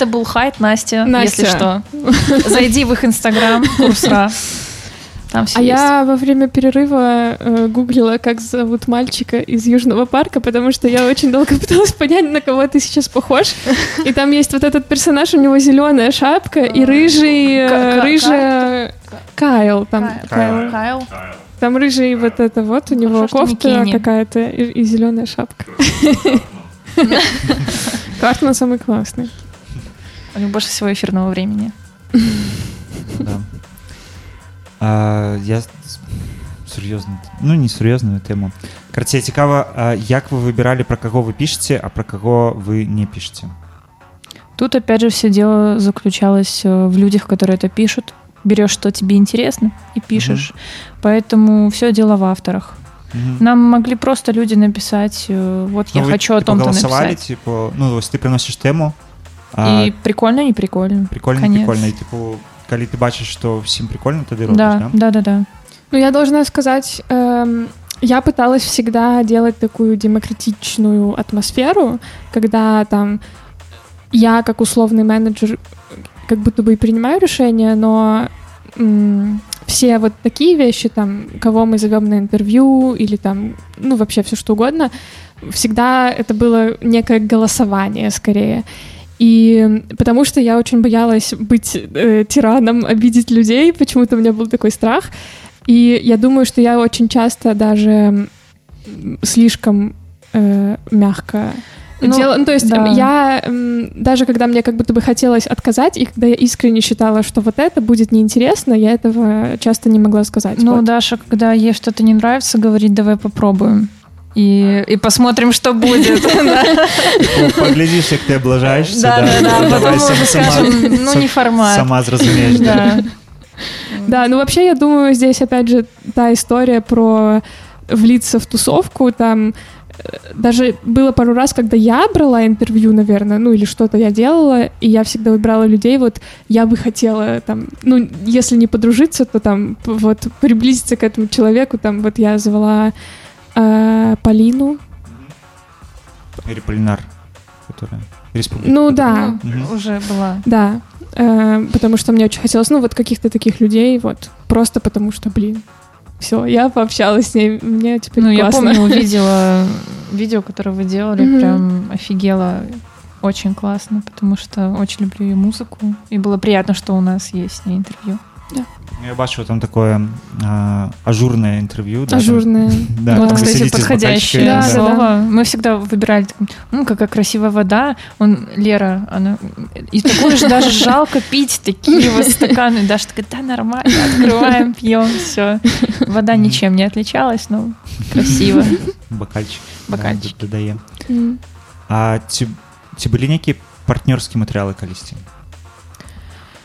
[SPEAKER 8] Это был хайт Настя,
[SPEAKER 4] Настя.
[SPEAKER 8] если что. Зайди в их инстаграм, курсра. Там все
[SPEAKER 4] А
[SPEAKER 8] есть.
[SPEAKER 4] я во время перерыва э, гуглила, как зовут мальчика из Южного парка, потому что я очень долго пыталась понять, на кого ты сейчас похож. И там есть вот этот персонаж, у него зеленая шапка и рыжий, э, рыжая Кайл. Там,
[SPEAKER 8] Кайл. Кайл.
[SPEAKER 4] там рыжий вот это вот, у него
[SPEAKER 8] Хорошо, что не
[SPEAKER 4] кофта какая-то и, и зеленая шапка. Картман самый классный
[SPEAKER 3] У них больше всего эфирного времени.
[SPEAKER 2] Да. А, я с- сур'ёзна ну не сур'ёзную тэму карцей цікава а, як вы выбіралі про каго вы пішаце а про каго вы не пішаце
[SPEAKER 3] Тут, опять же, все дело заключалось э, в людях, которые это пишут. Берешь, что тебе интересно, и пишешь. Поэтому все дело в авторах.
[SPEAKER 2] Мгм.
[SPEAKER 3] Нам могли просто люди написать, э, вот
[SPEAKER 2] Ну,
[SPEAKER 3] я
[SPEAKER 2] вы,
[SPEAKER 3] хочу о
[SPEAKER 2] типу,
[SPEAKER 3] том-то
[SPEAKER 2] голосовали,
[SPEAKER 3] написать.
[SPEAKER 2] типу ну вось ты приносишь тэму а,
[SPEAKER 3] И прикольно, не прикольно.
[SPEAKER 2] прикольно
[SPEAKER 3] конец.
[SPEAKER 2] прикольно і типу калі ты бачыш что всім прикольно тады робіш
[SPEAKER 3] Да,
[SPEAKER 2] да?
[SPEAKER 3] да, да, да.
[SPEAKER 4] Ну, я должна сказать, эм, я пыталась всегда делать такую демократичную атмосферу, когда там я, как условный менеджер, как будто бы и принимаю решения, но м, все вот такие вещи, там, кого мы зовем на интервью или там, ну, вообще все что угодно, всегда это было некое голосование скорее. И потому что я очень боялась быть э, тираном, обидеть людей, почему-то у меня был такой страх. И я думаю, что я очень часто даже слишком э, мягко
[SPEAKER 3] Ну,
[SPEAKER 4] делала. Ну, то есть
[SPEAKER 3] да.
[SPEAKER 4] я даже когда мне как будто бы хотелось отказать, и когда я искренне считала, что вот это будет неинтересно, я этого часто не могла сказать.
[SPEAKER 3] Ну,
[SPEAKER 4] Вот.
[SPEAKER 3] Даша, когда ей что-то не нравится, говорит, давай попробуем. И, и посмотрим, что будет. Да,
[SPEAKER 2] Типу, паглядзіш як ты облажаешься
[SPEAKER 3] да, да.
[SPEAKER 2] давай
[SPEAKER 3] Потом уже скажем, ну не формат.
[SPEAKER 2] сама зразумееш да?
[SPEAKER 3] Да.
[SPEAKER 4] Да, ну вообще я думаю, здесь опять же та история про влиться в тусовку, там э, даже было пару раз, когда я брала интервью, наверное, ну или что-то я делала, и я всегда выбирала людей, вот я бы хотела там, ну если не подружиться, то там вот приблизиться к этому человеку, там вот я звала э, Полину,
[SPEAKER 2] Реполинар, которая республика.
[SPEAKER 4] ну да,
[SPEAKER 3] Ну,
[SPEAKER 2] Мгм.
[SPEAKER 3] Уже была.
[SPEAKER 4] да, э, потому что мне очень хотелось, ну вот каких-то таких людей, вот просто потому что, блин, все, я пообщалась с ней, мне теперь
[SPEAKER 3] Ну, я
[SPEAKER 4] классно.
[SPEAKER 3] помню, увидела видео, которое вы делали,
[SPEAKER 4] Мгм.
[SPEAKER 3] прям офигела. Очень классно, потому что очень люблю ее музыку. И было приятно, что у нас есть с ней интервью.
[SPEAKER 2] Ну, Я бачу там такое а, ажурное интервью. Да, там-
[SPEAKER 4] Ажурная.
[SPEAKER 2] Да,
[SPEAKER 3] вот,
[SPEAKER 2] там вы
[SPEAKER 3] кстати,
[SPEAKER 2] сидите с
[SPEAKER 3] подходящее
[SPEAKER 4] Да, да,
[SPEAKER 2] бокальчиками,
[SPEAKER 3] слово. Мы всегда выбирали, так, ну, какая красивая вода. Он, Лера, она... И такое же даже жалко пить такие вот стаканы. Даша такая, да, нормально, открываем, пьем, все. Вода
[SPEAKER 2] Мгм.
[SPEAKER 3] ничем не отличалась, но красиво.
[SPEAKER 2] бакальчик.
[SPEAKER 3] Бакальчик.
[SPEAKER 2] Да, дадае.
[SPEAKER 4] М.
[SPEAKER 2] А ці, ці былі нейкія партнёрскія матэрыялы калісьці?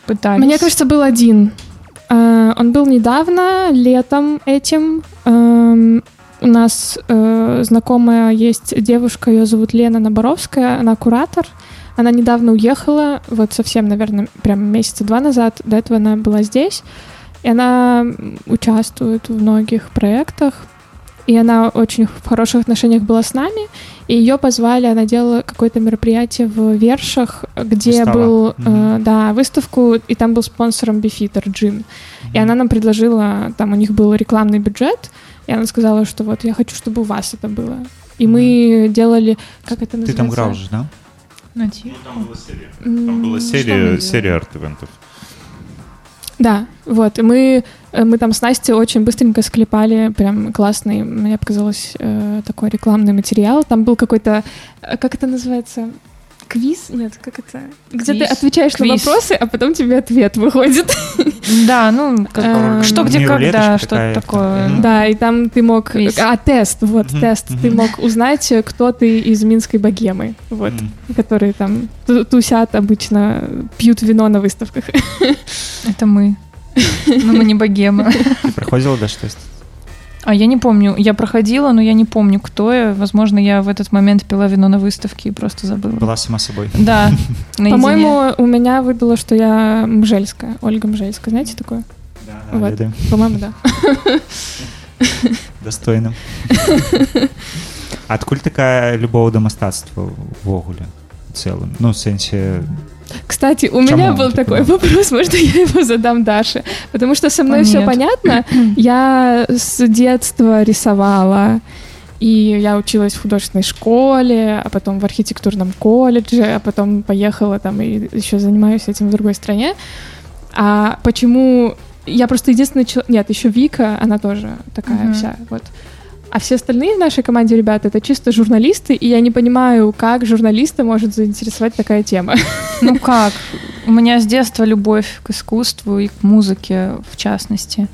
[SPEAKER 3] Пытались.
[SPEAKER 4] Мне кажется, был один. Э, Он был недавно, летом этим. Эм, У нас э, знакомая есть девушка, ее зовут Лена Наборовская, она куратор. Она недавно уехала, вот совсем, наверное, прям месяца два назад. До этого она была здесь. И она участвует в многих проектах. И она очень в хороших отношениях была с нами. И ее позвали, она делала какое-то мероприятие в Вершах, где
[SPEAKER 2] Выстава.
[SPEAKER 4] был, э,
[SPEAKER 2] Мгм.
[SPEAKER 4] да, выставку, и там был спонсором Бифитер Джин. И она нам предложила, там у них был рекламный бюджет, и она сказала, что вот я хочу, чтобы у вас это было. И мы делали, как это называется?
[SPEAKER 2] Ты там граў же, да?
[SPEAKER 3] На тихо.
[SPEAKER 1] Там была серия. Там была серия, серия арт-ивентов.
[SPEAKER 4] Да, вот, и мы, э, мы там с Настей очень быстренько склепали прям классный, мне показалось, э, такой рекламный материал. Там был какой-то, э, как это называется, квиз? Нет, как это? Где ты
[SPEAKER 3] Квиз?
[SPEAKER 4] отвечаешь на
[SPEAKER 3] Квиз.
[SPEAKER 4] вопросы, а потом тебе ответ выходит.
[SPEAKER 3] Да, ну, как-
[SPEAKER 4] Эм,
[SPEAKER 3] что, где, когда,
[SPEAKER 2] такая,
[SPEAKER 3] такое.
[SPEAKER 4] Да, и там ты мог...
[SPEAKER 3] Квиз.
[SPEAKER 4] А, тест, вот, тест. Ты мог узнать, э, кто ты из Минской богемы, вот, которые там ту- тусят обычно, пьют вино на выставках.
[SPEAKER 3] Это мы. Но мы не богема.
[SPEAKER 2] Ты праходзіла даш тест?
[SPEAKER 3] А я не помню. Я проходила, но я не помню, кто я. Возможно, я в этот момент пила вино на выставке и просто забыла.
[SPEAKER 2] Была сама собой.
[SPEAKER 3] Да. наедине.
[SPEAKER 4] По-моему, у меня выдало, что я Мжельская, Ольга Мжельская, знаете такое?
[SPEAKER 2] Да,
[SPEAKER 4] Вот.
[SPEAKER 2] ведаю.
[SPEAKER 4] По-моему, да.
[SPEAKER 2] Дастойна. Адкуль такая любоў да мастацтва ўвогуле у цэлым ну в сэнсе
[SPEAKER 4] Кстати, у
[SPEAKER 2] Чему
[SPEAKER 4] меня был
[SPEAKER 2] такой?
[SPEAKER 4] такой вопрос, может, я его задам Даше. Потому что со мной
[SPEAKER 3] А,
[SPEAKER 4] все
[SPEAKER 3] нет.
[SPEAKER 4] понятно. Я с детства рисовала, и я училась в художественной школе, а потом в архитектурном колледже, а потом поехала там и еще занимаюсь этим в другой стране. А почему... Я просто единственный человек... Нет, еще Вика, она тоже такая
[SPEAKER 3] Мгм.
[SPEAKER 4] вся, вот. А все остальные в нашей команде ребята это чисто журналисты, и я не понимаю, как журналиста может заинтересовать такая тема.
[SPEAKER 3] Ну как? У меня с детства любовь к искусству и к музыке, в частности.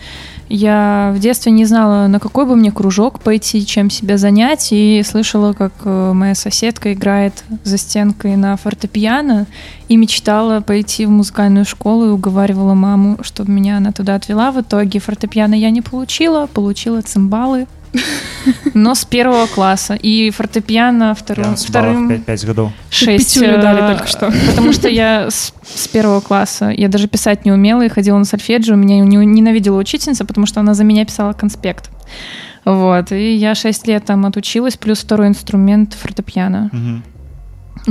[SPEAKER 3] Я в детстве не знала, на какой бы мне кружок пойти, чем себя занять, и слышала, как э, моя соседка играет за стенкой на фортепиано, и мечтала пойти в музыкальную школу и уговаривала маму, чтобы меня она туда отвела. В итоге фортепиано я не получила, получила цимбалы, но с первого класса. И фортепиано вторым, вторым
[SPEAKER 2] 5, годов.
[SPEAKER 3] шесть.
[SPEAKER 4] Пятюню дали
[SPEAKER 3] э,
[SPEAKER 4] только что.
[SPEAKER 3] Потому что я с, с первого класса, я даже писать не умела и ходила на сольфеджио. Меня не- ненавидела учительница, потому что она за меня писала конспект. Вот, и я шесть лет там отучилась, плюс второй инструмент фортепиано.
[SPEAKER 2] Мгм.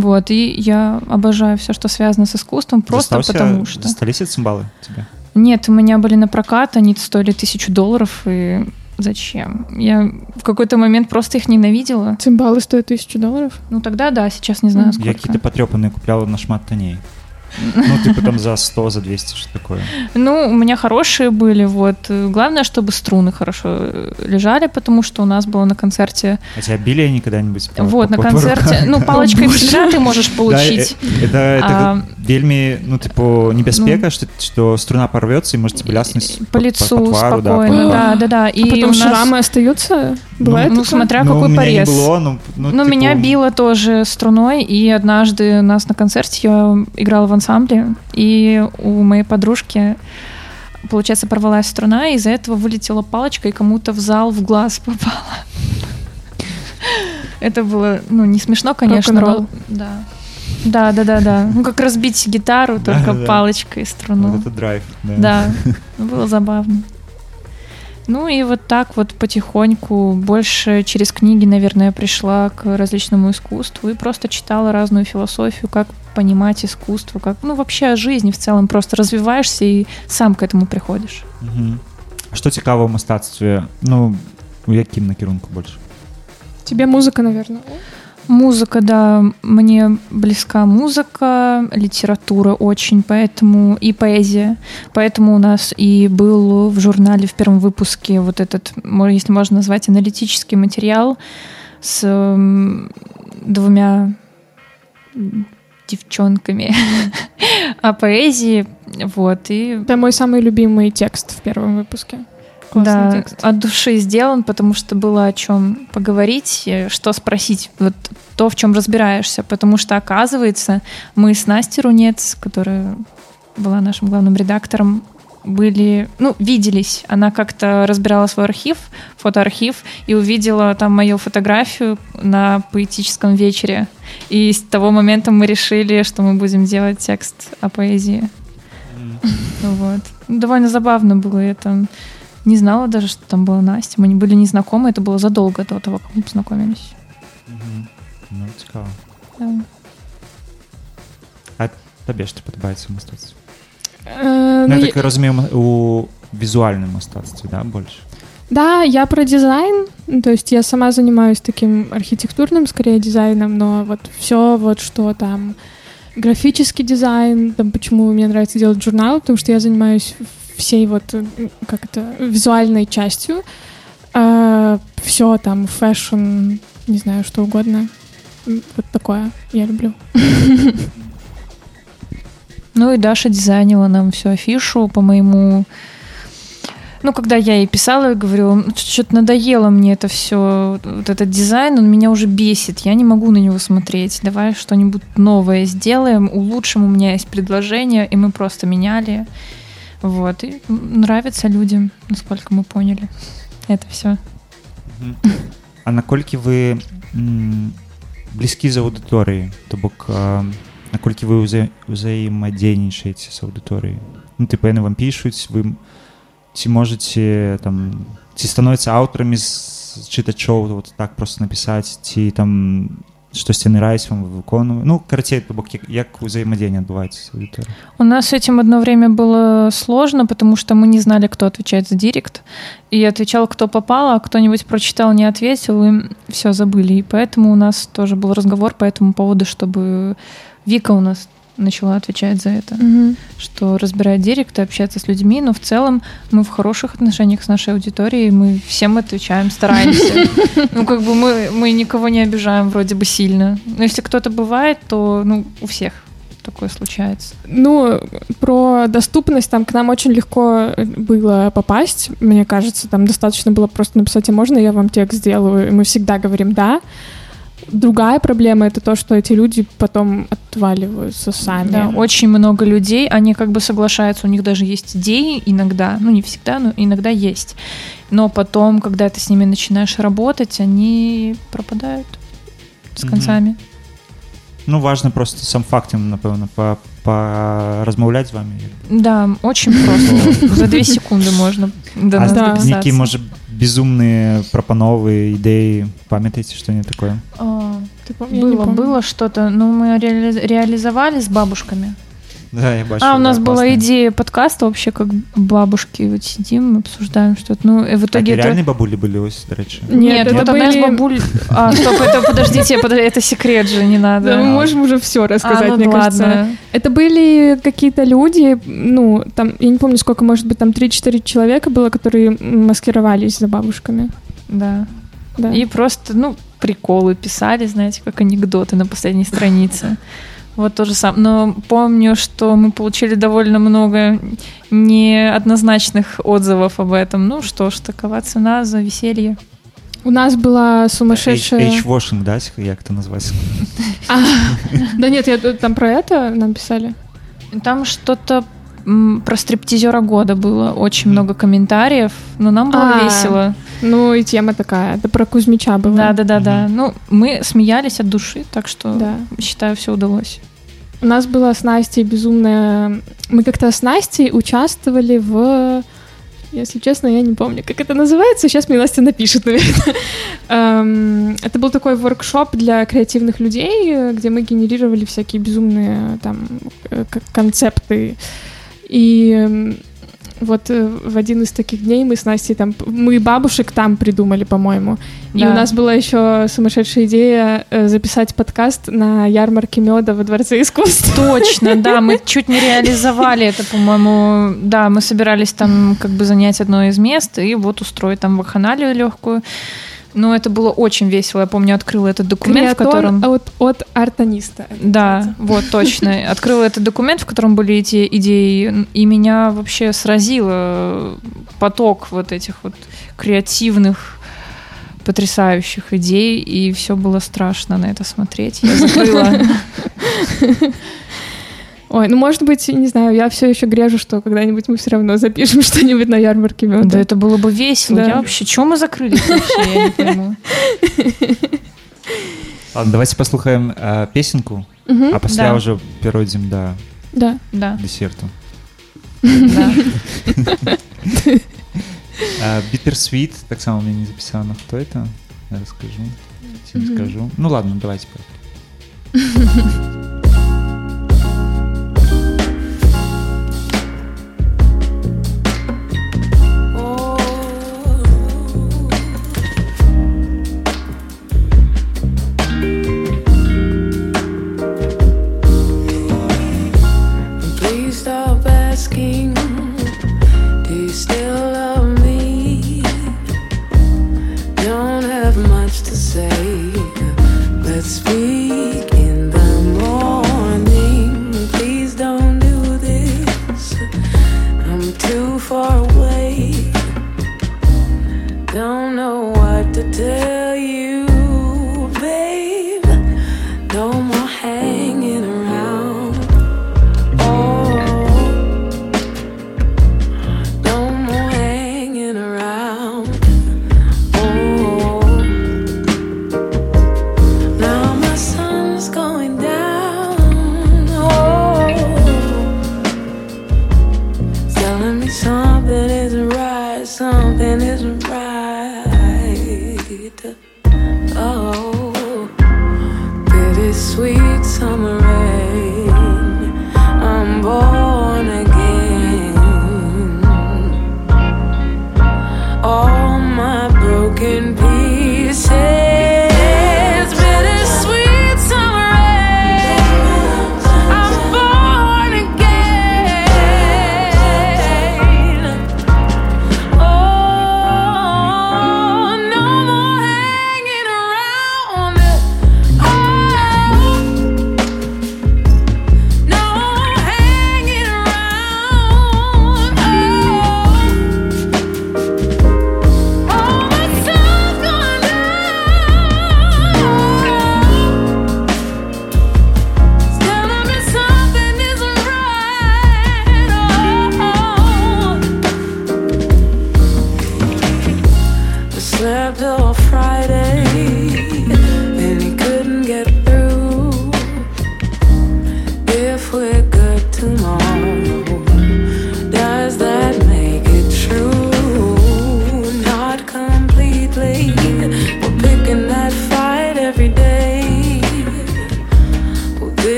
[SPEAKER 3] Вот, и я обожаю все, что связано с искусством, просто
[SPEAKER 2] Достался-
[SPEAKER 3] потому что...
[SPEAKER 2] Достались цимбалы тебе?
[SPEAKER 3] Нет, у меня были на прокат, они стоили тысячу долларов, и зачем? Я в какой-то момент просто их ненавидела.
[SPEAKER 4] Цимбалы стоят тысячу долларов.
[SPEAKER 3] Ну тогда да, сейчас не знаю сколько.
[SPEAKER 2] Я какие-то потрепанные куплял на шмат тоней. Ну, типа там за 100, за 200, что такое.
[SPEAKER 3] Ну, у меня хорошие были, вот. Главное, чтобы струны хорошо э, лежали, потому что у нас было на концерте...
[SPEAKER 2] А тебя били они когда-нибудь? по-
[SPEAKER 3] вот,
[SPEAKER 2] по-
[SPEAKER 3] на
[SPEAKER 2] по
[SPEAKER 3] концерте... Ну, палочкой всегда ты можешь получить.
[SPEAKER 2] э, это, это
[SPEAKER 3] А,
[SPEAKER 2] вельми, ну, типу, небезпека, что, что струна порвется и можете бляснуть
[SPEAKER 3] По лицу спокойно,
[SPEAKER 2] по-
[SPEAKER 3] да, да, да. И
[SPEAKER 4] а потом шрамы остаются? Бывает
[SPEAKER 3] Ну,
[SPEAKER 4] такое?
[SPEAKER 3] смотря
[SPEAKER 2] Ну, у
[SPEAKER 3] какой
[SPEAKER 2] меня
[SPEAKER 3] порез.
[SPEAKER 2] не было, ну, ну,
[SPEAKER 3] Ну,
[SPEAKER 2] типу,
[SPEAKER 3] меня било тоже струной, и однажды у нас на концерте я играла в ансамбле, и у моей подружки, получается, порвалась струна, и из-за этого вылетела палочка, и кому-то в зал в глаз попала. Это было, ну, не смешно, конечно, но- Да. Да, да, да, да. Ну, как разбить гитару, только палочкой струну.
[SPEAKER 2] Вот это драйв. Да.
[SPEAKER 3] Да, было забавно. Ну и вот так вот потихоньку, больше через книги, наверное, пришла к различному искусству и просто читала разную философию, как понимать искусство, как, ну вообще о жизни в целом, просто развиваешься и сам к этому приходишь.
[SPEAKER 2] Мгм. А Що цікаво в мистецтві? Ну, у яким накерунку більше?
[SPEAKER 4] Тебе музыка, наверное.
[SPEAKER 3] Музыка, да, мне близка музыка, литература очень, поэтому и поэзия. Поэтому у нас и был в журнале в первом выпуске вот этот, если можно назвать, аналитический материал с двумя девчонками о поэзии. Вот, и
[SPEAKER 4] Это мой самый любимый текст в первом выпуске. Классный
[SPEAKER 3] да,
[SPEAKER 4] текст.
[SPEAKER 3] от души сделан, потому что было о чем поговорить, э, что спросить, вот то, в чем разбираешься, потому что оказывается, мы с Настей Рунец, которая была нашим главным редактором, были, ну, виделись. Она как-то разбирала свой архив, фотоархив, и увидела там мою фотографию на поэтическом вечере. И с того момента мы решили, что мы будем делать текст о поэзии. Вот. Ну, Довольно забавно было это. Не знала даже, что там была Настя. Мы не были не знакомы, это было задолго до того, как мы познакомились.
[SPEAKER 2] Мгм. Ну, цікаво.
[SPEAKER 3] Да.
[SPEAKER 2] Тобі ж подобається в мистецтві?
[SPEAKER 4] Э,
[SPEAKER 2] Ну,
[SPEAKER 4] ну,
[SPEAKER 2] я
[SPEAKER 4] я-
[SPEAKER 2] так розумію, м- у візуальному мистецтві, да, більше?
[SPEAKER 4] Да, я про дизайн, ну, то есть я сама занимаюсь таким архитектурным, скорее, дизайном, но вот все вот, что там графический дизайн, там почему мне нравится делать журнал, потому что я занимаюсь всей вот, м, как это, визуальной частью, все там, fashion, не знаю, что угодно, вот такое я люблю.
[SPEAKER 3] Ну и Даша дизайнила нам всю афишу по моему... Ну, когда я ей писала, я говорю, «Ну, что-то надоело мне это все, вот этот дизайн, он меня уже бесит, я не могу на него смотреть, давай что-нибудь новое сделаем, улучшим, у меня есть предложение, и мы просто меняли, вот, и нравится людям, насколько мы поняли это все.
[SPEAKER 2] А наколькі ви м, близькі з аудыторыяй то бок а, наколькі вы ўза... ўзаемадзейнічаеце з аўдыторыяй ну тыпа яны вам пішуць вы м- ці можете там ці становяцца аўтарамі з чытачоў вот так просто напісаць ці там штосьці ныраюць вам выконваю ну карацей то бок як, узаемадзеянне адбываецца
[SPEAKER 3] У нас с этим одно время было сложно, потому что мы не знали, кто отвечает за директ. И отвечал, кто попал, а кто-нибудь прочитал, не ответил, и все забыли. И поэтому у нас тоже был разговор по этому поводу, чтобы Вика у нас начала отвечать за это.
[SPEAKER 4] Мгм.
[SPEAKER 3] Что разбирать директ и общаться с людьми, но в целом мы в хороших отношениях с нашей аудиторией, мы всем отвечаем, стараемся. Ну, как бы мы, мы никого не обижаем вроде бы сильно. Но если кто-то бывает, то ну, у всех такое случается.
[SPEAKER 4] Ну, про доступность там к нам очень легко э, было попасть, мне кажется. Там достаточно было просто написать, а можно я вам текст сделаю? И мы всегда говорим «да». Другая проблема — это то, что эти люди потом отваливаются сами.
[SPEAKER 3] Да, очень много людей, они как бы соглашаются, у них даже есть идеи иногда, ну не всегда, но иногда есть. Но потом, когда ты с ними начинаешь работать, они пропадают с концами.
[SPEAKER 2] Ну, важно просто сам факт, ім, напевно, по, поразмовляти з вами.
[SPEAKER 3] Да, очень просто. За две секунды можно до
[SPEAKER 2] а
[SPEAKER 3] нас
[SPEAKER 4] да.
[SPEAKER 3] дописаться.
[SPEAKER 2] які, може, безумні пропанови, ідеї, пам'ятаєте, що не таке?
[SPEAKER 3] А,
[SPEAKER 4] Ты пом- я не
[SPEAKER 3] Было,
[SPEAKER 4] помню.
[SPEAKER 3] было что-то, но мы реали- реализовали с бабушками.
[SPEAKER 2] Да, я бачу.
[SPEAKER 3] А, у нас
[SPEAKER 2] да,
[SPEAKER 3] была
[SPEAKER 2] класно.
[SPEAKER 3] идея подкаста вообще, как бабушки вот сидим, обсуждаем что-то. Ну, и в
[SPEAKER 2] Так,
[SPEAKER 3] итоге
[SPEAKER 2] і
[SPEAKER 3] это...
[SPEAKER 2] реальні бабулі були ось, до речі.
[SPEAKER 4] Нет,
[SPEAKER 3] Нет,
[SPEAKER 4] это
[SPEAKER 3] вот одна из
[SPEAKER 4] были-
[SPEAKER 3] бабуль... А, стоп, это, подождите, подо- это секрет же, не надо.
[SPEAKER 4] Да, мы можем уже все рассказать,
[SPEAKER 3] а, ну
[SPEAKER 4] мне
[SPEAKER 3] ладно.
[SPEAKER 4] кажется. Это были какие-то люди, ну, там, я не помню, сколько, может быть, там 3-4 человека было, которые м, маскировались за бабушками.
[SPEAKER 3] Да.
[SPEAKER 4] Да.
[SPEAKER 3] И просто, ну, приколы писали, знаете, как анекдоты на последней странице. Вот то же самое. Но помню, что мы получили довольно много неоднозначных отзывов об этом. Ну что ж, такова цена за веселье.
[SPEAKER 4] У нас была сумасшедшая...
[SPEAKER 2] H-washing, да, як це називається?
[SPEAKER 4] А, да нет, я, там про это нам писали.
[SPEAKER 3] Там что-то про стриптизера года было. Очень много комментариев. Но нам было
[SPEAKER 4] А,
[SPEAKER 3] весело.
[SPEAKER 4] Ну и тема такая, это про Кузьмича было.
[SPEAKER 3] Да, да, да, да. Ну, мы смеялись от души, так что
[SPEAKER 4] Да.
[SPEAKER 3] считаю, все удалось.
[SPEAKER 4] У нас была с Настей безумная... Мы как-то с Настей участвовали в... Если честно, я не помню, как это называется. Сейчас мне Настя напишет, наверное. Эм, Это был такой воркшоп для креативных людей, где мы генерировали всякие безумные там э, концепты. И вот э, в один из таких дней мы с Настей там... Мы бабушек там придумали, по-моему. И
[SPEAKER 3] Да.
[SPEAKER 4] у нас была еще сумасшедшая идея э, записать подкаст на ярмарке меда во Дворце искусств.
[SPEAKER 3] Точно, да, мы чуть не реализовали это, по-моему. Да, мы собирались там как бы занять одно из мест и вот устроить там вакханалию легкую. Но это было очень весело. Я помню, открыла этот документ, в
[SPEAKER 4] Креатон
[SPEAKER 3] котором...
[SPEAKER 4] от, от артониста. это
[SPEAKER 3] Да, вот точно. Открыла этот документ, в котором были эти идеи, и меня вообще сразило поток вот этих вот креативных потрясающих идей, и все было страшно на это смотреть. Я закрыла.
[SPEAKER 4] Ой, ну может быть, не знаю, я все еще грежу, что когда-нибудь мы все равно запишем что-нибудь на ярмарке меда.
[SPEAKER 3] Да это было бы весело.
[SPEAKER 4] Да.
[SPEAKER 3] Я вообще... Чего мы закрылись вообще? Я не пойму.
[SPEAKER 2] Ладно, давайте послухаем е, песенку, а після
[SPEAKER 3] Да.
[SPEAKER 2] вже перейдемо до
[SPEAKER 4] Да.
[SPEAKER 3] Да,
[SPEAKER 2] десерту.
[SPEAKER 3] да.
[SPEAKER 2] Е, Bittersweet, так само мені не записано, хто це. Я не
[SPEAKER 4] Мгм.
[SPEAKER 2] скажу. Ну ладно, давайте.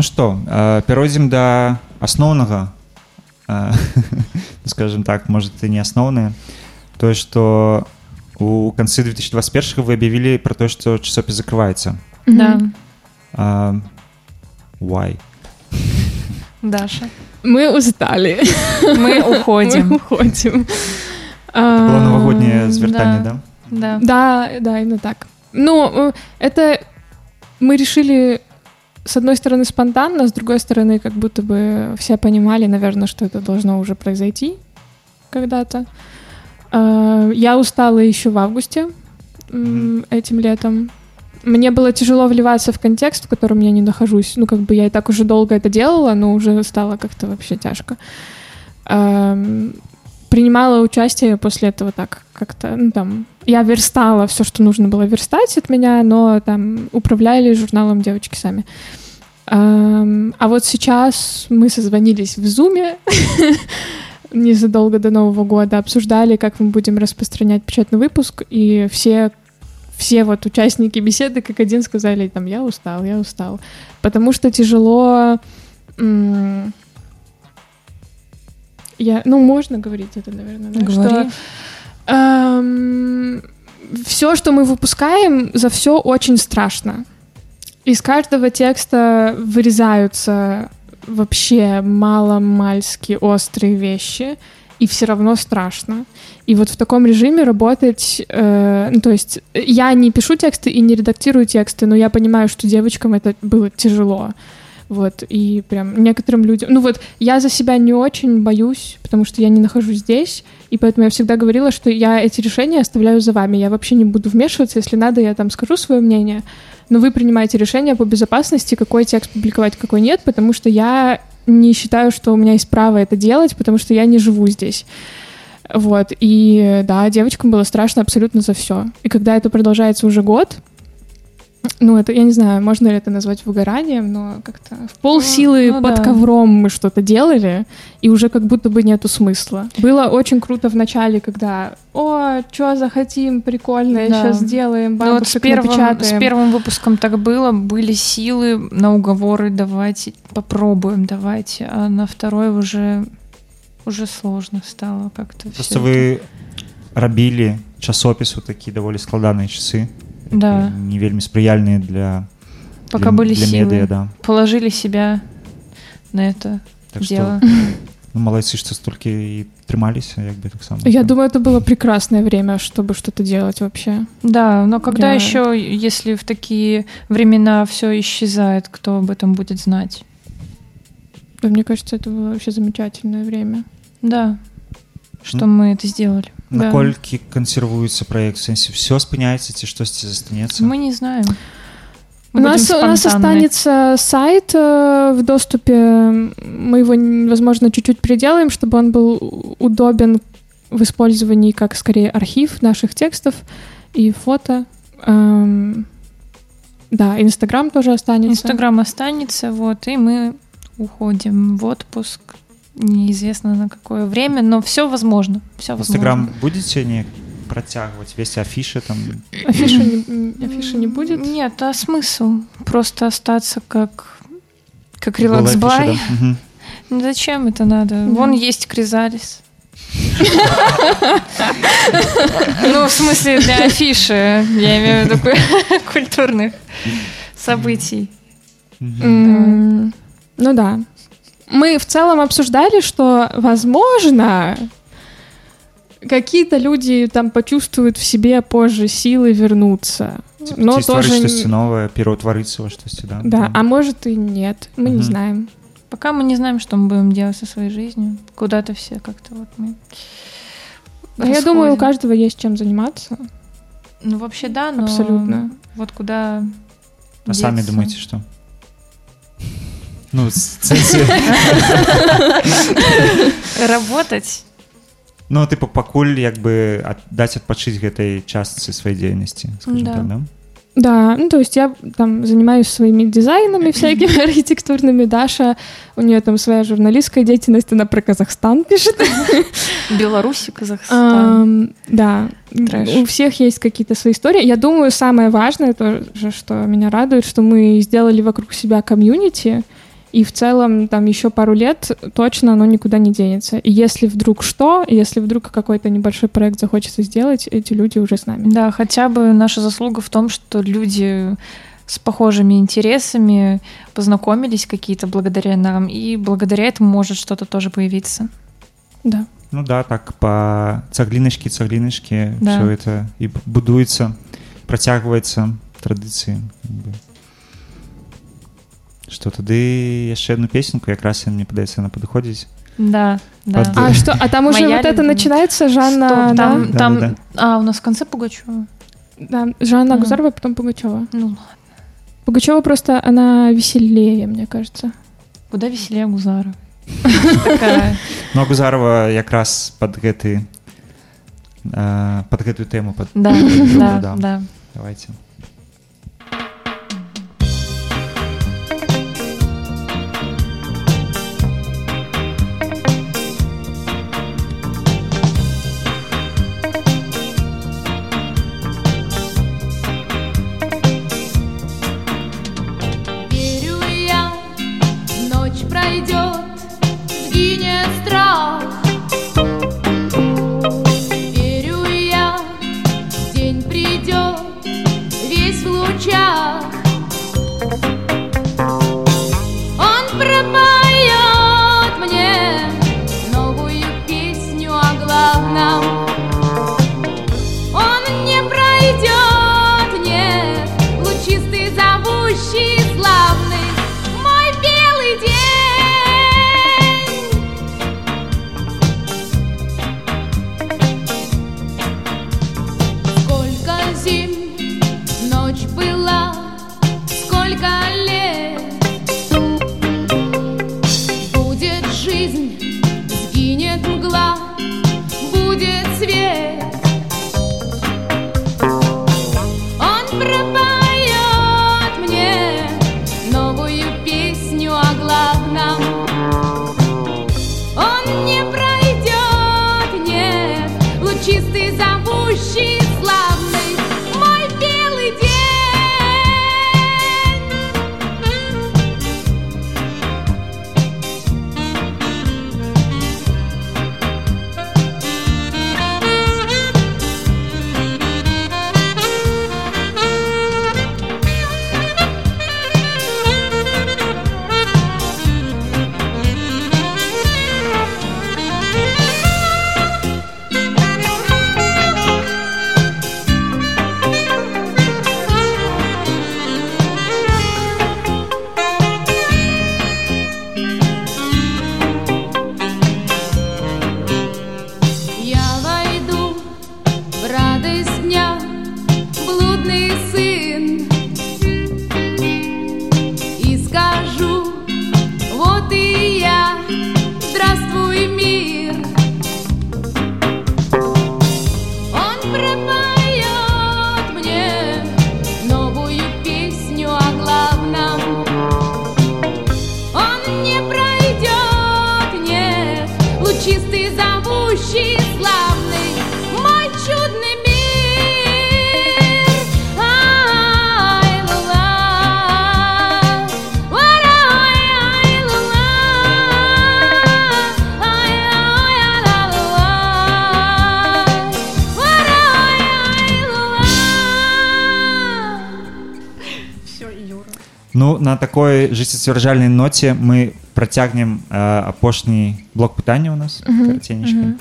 [SPEAKER 2] Ну што э, перайдзем да асноўнага э, скажем так может і не асноўнае тое што у канцы 2021 вы аб'явілі пра тое што часопіс закрываецца
[SPEAKER 3] Да,
[SPEAKER 2] А, why
[SPEAKER 3] Даша.
[SPEAKER 4] Мы устали.
[SPEAKER 3] Мы
[SPEAKER 4] Мы
[SPEAKER 3] уходим.
[SPEAKER 4] уходим.
[SPEAKER 2] было
[SPEAKER 4] А,
[SPEAKER 2] навагодняе звяртанне да,
[SPEAKER 3] Да.
[SPEAKER 4] Да, да, именно так. Ну, э, это мы решили, с одной стороны, спонтанно, с другой стороны, как будто бы все понимали, наверное, что это должно уже произойти когда-то. А, Я устала еще в августе этим летом. Мне было тяжело вливаться в контекст, в котором я не нахожусь. Ну, как бы я и так уже долго это делала, но уже стало как-то вообще тяжко. Принимала участие после этого так как-то, ну, там, я верстала все, что нужно было верстать от меня, но там управляли журналом девочки сами. Ам, А вот сейчас мы созвонились в Зуме незадолго до Нового года, обсуждали, как мы будем распространять печатный выпуск, и все все вот участники беседы как один сказали, там, я устал, я устал. Потому что тяжело... Я, ну, можно говорить это, наверное, да?
[SPEAKER 3] Говори.
[SPEAKER 4] все, что мы выпускаем, за все очень страшно. Из каждого текста вырезаются вообще мало-мальски острые вещи, и все равно страшно. И вот в таком режиме работать, э, ну, то есть я не пишу тексты и не редактирую тексты, но я понимаю, что девочкам это было тяжело. Вот, и прям некоторым людям... Ну вот, я за себя не очень боюсь, потому что я не нахожусь здесь, и поэтому я всегда говорила, что я эти решения оставляю за вами. Я вообще не буду вмешиваться, если надо, я там скажу свое мнение, но вы принимаете решение по безопасности, какой текст публиковать, какой нет, потому что я не считаю, что у меня есть право это делать, потому что я не живу здесь. Вот, и да, девочкам было страшно абсолютно за все. И когда это продолжается уже год, ну, это, я не знаю, можно ли это назвать выгоранием, но как-то в полсилы
[SPEAKER 3] ну
[SPEAKER 4] под
[SPEAKER 3] да.
[SPEAKER 4] ковром мы что-то делали, и уже как будто бы нету смысла. Было очень круто в начале, когда, о, что захотим, прикольно,
[SPEAKER 3] Да.
[SPEAKER 4] сейчас сделаем,
[SPEAKER 3] Ну вот с
[SPEAKER 4] бабушек
[SPEAKER 3] первым, с
[SPEAKER 4] напечатаем.
[SPEAKER 3] первым выпуском так было, были силы на уговоры давайте, попробуем, давайте, а на второй уже уже сложно стало как-то.
[SPEAKER 2] просто
[SPEAKER 3] всё
[SPEAKER 2] вы рабілі часопісу такі даволі складаныя часы
[SPEAKER 3] Да.
[SPEAKER 2] не вельмі спрыяльныя для
[SPEAKER 3] Пока
[SPEAKER 2] для,
[SPEAKER 3] были
[SPEAKER 2] для
[SPEAKER 3] силы.
[SPEAKER 2] медыа, да
[SPEAKER 3] Положили себя на это
[SPEAKER 2] так
[SPEAKER 3] дело.
[SPEAKER 2] что ну, малайцы што столькі і трымаліся як бы таксама
[SPEAKER 4] Я думаю, это было прекрасное время, чтобы что-то делать вообще.
[SPEAKER 3] Да, но когда
[SPEAKER 4] Да.
[SPEAKER 3] еще, если в такие времена все исчезает, кто об этом будет знать?
[SPEAKER 4] Да, мне кажется, это было вообще замечательное время.
[SPEAKER 3] Да, что
[SPEAKER 2] Ну,
[SPEAKER 3] мы это сделали.
[SPEAKER 4] да.
[SPEAKER 2] наколькі кансервуецца праект сэнсе все спыняецца ці штосьці застанецца
[SPEAKER 3] Мы не знаем.
[SPEAKER 4] У нас, у нас
[SPEAKER 3] спонтанны.
[SPEAKER 4] останется сайт э, в доступе. Мы его, н- возможно, чуть-чуть переделаем, чтобы он был у- удобен в использовании как скорее архив наших текстов и фото. Эм, да, Инстаграм тоже останется.
[SPEAKER 3] Инстаграм останется, вот, и мы уходим в отпуск. Неизвестно на какое время, но все возможно. Все возможно.
[SPEAKER 2] Инстаграм будете не протягивать весь афиши там?
[SPEAKER 4] Афиши не, афиши не будет.
[SPEAKER 3] Нет, а смысл? Просто остаться как как релакс-бай.
[SPEAKER 2] да? Мгм.
[SPEAKER 3] Ну зачем это надо? Вон есть Кризалис. Ну, в смысле, для афиши. Я имею в виду ку- культурных событий.
[SPEAKER 4] Ну да. Мы в целом обсуждали, что, возможно, какие-то люди там почувствуют в себе позже силы вернуться. Но
[SPEAKER 2] Ці створить
[SPEAKER 4] тоже...
[SPEAKER 2] новое, переутвориться во что-то, да?
[SPEAKER 4] Да, а может и нет. Мы не
[SPEAKER 2] Мгм.
[SPEAKER 4] знаем.
[SPEAKER 3] Пока мы не знаем, что мы будем делать со своей жизнью. Куда-то все как-то вот мы
[SPEAKER 4] А я думаю, у каждого есть чем заниматься.
[SPEAKER 3] Ну, вообще, да, но...
[SPEAKER 4] Абсолютно.
[SPEAKER 3] Вот куда...
[SPEAKER 2] А сами
[SPEAKER 3] деться?
[SPEAKER 2] думаете, что? Ну,
[SPEAKER 3] Работать?
[SPEAKER 2] ну, типу, пакуль як бы ад- даць адпачыць гэтай частцы сваёй дзейнасці, скажем
[SPEAKER 3] Да.
[SPEAKER 2] так, да?
[SPEAKER 4] Да, ну то есть я там занимаюсь своими дизайнами всякими архитектурными. Даша, у нее там своя журналистская деятельность, она про Казахстан пишет.
[SPEAKER 3] Беларусь, и Казахстан.
[SPEAKER 4] Да,
[SPEAKER 3] Трэш.
[SPEAKER 4] у всех есть какие-то свои истории. Я думаю, самое важное тоже, что меня радует, что мы сделали вокруг себя комьюнити, и в целом там еще пару лет точно оно никуда не денется. И если вдруг что, если вдруг какой-то небольшой проект захочется сделать, эти люди уже с нами.
[SPEAKER 3] Да, хотя бы наша заслуга в том, что люди с похожими интересами познакомились какие-то благодаря нам, и благодаря этому может что-то тоже появиться.
[SPEAKER 4] Да.
[SPEAKER 2] Ну да, так па цагліначкі цагліначкі
[SPEAKER 3] Да.
[SPEAKER 2] все это і б- будуецца працягваецца традыцыі як бы. што тады яшчэ одну песенку якраз мне падаецца на падыходзіць
[SPEAKER 3] Да, да.
[SPEAKER 2] Под-
[SPEAKER 4] А что? А там уже
[SPEAKER 3] Моя
[SPEAKER 4] вот это начинается? Жанна, да?
[SPEAKER 3] там,
[SPEAKER 2] Да,
[SPEAKER 3] там,
[SPEAKER 2] да, да.
[SPEAKER 3] а у нас в конце Пугачева.
[SPEAKER 4] Да, Жанна
[SPEAKER 3] Ага.
[SPEAKER 4] Гузарова, потом Пугачева.
[SPEAKER 3] Ну, ладно.
[SPEAKER 4] Пугачева просто она веселее, мне кажется.
[SPEAKER 3] куда веселее Гузарова. Такая.
[SPEAKER 2] Ну а Гузарова якраз пад гэты а, пад гэтую тэму пад...
[SPEAKER 3] Да, Да.
[SPEAKER 2] да. давайте
[SPEAKER 9] в радость дня блудный
[SPEAKER 2] сын. на такой жыцццвярджальнай ноце мы працягнем э, апошні блок пытання у нас
[SPEAKER 4] Мгм,
[SPEAKER 2] караценечка.
[SPEAKER 3] мгм.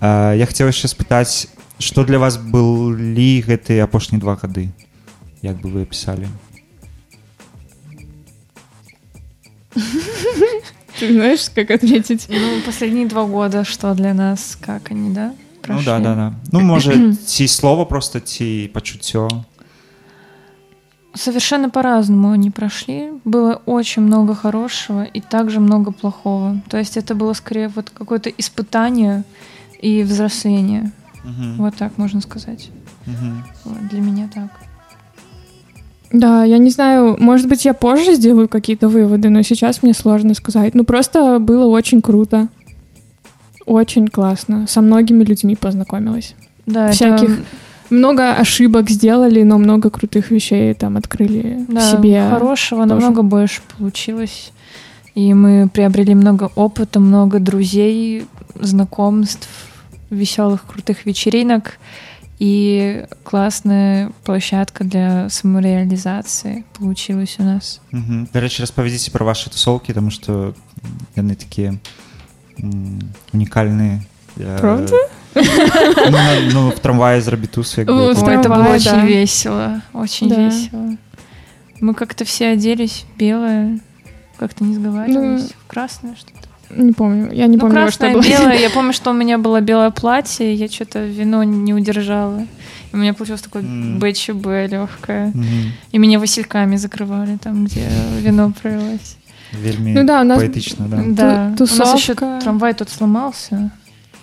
[SPEAKER 2] Э, я хацеў яшчэ спытаць што для вас былі гэтыя апошнія два гады як бы вы пісалі
[SPEAKER 4] Ты знаешь, как ответить?
[SPEAKER 3] Ну, последние два года, что для нас, как они, да?
[SPEAKER 2] ну
[SPEAKER 3] прошли?
[SPEAKER 2] да да да ну можа ці слова просто ці пачуццё
[SPEAKER 3] Совершенно по-разному они прошли. Было очень много хорошего и также много плохого. То есть это было скорее вот какое-то испытание и взросление.
[SPEAKER 2] Мгм,
[SPEAKER 3] Вот так можно сказать.
[SPEAKER 2] мгм.
[SPEAKER 3] Вот, для меня так.
[SPEAKER 4] Да, я не знаю, может быть, я позже сделаю какие-то выводы, но сейчас мне сложно сказать. Ну, просто было очень круто. Очень классно. Со многими людьми познакомилась.
[SPEAKER 3] Да,
[SPEAKER 4] Всяких
[SPEAKER 3] это,
[SPEAKER 4] Много ошибок сделали, но много крутых вещей там открыли в
[SPEAKER 3] да,
[SPEAKER 4] себе.
[SPEAKER 3] хорошего
[SPEAKER 4] тоже.
[SPEAKER 3] намного больше получилось. И мы приобрели много опыта, много друзей, знакомств, веселых, крутых вечеринок и классная площадка для самореализации получилась у нас.
[SPEAKER 2] Мгм. дарэчы распавядзіце пра ваши тусовкі тому что яны такія м, унікальныя э,
[SPEAKER 4] Правда?
[SPEAKER 2] Ну, ну в трамвае бы,
[SPEAKER 4] Вот,
[SPEAKER 2] это-
[SPEAKER 3] было
[SPEAKER 4] трамвае,
[SPEAKER 3] очень весело, очень весело. Мы как-то все оделись в белое, как-то не сговаривались,
[SPEAKER 4] Ну,
[SPEAKER 3] в красное что-то.
[SPEAKER 4] Не помню. Я не
[SPEAKER 3] ну,
[SPEAKER 4] помню, во что
[SPEAKER 3] красное,
[SPEAKER 4] было.
[SPEAKER 3] белое. Я помню, что у меня было белое платье, я что-то вино не удержала. И у меня получилось такое
[SPEAKER 2] М.
[SPEAKER 3] БЧБ легкое.
[SPEAKER 2] Мгм.
[SPEAKER 3] И меня васильками закрывали там, где вино пролилось.
[SPEAKER 2] вельмі
[SPEAKER 4] Ну да, у нас-
[SPEAKER 2] паэтычна да.
[SPEAKER 3] Да.
[SPEAKER 4] Ту-
[SPEAKER 3] У нас еще
[SPEAKER 4] тусовка.
[SPEAKER 3] трамвай тут сломался.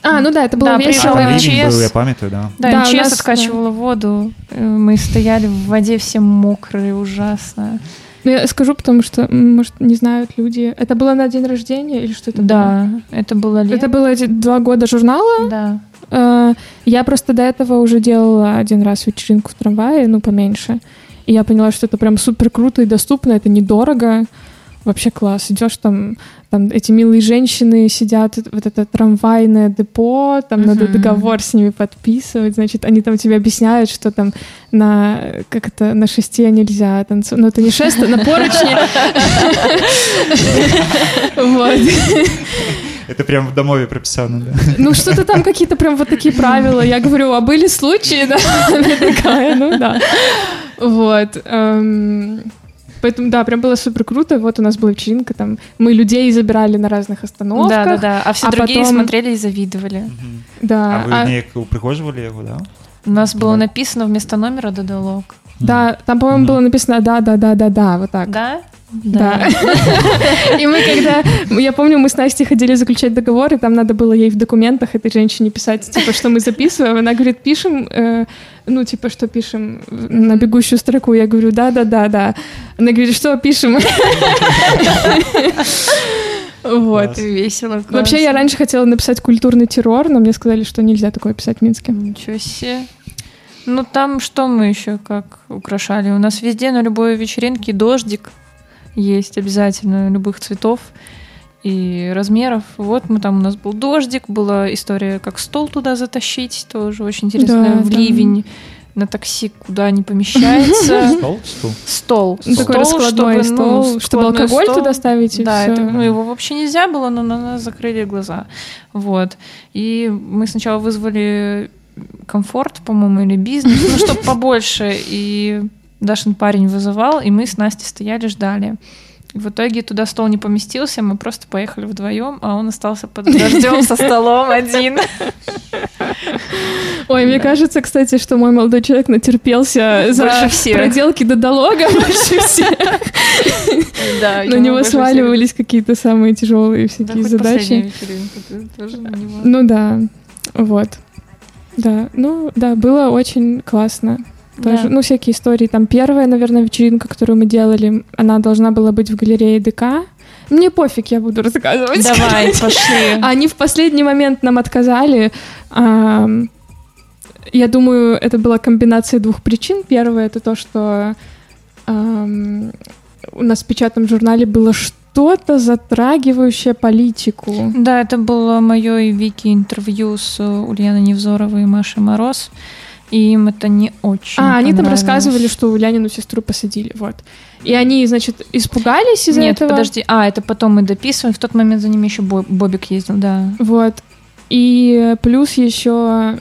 [SPEAKER 4] А, ну да, это было
[SPEAKER 3] Да,
[SPEAKER 2] А,
[SPEAKER 4] весело.
[SPEAKER 3] МЧС.
[SPEAKER 2] ливень был, я памятаю да
[SPEAKER 3] Да,
[SPEAKER 4] Да,
[SPEAKER 3] МЧС
[SPEAKER 4] нас,
[SPEAKER 3] откачивала воду. э, Мы стояли в воде все мокрые, ужасно.
[SPEAKER 4] Ну, я скажу, потому что, может, не знают люди. Это было на день рождения или что это было?
[SPEAKER 3] Да, это было лето.
[SPEAKER 4] Это было эти два года журнала.
[SPEAKER 3] Да.
[SPEAKER 4] Э, Я просто до этого уже делала один раз вечеринку в трамвае, ну, поменьше. И я поняла, что это прям супер круто и доступно, это недорого. Вообще класс. Идешь там, там эти милые женщины сидят, вот это трамвайное депо, там надо
[SPEAKER 3] Мгм.
[SPEAKER 4] договор с ними подписывать, значит, они там тебе объясняют, что там на, как это, на шесте нельзя танцевать. Ну, это не шест, а на поручне. Вот.
[SPEAKER 2] это прям в домове прописано да
[SPEAKER 4] Ну, что-то там какие-то прям вот такие правила. Я говорю, а были случаи, да? Такая, ну да. Вот. Поэтому, да, прям было супер круто. Вот у нас была вечеринка, там мы людей забирали на разных остановках.
[SPEAKER 3] Да, да, да. А все
[SPEAKER 4] а
[SPEAKER 3] другие
[SPEAKER 4] потом-
[SPEAKER 3] смотрели и завидовали.
[SPEAKER 4] Да,
[SPEAKER 2] а вы
[SPEAKER 4] а-
[SPEAKER 2] неяк упрыгожвалі яго да
[SPEAKER 3] У нас было
[SPEAKER 2] Да.
[SPEAKER 3] написано вместо номера додолог.
[SPEAKER 4] да, там, по-моему,
[SPEAKER 2] Мгм.
[SPEAKER 4] было написано да, да, да, да, да, вот так.
[SPEAKER 3] Да?
[SPEAKER 4] Да. И мы когда... Я помню, мы с Настей ходили заключать договор, и там надо было ей в документах этой женщине писать, типа, что мы записываем. Она говорит, пишем, э, ну, типа, что пишем на бегущую строку. Я говорю, да-да-да-да. Она говорит, что пишем? Вот.
[SPEAKER 2] Класс.
[SPEAKER 3] Весело. классно.
[SPEAKER 4] Вообще, я раньше хотела написать культурный террор, но мне сказали, что нельзя такое писать в Минске.
[SPEAKER 3] Ничего себе. Ну там что мы еще как украшали? У нас везде на любой вечеринке дождик есть обязательно любых цветов и размеров. Вот мы там у нас был дождик, была история, как стол туда затащить, тоже очень интересно.
[SPEAKER 4] Да,
[SPEAKER 3] в
[SPEAKER 4] там-
[SPEAKER 3] ливень на такси куда не помещается.
[SPEAKER 2] стол стол
[SPEAKER 3] Стол.
[SPEAKER 4] Ну, такой раскладной
[SPEAKER 3] чтобы, ну,
[SPEAKER 4] стол, чтобы алкоголь
[SPEAKER 3] стол.
[SPEAKER 4] туда ставить и
[SPEAKER 3] Да,
[SPEAKER 4] всё.
[SPEAKER 3] это, ну, его вообще нельзя было, но на нас закрыли глаза. Вот. И мы сначала вызвали комфорт, по-моему, или бизнес, ну, чтобы побольше. И Дашин парень вызывал, и мы с Настей стояли, ждали. И в итоге туда стол не поместился, мы просто поехали вдвоем, а он остался под дождем со столом один.
[SPEAKER 4] Ой, мне кажется, кстати, что мой молодой человек натерпелся за проделки до долога больше всех.
[SPEAKER 3] Да,
[SPEAKER 4] На него сваливались какие-то самые тяжелые всякие задачи. Ну да, вот. Да, ну да, было очень классно. Тоже,
[SPEAKER 3] Да.
[SPEAKER 4] ну, всякие истории. Там первая, наверное, вечеринка, которую мы делали, она должна была быть в галерее ДК. Мне пофиг, я буду рассказывать.
[SPEAKER 3] Давай, пошли.
[SPEAKER 4] Они в последний момент нам отказали. Я думаю, это была комбинация двух причин. Первое это то, что у нас в печатном журнале было что-то затрагивающее политику.
[SPEAKER 3] Да, это было мое и Вики интервью с э, Ульяной Невзоровой и Машей Мороз. И им это не очень
[SPEAKER 4] А, они там рассказывали, что Лянину сестру посадили, вот. И они, значит, испугались из-за
[SPEAKER 3] Нет,
[SPEAKER 4] этого.
[SPEAKER 3] подожди. А, это потом мы дописываем. В тот момент за ними еще Бо- Бобик ездил, да.
[SPEAKER 4] Вот. И плюс еще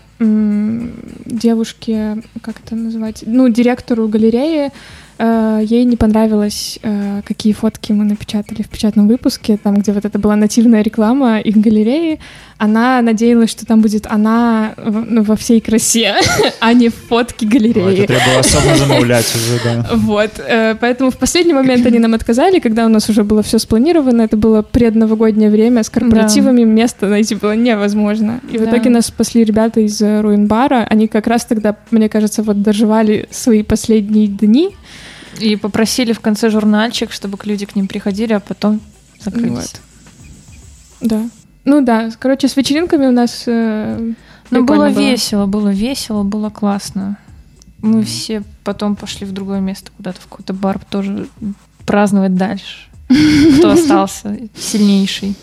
[SPEAKER 4] девушке, как это называть, ну, директору галереи, э, ей не понравилось, э, какие фотки мы напечатали в печатном выпуске, там, где вот это была нативная реклама их галереи. Она надеялась, что там будет она в- ну, во всей красе, а не фотки
[SPEAKER 2] Ой,
[SPEAKER 4] галереи.
[SPEAKER 2] Это треба особо замовлять уже, да.
[SPEAKER 4] Вот, э, поэтому в последний момент они нам отказали, когда у нас уже было все спланировано, это было предновогоднее время, с корпоративами место найти было невозможно. И в
[SPEAKER 3] Да.
[SPEAKER 4] итоге нас спасли ребята из э, Руинбара, они как раз тогда, мне кажется, вот доживали свои последние дни.
[SPEAKER 3] И попросили в конце журнальчик, чтобы люди к ним приходили, а потом закрылись.
[SPEAKER 4] Вот. Да. Ну да, короче, с вечеринками у нас... э,
[SPEAKER 3] Но
[SPEAKER 4] прикольно
[SPEAKER 3] было весело, было весело, было классно. Мы все потом пошли в другое место, куда-то в какой-то бар тоже праздновать дальше. Кто остался сильнейший.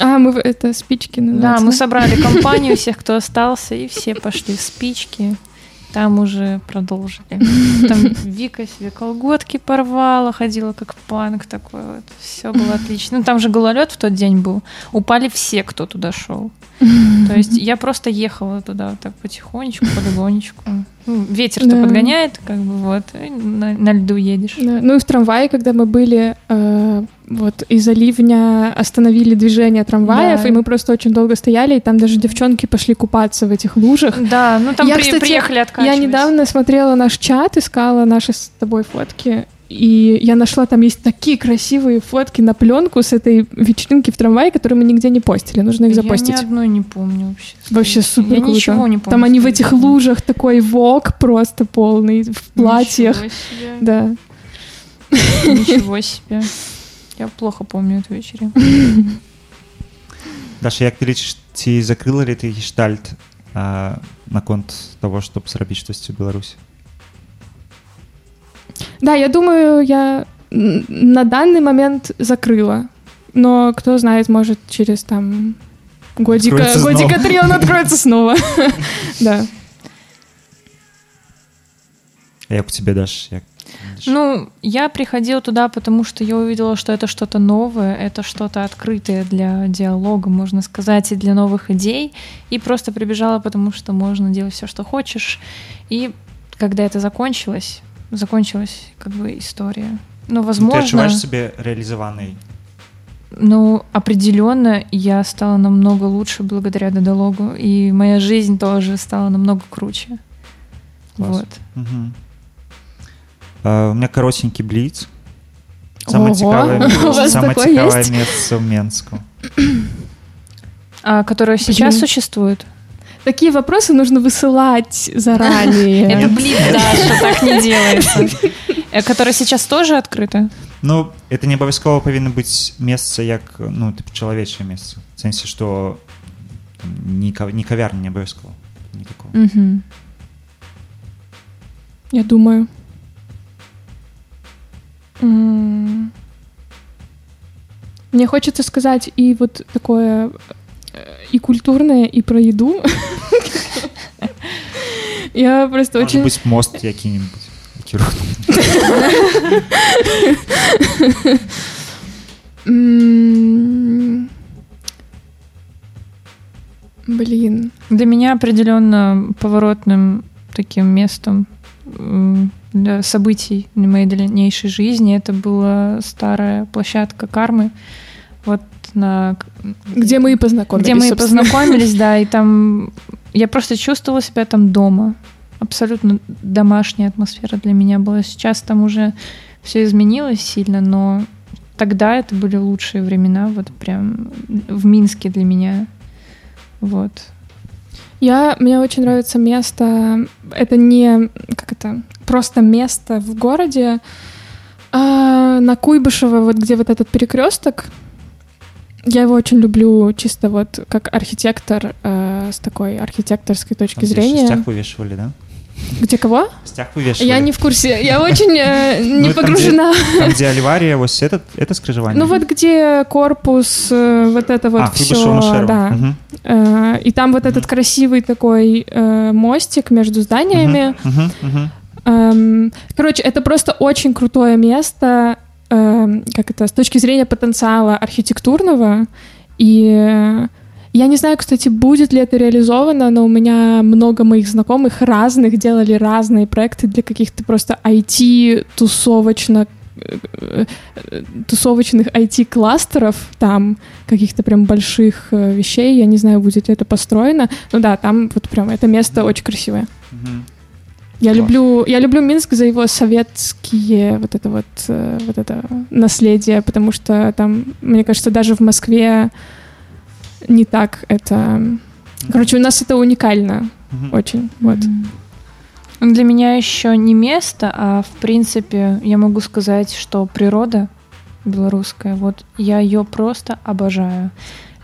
[SPEAKER 4] А, мы это спички
[SPEAKER 3] Да,
[SPEAKER 4] называется,
[SPEAKER 3] мы собрали компанию всех, кто остался, и все пошли в спички. Там уже продолжили. Там Вика себе колготки порвала, ходила как панк такой вот. Все было отлично. Ну, там же гололед в тот день был. Упали все, кто туда шел. То есть я просто ехала туда вот так потихонечку, полегонечку. Ну, ветер-то
[SPEAKER 4] Да.
[SPEAKER 3] подгоняет, как бы вот, на, на льду едешь.
[SPEAKER 4] Да, Ну и в трамвае, когда мы были, э, вот из-за ливня остановили движение трамваев,
[SPEAKER 3] Да.
[SPEAKER 4] и мы просто очень долго стояли, и там даже девчонки пошли купаться в этих лужах.
[SPEAKER 3] Да, ну там
[SPEAKER 4] Я,
[SPEAKER 3] при-
[SPEAKER 4] кстати,
[SPEAKER 3] приехали
[SPEAKER 4] Я
[SPEAKER 3] откачивать.
[SPEAKER 4] недавно смотрела наш чат, искала наши с тобой фотки, и я нашла, там есть такие красивые фотки на пленку с этой вечеринки в трамвае, которые мы нигде не постили, нужно их
[SPEAKER 3] Я
[SPEAKER 4] запостить.
[SPEAKER 3] ни одной не помню вообще.
[SPEAKER 4] Вообще супер
[SPEAKER 3] Я
[SPEAKER 4] круто.
[SPEAKER 3] ничего не помню.
[SPEAKER 4] Там они в
[SPEAKER 3] с
[SPEAKER 4] этих
[SPEAKER 3] той вечеринки.
[SPEAKER 4] лужах такой вок просто полный, в платьях.
[SPEAKER 3] Ничего себе.
[SPEAKER 4] Да.
[SPEAKER 3] Ничего себе. Я плохо помню эту вечеринку.
[SPEAKER 2] Даша, як ти лічиш, ці закрили ли ти гештальт а, наконт того, щоб зробити щось у Білорусі?
[SPEAKER 4] Да, я думаю, я на данный момент закрыла. Но кто знает, может, через там годика,
[SPEAKER 2] Откроется
[SPEAKER 4] годика
[SPEAKER 2] снова.
[SPEAKER 4] три он откроется снова. Да.
[SPEAKER 2] А як у тебе, Даш? Як...
[SPEAKER 3] Ну, я приходила туда, потому что я увидела, что это что-то новое, это что-то открытое для диалога, можно сказать, и для новых идей. И просто прибежала, потому что можно делать все, что хочешь. И когда это закончилось, закончилась как бы история. Ну,
[SPEAKER 2] Ти
[SPEAKER 3] возможно,
[SPEAKER 2] відчуваєш себе реалізований?
[SPEAKER 3] ну, определенно я стала намного лучше благодаря диалогу, и моя жизнь тоже стала намного круче.
[SPEAKER 2] Класс.
[SPEAKER 3] Вот.
[SPEAKER 2] Угу. А, у меня коротенький бліц. Саме
[SPEAKER 4] Ого,
[SPEAKER 2] цікаве,
[SPEAKER 4] у вас
[SPEAKER 2] саме
[SPEAKER 4] такое
[SPEAKER 2] цікаве
[SPEAKER 4] есть?
[SPEAKER 2] місце в Менську.
[SPEAKER 3] А, которая сейчас
[SPEAKER 4] Почему?
[SPEAKER 3] существует.
[SPEAKER 4] Такие вопросы нужно высылать
[SPEAKER 3] Это
[SPEAKER 4] заранее.
[SPEAKER 3] блин, Даша, так не делается. Э, Которая сейчас тоже открыта?
[SPEAKER 2] Ну, это не обов'язково повинно бути місце як, ну, типу, чоловіче місце. В сенсі, що там, ні, кав- ні кав'ярня не обов'язково. Ніякого.
[SPEAKER 3] Мгм.
[SPEAKER 4] Я думаю. М. Мне хочется сказать и вот такое э, и культурное, и про еду. Я просто
[SPEAKER 2] Може
[SPEAKER 4] очень...
[SPEAKER 2] бути мост рухнув.
[SPEAKER 4] М, Блин.
[SPEAKER 3] Для меня определенно поворотным таким местом для событий моей дальнейшей жизни это была старая площадка кармы. Вот на
[SPEAKER 4] Где мы и познакомились,
[SPEAKER 3] где мы и
[SPEAKER 4] собственно.
[SPEAKER 3] познакомились, да, и там я просто чувствовала себя там дома. Абсолютно домашняя атмосфера для меня была. Сейчас там уже все изменилось сильно, но тогда это были лучшие времена, вот прям в Минске для меня. Вот.
[SPEAKER 4] Я, мне очень нравится место, это не, как это, просто место в городе, а, на Куйбышево, вот где вот этот перекресток. Я его очень люблю чисто вот как архитектор э, с такой архитекторской точки
[SPEAKER 2] Там,
[SPEAKER 4] зрения.
[SPEAKER 2] шестяк вывешивали, да?
[SPEAKER 4] Где кого?
[SPEAKER 2] Стяг вывешивали.
[SPEAKER 4] Я не в курсе. Я очень э,
[SPEAKER 2] Ну,
[SPEAKER 4] не
[SPEAKER 2] там,
[SPEAKER 4] погружена.
[SPEAKER 2] где- Там, где Оливария, вот это, это скрижевание?
[SPEAKER 4] Ну вот где корпус, э, вот это вот
[SPEAKER 2] а,
[SPEAKER 4] все, да.
[SPEAKER 2] Мгм.
[SPEAKER 4] Э, И там вот этот красивый такой э, мостик между зданиями.
[SPEAKER 2] Мгм, мгм.
[SPEAKER 4] Эм, Короче, это просто очень крутое место, эм, как это, с точки зрения потенциала архитектурного. И э, я не знаю, кстати, будет ли это реализовано, но у меня много моих знакомых разных делали разные проекты для каких-то просто IT-тусовочно э, э, тусовочных IT-кластеров, там каких-то прям больших вещей. Я не знаю, будет ли это построено. Ну да, там вот прям это место очень красивое.
[SPEAKER 2] Мгм.
[SPEAKER 4] Я
[SPEAKER 2] Класс.
[SPEAKER 4] люблю, я люблю Минск за его советские вот это вот, э, вот это наследие, потому что там, мне кажется, даже в Москве не так это. Короче, у нас это уникально
[SPEAKER 2] Мгм.
[SPEAKER 4] очень. Вот.
[SPEAKER 3] Ну, Для меня еще не место, а в принципе я могу сказать, что природа белорусская, вот я ее просто обожаю.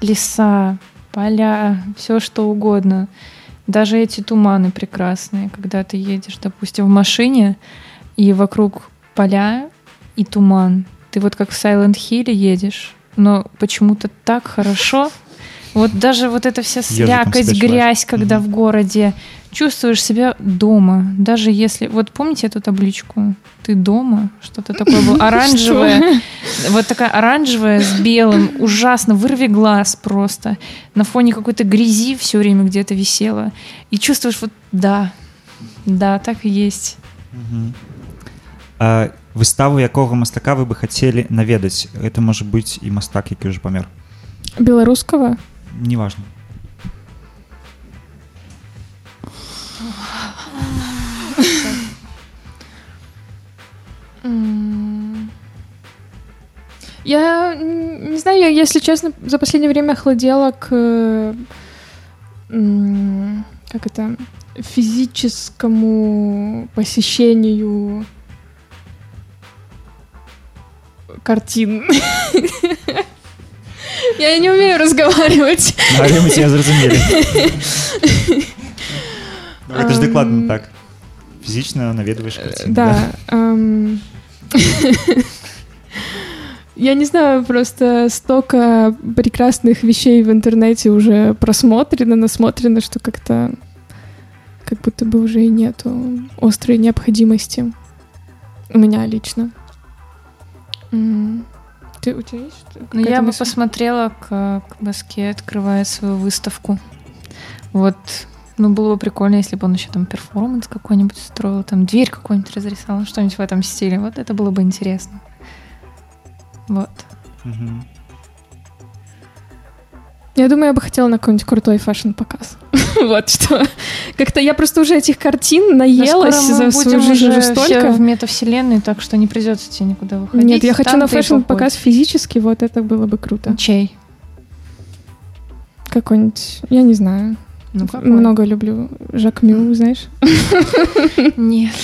[SPEAKER 3] Леса, поля, все что угодно. Даже эти туманы прекрасные, когда ты едешь, допустим, в машине, и вокруг поля и туман. Ты вот как в Silent Hill едешь, но почему-то так хорошо. Вот даже вот эта вся слякоть, грязь, когда
[SPEAKER 2] Мгм.
[SPEAKER 3] в городе, чувствуешь себя дома. Даже если... Вот помните эту табличку? Ты дома? Что-то такое было оранжевое. Вот такая оранжевая с белым. Ужасно. Вырви глаз просто. На фоне какой-то грязи все время где-то висела. И чувствуешь вот да. Да, так и есть.
[SPEAKER 2] Мгм. А, выставу якога мастака вы бы хацелі наведаць это можа быць і мастак які ўжо памер
[SPEAKER 4] Белорусского?
[SPEAKER 2] неважно
[SPEAKER 4] Я м, не знаю, я, если честно, за последнее время охладела к... э, м, Как это? Физическому посещению картин. Я не умею разговаривать.
[SPEAKER 2] але мы тебя зразумелі это ж дакладна
[SPEAKER 4] Ам.
[SPEAKER 2] так фізічна наведваеш карціну,
[SPEAKER 4] Да. Я не знаю, просто столько прекрасных вещей в интернете уже просмотрено, насмотрено, что как-то как будто бы уже и нету острой необходимости. У меня лично. Ты, у тебя есть
[SPEAKER 3] Ну, я бы
[SPEAKER 4] мысль?
[SPEAKER 3] посмотрела, как Баске открывает свою выставку. Вот, ну, было бы прикольно, если бы он еще там перформанс какой-нибудь устроил, там дверь какую-нибудь разрисовал, что-нибудь в этом стиле. Вот это было бы интересно. Вот.
[SPEAKER 2] Мгм.
[SPEAKER 4] Я думаю, я бы хотела на какой-нибудь крутой фэшн-показ. вот что. Как-то я просто уже этих картин наелась за свою жизнь
[SPEAKER 3] уже
[SPEAKER 4] столько.
[SPEAKER 3] в метавселенной, так что не придется тебе никуда выходить.
[SPEAKER 4] Нет, я хочу на фэшн-показ физически, вот это было бы круто.
[SPEAKER 3] Чей?
[SPEAKER 4] Какой-нибудь, я не знаю.
[SPEAKER 3] Ну, какой?
[SPEAKER 4] Много люблю Jacquemus, знаешь?
[SPEAKER 3] Нет.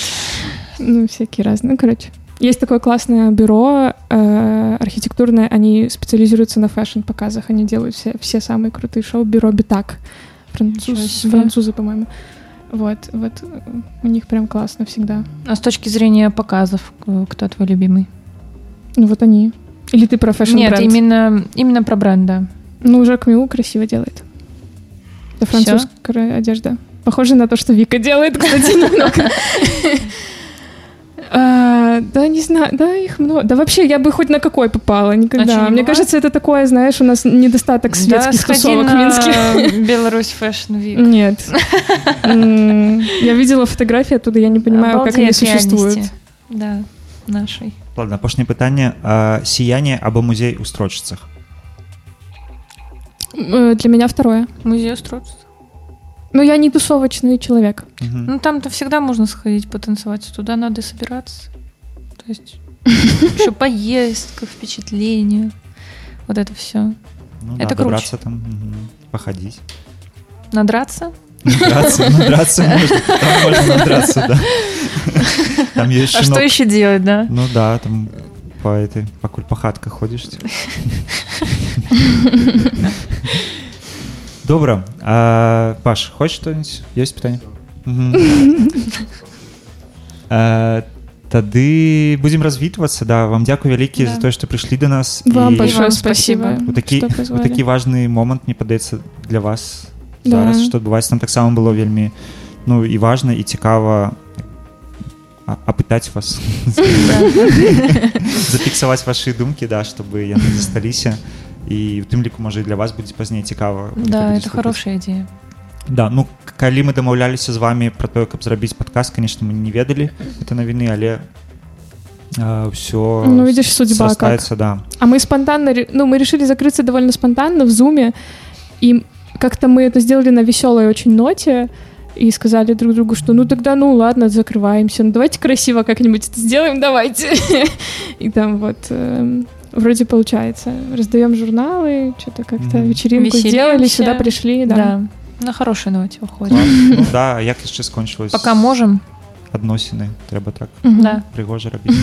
[SPEAKER 4] Ну, всякие разные. Ну, короче. Есть такое классное бюро э, архитектурное, они специализируются на фэшн-показах, они делают все, все самые крутые шоу. Bureau
[SPEAKER 3] Betak.
[SPEAKER 4] Француз, французы, по-моему. Вот, вот. э, У них прям классно всегда.
[SPEAKER 3] А с точки зрения показов, кто твой любимый?
[SPEAKER 4] Ну, вот они. Или ты про фэшн-бренд?
[SPEAKER 3] Нет, именно, именно про бренд, да.
[SPEAKER 4] Ну, Jacquemus красиво делает. Это
[SPEAKER 3] Всё?
[SPEAKER 4] французская одежда. Похоже на то, что Вика делает, кстати, немного. А, Да, не знаю, да, их много. Да вообще, я бы хоть на какой попала,
[SPEAKER 3] А
[SPEAKER 4] никогда.
[SPEAKER 3] не
[SPEAKER 4] Мне кажется, это такое, знаешь, у нас недостаток
[SPEAKER 3] Да,
[SPEAKER 4] светских
[SPEAKER 3] сходи
[SPEAKER 4] тусовок в
[SPEAKER 3] на
[SPEAKER 4] Минске.
[SPEAKER 3] Беларусь Fashion Week.
[SPEAKER 4] Нет. Я видела фотографии оттуда, я не понимаю, как они существуют.
[SPEAKER 3] Да, нашей.
[SPEAKER 2] ладно апошняе пытанне а, сіяние або музей у строчцах
[SPEAKER 4] Для меня второе.
[SPEAKER 3] Музей устройств.
[SPEAKER 4] Но я не тусовочный человек.
[SPEAKER 2] Мгм.
[SPEAKER 3] Ну, там-то всегда можно сходить потанцевать. Туда надо собираться. То есть еще поездка, впечатление. Вот это все.
[SPEAKER 2] Ну,
[SPEAKER 3] это
[SPEAKER 2] да,
[SPEAKER 3] круче.
[SPEAKER 2] добраться там мгм, походить
[SPEAKER 3] Надраться?
[SPEAKER 2] Надраться, надраться можно, там можно надраться, да. Там есть
[SPEAKER 3] А что еще делать, да?
[SPEAKER 2] Ну да, там по этой, по кульпахатках ходишь. Добро. А, Паш, хочешь что-нибудь? Есть питание? Э, Тады будзем развітвацца да вам дзякую вялікі
[SPEAKER 3] Да.
[SPEAKER 2] за тое што прыйшлі да нас
[SPEAKER 4] Вам
[SPEAKER 2] І
[SPEAKER 4] большое
[SPEAKER 3] вам
[SPEAKER 4] спасибо,
[SPEAKER 3] спасибо.
[SPEAKER 2] у такі
[SPEAKER 4] что
[SPEAKER 2] у
[SPEAKER 4] позвали.
[SPEAKER 2] такі важны момант мне падаецца для вас
[SPEAKER 4] Да.
[SPEAKER 2] зараз што адбываецца нам таксама было вельмі ну і важна і цікава а- апытаць вас зафіксаваць вашы думкі да чтобы яны засталіся і у тым ліку можа і для вас будзе пазней цікава
[SPEAKER 3] Да,
[SPEAKER 2] будзе
[SPEAKER 3] это
[SPEAKER 2] слухаць.
[SPEAKER 3] хорошая идея.
[SPEAKER 2] Да, ну к- калі мы дамаўляліся з вами про тое, каб зрабіць падказ, конечно, мы не ведалі это навіны, але ўсё
[SPEAKER 4] Ну, видишь, судьба как.
[SPEAKER 2] срастаецца, да.
[SPEAKER 4] А мы спонтанно, ре- ну, мы решили закрыться довольно спонтанно в зуме, и как-то мы это сделали на веселой очень ноте, и сказали друг другу, что ну тогда, ну ладно, закрываемся, ну давайте красиво как-нибудь это сделаем, давайте. И там вот эм, вроде получается. Раздаем журналы, что-то как-то
[SPEAKER 2] Мгм.
[SPEAKER 4] вечеринку
[SPEAKER 3] Веселимся.
[SPEAKER 4] сделали, сюда пришли, да.
[SPEAKER 3] Да. На хорошей ноте уходим.
[SPEAKER 2] Ну, да, а як яшчэ скончылось
[SPEAKER 3] Пока можем.
[SPEAKER 2] адносіны трэба так
[SPEAKER 4] Мгм.
[SPEAKER 3] Да.
[SPEAKER 2] прыгожа рабіць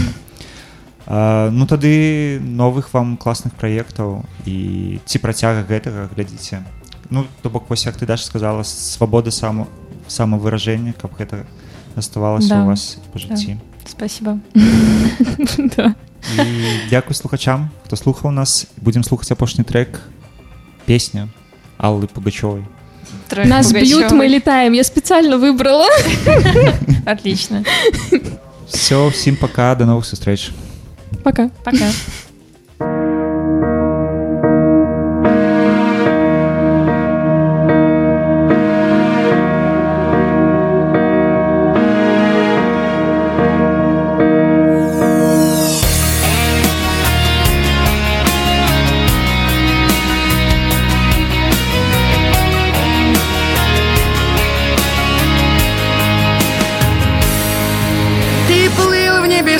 [SPEAKER 2] а, ну тады новых вам класных праектаў і ці працяга гэтага глядзіце ну то бок вось як ты даш сказала свабода саму самовыражэння каб гэта оставалася
[SPEAKER 3] Да.
[SPEAKER 2] у вас па жыцці
[SPEAKER 3] Спасибо.
[SPEAKER 4] Да.
[SPEAKER 2] і дзякуй слухачам хто слухаў нас будзем слухаць апошні трек песня Аллы пугачёвай
[SPEAKER 3] Трек
[SPEAKER 4] Нас бьют,
[SPEAKER 3] Пугачёвой.
[SPEAKER 4] мы летаем. Я специально выбрала.
[SPEAKER 3] Отлично.
[SPEAKER 2] все всім пока до новых сустрэч
[SPEAKER 4] Пока.
[SPEAKER 3] Пока.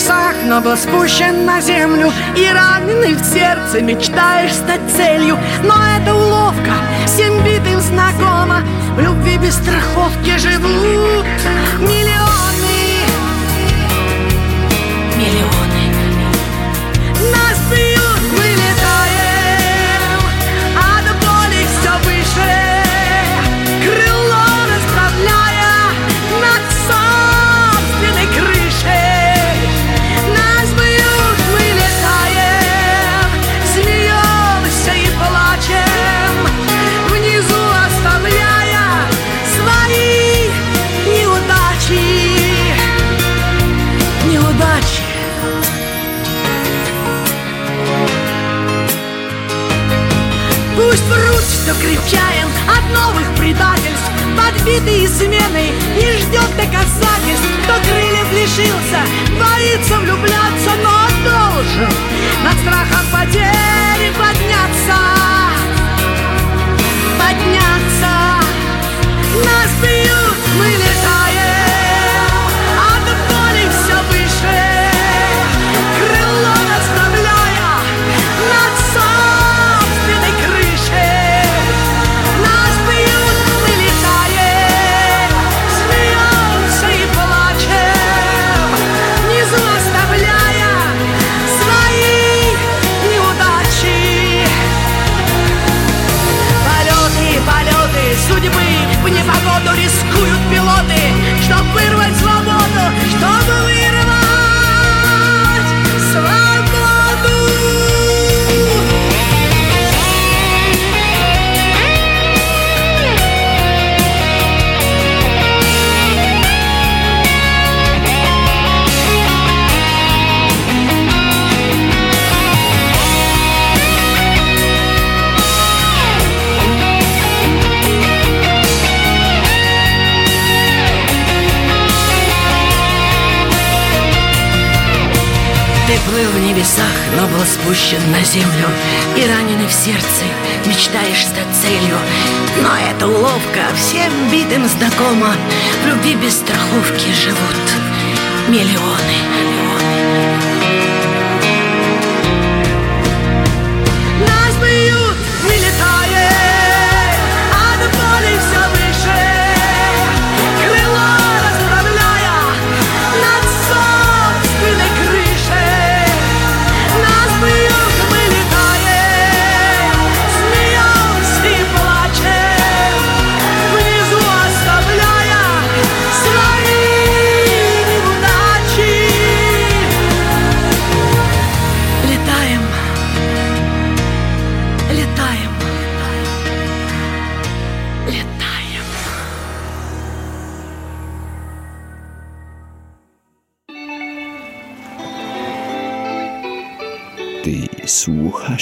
[SPEAKER 5] Небесах, но был спущен на землю И раненый в сердце мечтаешь стать целью. Но это уловка, всем битым знакома В любви без страховки живут миллионы Подбитый изменой не ждет доказательств Кто крыльев лишился, боится влюбляться Но должен. Над страхом плыл в небесах, но был спущен на землю И раненый в сердце, мечтаешь стать целью. Но это уловка, всем битым знакома. В любви без страховки живут миллионы. Нас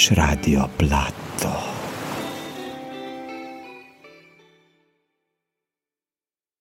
[SPEAKER 10] poslušaš Radio Plat.